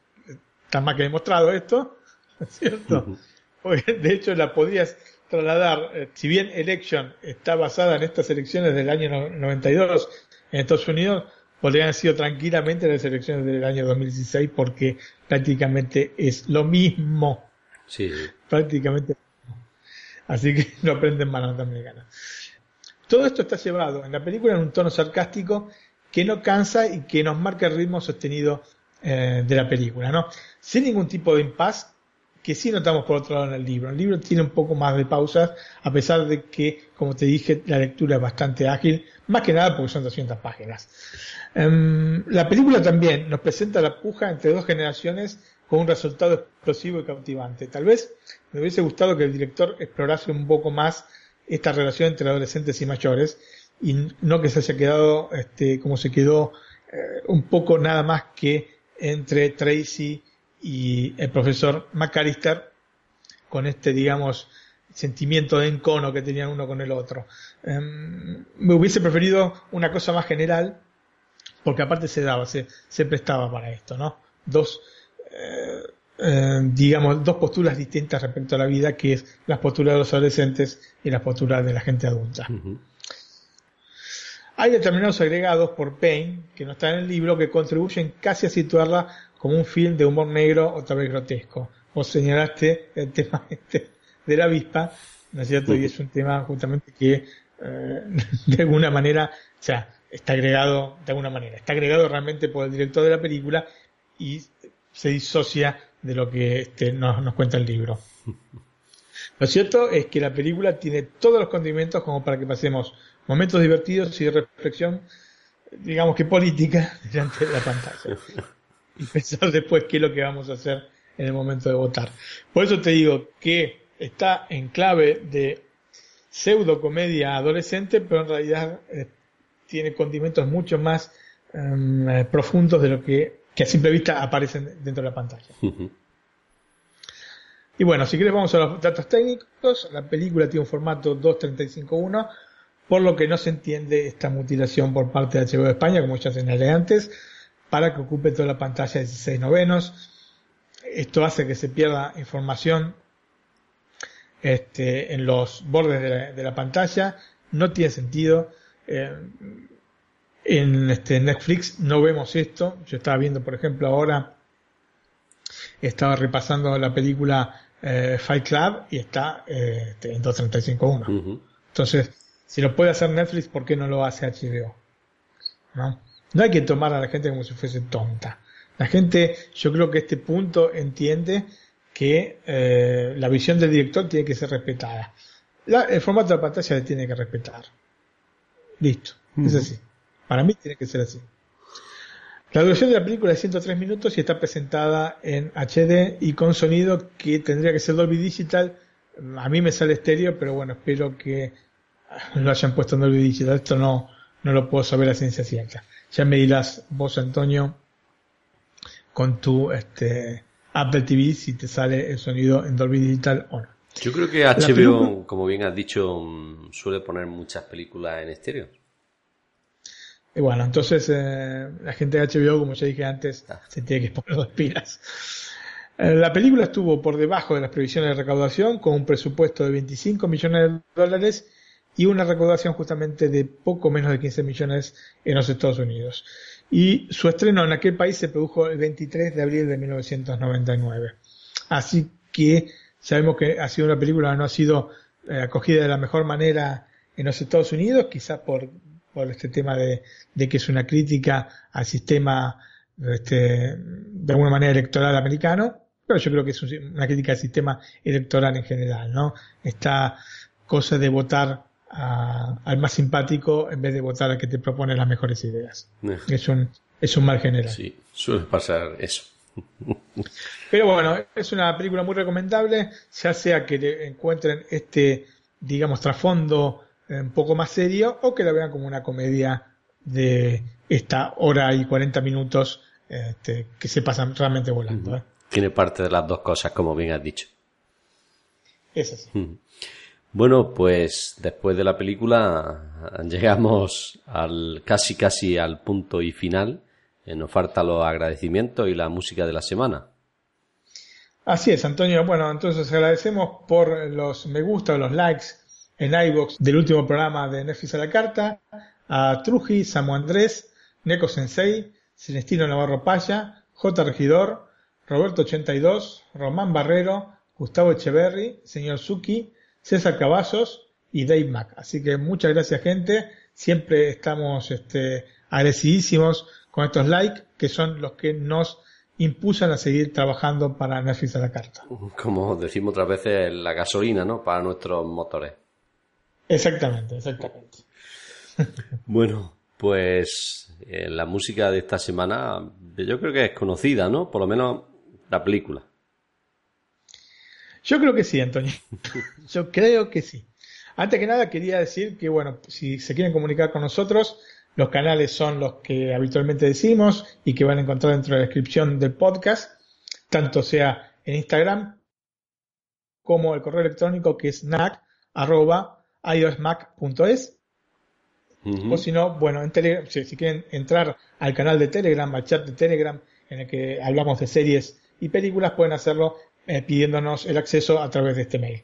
Está más que demostrado esto, ¿no es cierto? Porque de hecho la podías trasladar, eh, si bien Election está basada en estas elecciones del año 92 en Estados Unidos, podrían haber sido tranquilamente las elecciones del año 2016 porque prácticamente es lo mismo.
Sí.
Prácticamente. Así que no aprenden más norteamericana. Todo esto está llevado en la película en un tono sarcástico que no cansa y que nos marca el ritmo sostenido eh, de la película, ¿no? Sin ningún tipo de impas que sí notamos por otro lado en el libro. El libro tiene un poco más de pausas, a pesar de que, como te dije, la lectura es bastante ágil, más que nada porque son 200 páginas. Um, la película también nos presenta la puja entre dos generaciones con un resultado explosivo y cautivante. Tal vez me hubiese gustado que el director explorase un poco más esta relación entre adolescentes y mayores y no que se haya quedado este, como se quedó eh, un poco nada más que entre Tracy y el profesor McAllister con este, digamos, sentimiento de encono que tenían uno con el otro. Eh, me hubiese preferido una cosa más general, porque aparte se daba, se, se prestaba para esto, ¿no? Dos, eh, eh, digamos, dos posturas distintas respecto a la vida, que es las posturas de los adolescentes y las posturas de la gente adulta. Uh -huh. Hay determinados agregados por Payne, que no están en el libro, que contribuyen casi a situarla como un film de humor negro otra vez grotesco. Vos señalaste el tema este de la avispa, ¿no es cierto? Y es un tema justamente que eh, de alguna manera, o sea, está agregado de alguna manera, está agregado realmente por el director de la película y se disocia de lo que este, nos, nos cuenta el libro. Lo cierto es que la película tiene todos los condimentos como para que pasemos momentos divertidos y de reflexión, digamos que política, delante de la pantalla. Y pensar después qué es lo que vamos a hacer en el momento de votar. Por eso te digo que está en clave de pseudo comedia adolescente, pero en realidad eh, tiene condimentos mucho más em, eh, profundos de lo que, que a simple vista aparecen dentro de la pantalla. Y bueno, si quieres vamos a los datos técnicos. La película tiene un formato 2.35.1, por lo que no se entiende esta mutilación por parte de HBO de España, como ya señalé antes, para que ocupe toda la pantalla de 16 novenos. Esto hace que se pierda información este, en los bordes de la, pantalla. No tiene sentido. Eh, en este, Netflix no vemos esto. Yo estaba viendo, por ejemplo, ahora estaba repasando la película eh, Fight Club y está eh, este, en 235.1. Entonces, si lo puede hacer Netflix, ¿por qué no lo hace HBO? ¿No? no hay que tomar a la gente como si fuese tonta. La gente, yo creo que este punto entiende que eh, la visión del director tiene que ser respetada. el formato de la pantalla se tiene que respetar. Listo, es así. Para mí tiene que ser así. La duración de la película es 103 minutos y está presentada en HD y con sonido que tendría que ser Dolby Digital. A mí me sale estéreo, pero bueno, espero que lo hayan puesto en Dolby Digital. Esto no, no lo puedo saber a ciencia cierta. Ya me dirás vos, Antonio, con tu este, Apple TV si te sale el sonido en Dolby Digital o no.
Yo creo que HBO, como bien has dicho, mm, suele poner muchas películas en estéreo.
Y bueno, entonces eh, la gente de HBO, como ya dije antes, ah. se tiene que poner dos pilas. Eh, la película estuvo por debajo de las previsiones de recaudación, con un presupuesto de 25 millones de dólares y una recaudación justamente de poco menos de 15 millones en los Estados Unidos. Y su estreno en aquel país se produjo el 23 de abril de 1999. Así que sabemos que ha sido una película que no ha sido eh, acogida de la mejor manera en los Estados Unidos, quizás por por este tema de, que es una crítica al sistema este, de alguna manera electoral americano, pero yo creo que es una crítica al sistema electoral en general, ¿no? Esta cosa de votar al más simpático en vez de votar al que te propone las mejores ideas. Eh. Es un, es un mal general.
Sí, suele pasar eso.
Pero bueno, es una película muy recomendable, ya sea que encuentren este, digamos, trasfondo un poco más serio o que la vean como una comedia de esta hora y 40 minutos este, que se pasan realmente volando. ¿eh?
Tiene parte de las dos cosas, como bien has dicho.
Es así.
Bueno, pues después de la película llegamos al casi casi al punto y final. Eh, nos falta los agradecimientos y la música de la semana.
Así es, Antonio. Bueno, entonces agradecemos por los me gusta, los likes en iVoox del último programa de Netflix a la carta, a Truji, Samu Andrés, Neko Sensei, Celestino Navarro Paya, J. Regidor, Roberto82, Román Barrero, Gustavo Echeverry, señor Suki, César Cavazos y Dave Mac. Así que muchas gracias gente, siempre estamos este, agradecidísimos con estos likes que son los que nos impulsan a seguir trabajando para Netflix a la carta.
Como decimos otras veces, la gasolina, ¿no? Para nuestros motores.
Exactamente, exactamente.
bueno, pues eh, la música de esta semana yo creo que es conocida, ¿no? Por lo menos la película.
Yo creo que sí, Antonio. Yo creo que sí. Antes que nada quería decir que, bueno, si se quieren comunicar con nosotros, los canales son los que habitualmente decimos y que van a encontrar dentro de la descripción del podcast, tanto sea en Instagram como el correo electrónico que es nac iosmac.es. O si no, bueno, en Telegram, si, quieren entrar al canal de Telegram, al chat de Telegram, en el que hablamos de series y películas, pueden hacerlo eh, pidiéndonos el acceso a través de este mail.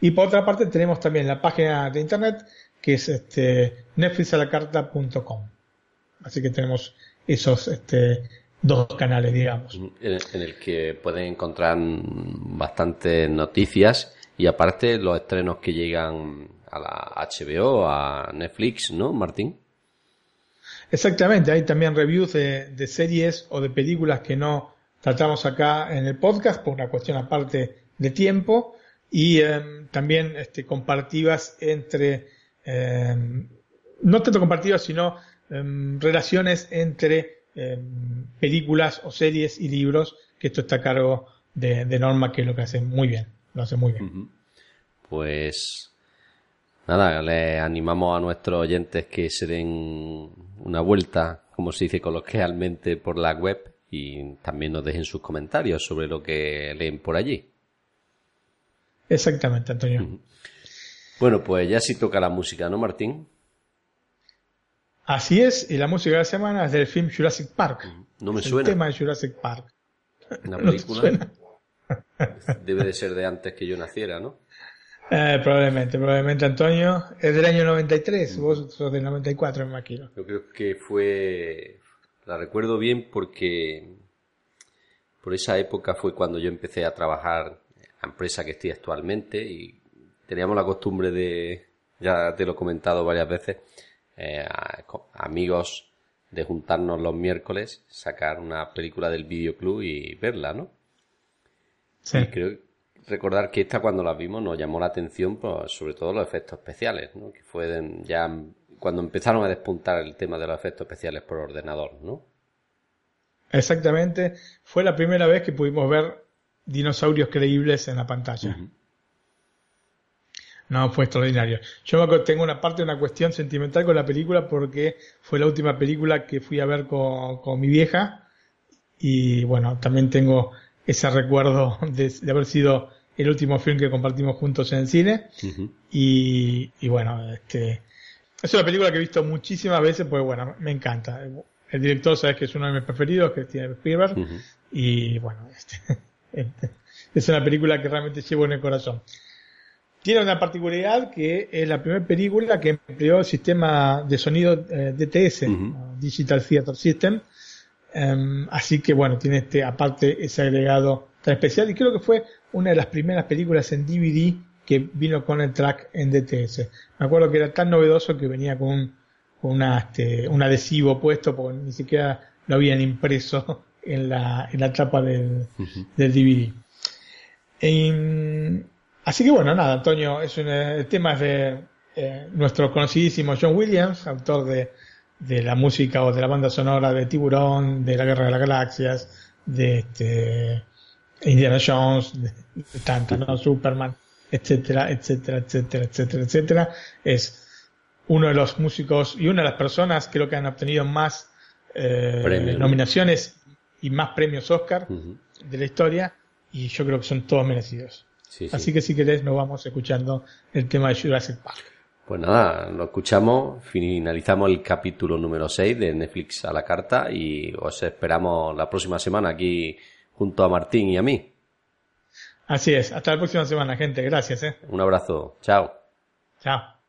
Y por otra parte, tenemos también la página de internet que es este, netflixalacarta.com. Así que tenemos esos este, dos canales, digamos.
En, en el que pueden encontrar bastantes noticias y aparte los estrenos que llegan a la HBO, a Netflix, ¿no, Martín?
Exactamente, hay también reviews de, series o de películas que no tratamos acá en el podcast por una cuestión aparte de tiempo y em, también este, compartidas entre, em, no tanto compartidas, sino em, relaciones entre películas o series y libros, que esto está a cargo de, de Norma, que es lo que hace muy bien lo hace muy bien.
Pues nada, le animamos a nuestros oyentes que se den una vuelta como se dice coloquialmente, por la web y también nos dejen sus comentarios sobre lo que leen por allí.
Exactamente, Antonio.
Bueno, pues ya sí toca la música, ¿no, Martín?
Así es, y la música de la semana es del film Jurassic Park.
No me suena.
El tema de Jurassic Park.
Una película. Debe de ser de antes que yo naciera, ¿no?
Eh, probablemente, probablemente Antonio. Es del año 93, vos sos del 94, me imagino.
Yo creo que fue. La recuerdo bien porque. Por esa época fue cuando yo empecé a trabajar en la empresa que estoy actualmente y teníamos la costumbre de. Ya te lo he comentado varias veces. Eh, amigos de juntarnos los miércoles, sacar una película del videoclub y verla, ¿no? Sí. Y creo recordar que esta cuando la vimos nos llamó la atención, pues, sobre todo los efectos especiales, ¿no? Que fue ya cuando empezaron a despuntar el tema de los efectos especiales por ordenador, ¿no?
Exactamente. Fue la primera vez que pudimos ver dinosaurios creíbles en la pantalla. No, fue extraordinario. Yo tengo una parte, una cuestión sentimental con la película porque fue la última película que fui a ver con, mi vieja y bueno, también tengo ese recuerdo de, haber sido el último film que compartimos juntos en el cine y, bueno, este, es una película que he visto muchísimas veces pues bueno, me encanta. El director sabes que es uno de mis preferidos, que tiene Spielberg y bueno, este, este, es una película que realmente llevo en el corazón. Tiene una particularidad que es la primera película que empleó el sistema de sonido eh, DTS, Digital Theater System. Em, así que bueno, tiene este, aparte ese agregado tan especial y creo que fue una de las primeras películas en DVD que vino con el track en DTS. Me acuerdo que era tan novedoso que venía con un, este, un adhesivo puesto porque ni siquiera lo habían impreso en la, en la tapa del, del DVD. Así que bueno, nada, Antonio, es un, el tema es de eh, nuestro conocidísimo John Williams, autor de, de, la música o de la banda sonora de Tiburón, de la Guerra de las Galaxias, de este, Indiana Jones, de, de ¿no? Superman, etcétera, etcétera, etcétera, etcétera, etcétera. Es uno de los músicos y una de las personas creo que han obtenido más eh, nominaciones y más premios Oscar de la historia y yo creo que son todos merecidos. Así que si querés nos vamos escuchando el tema de Jurassic Park.
Pues nada, lo escuchamos, finalizamos el capítulo número 6 de Netflix a la carta y os esperamos la próxima semana aquí junto a Martín y a mí.
Así es, hasta la próxima semana gente, gracias. ¿eh?
Un abrazo, chao.
Chao.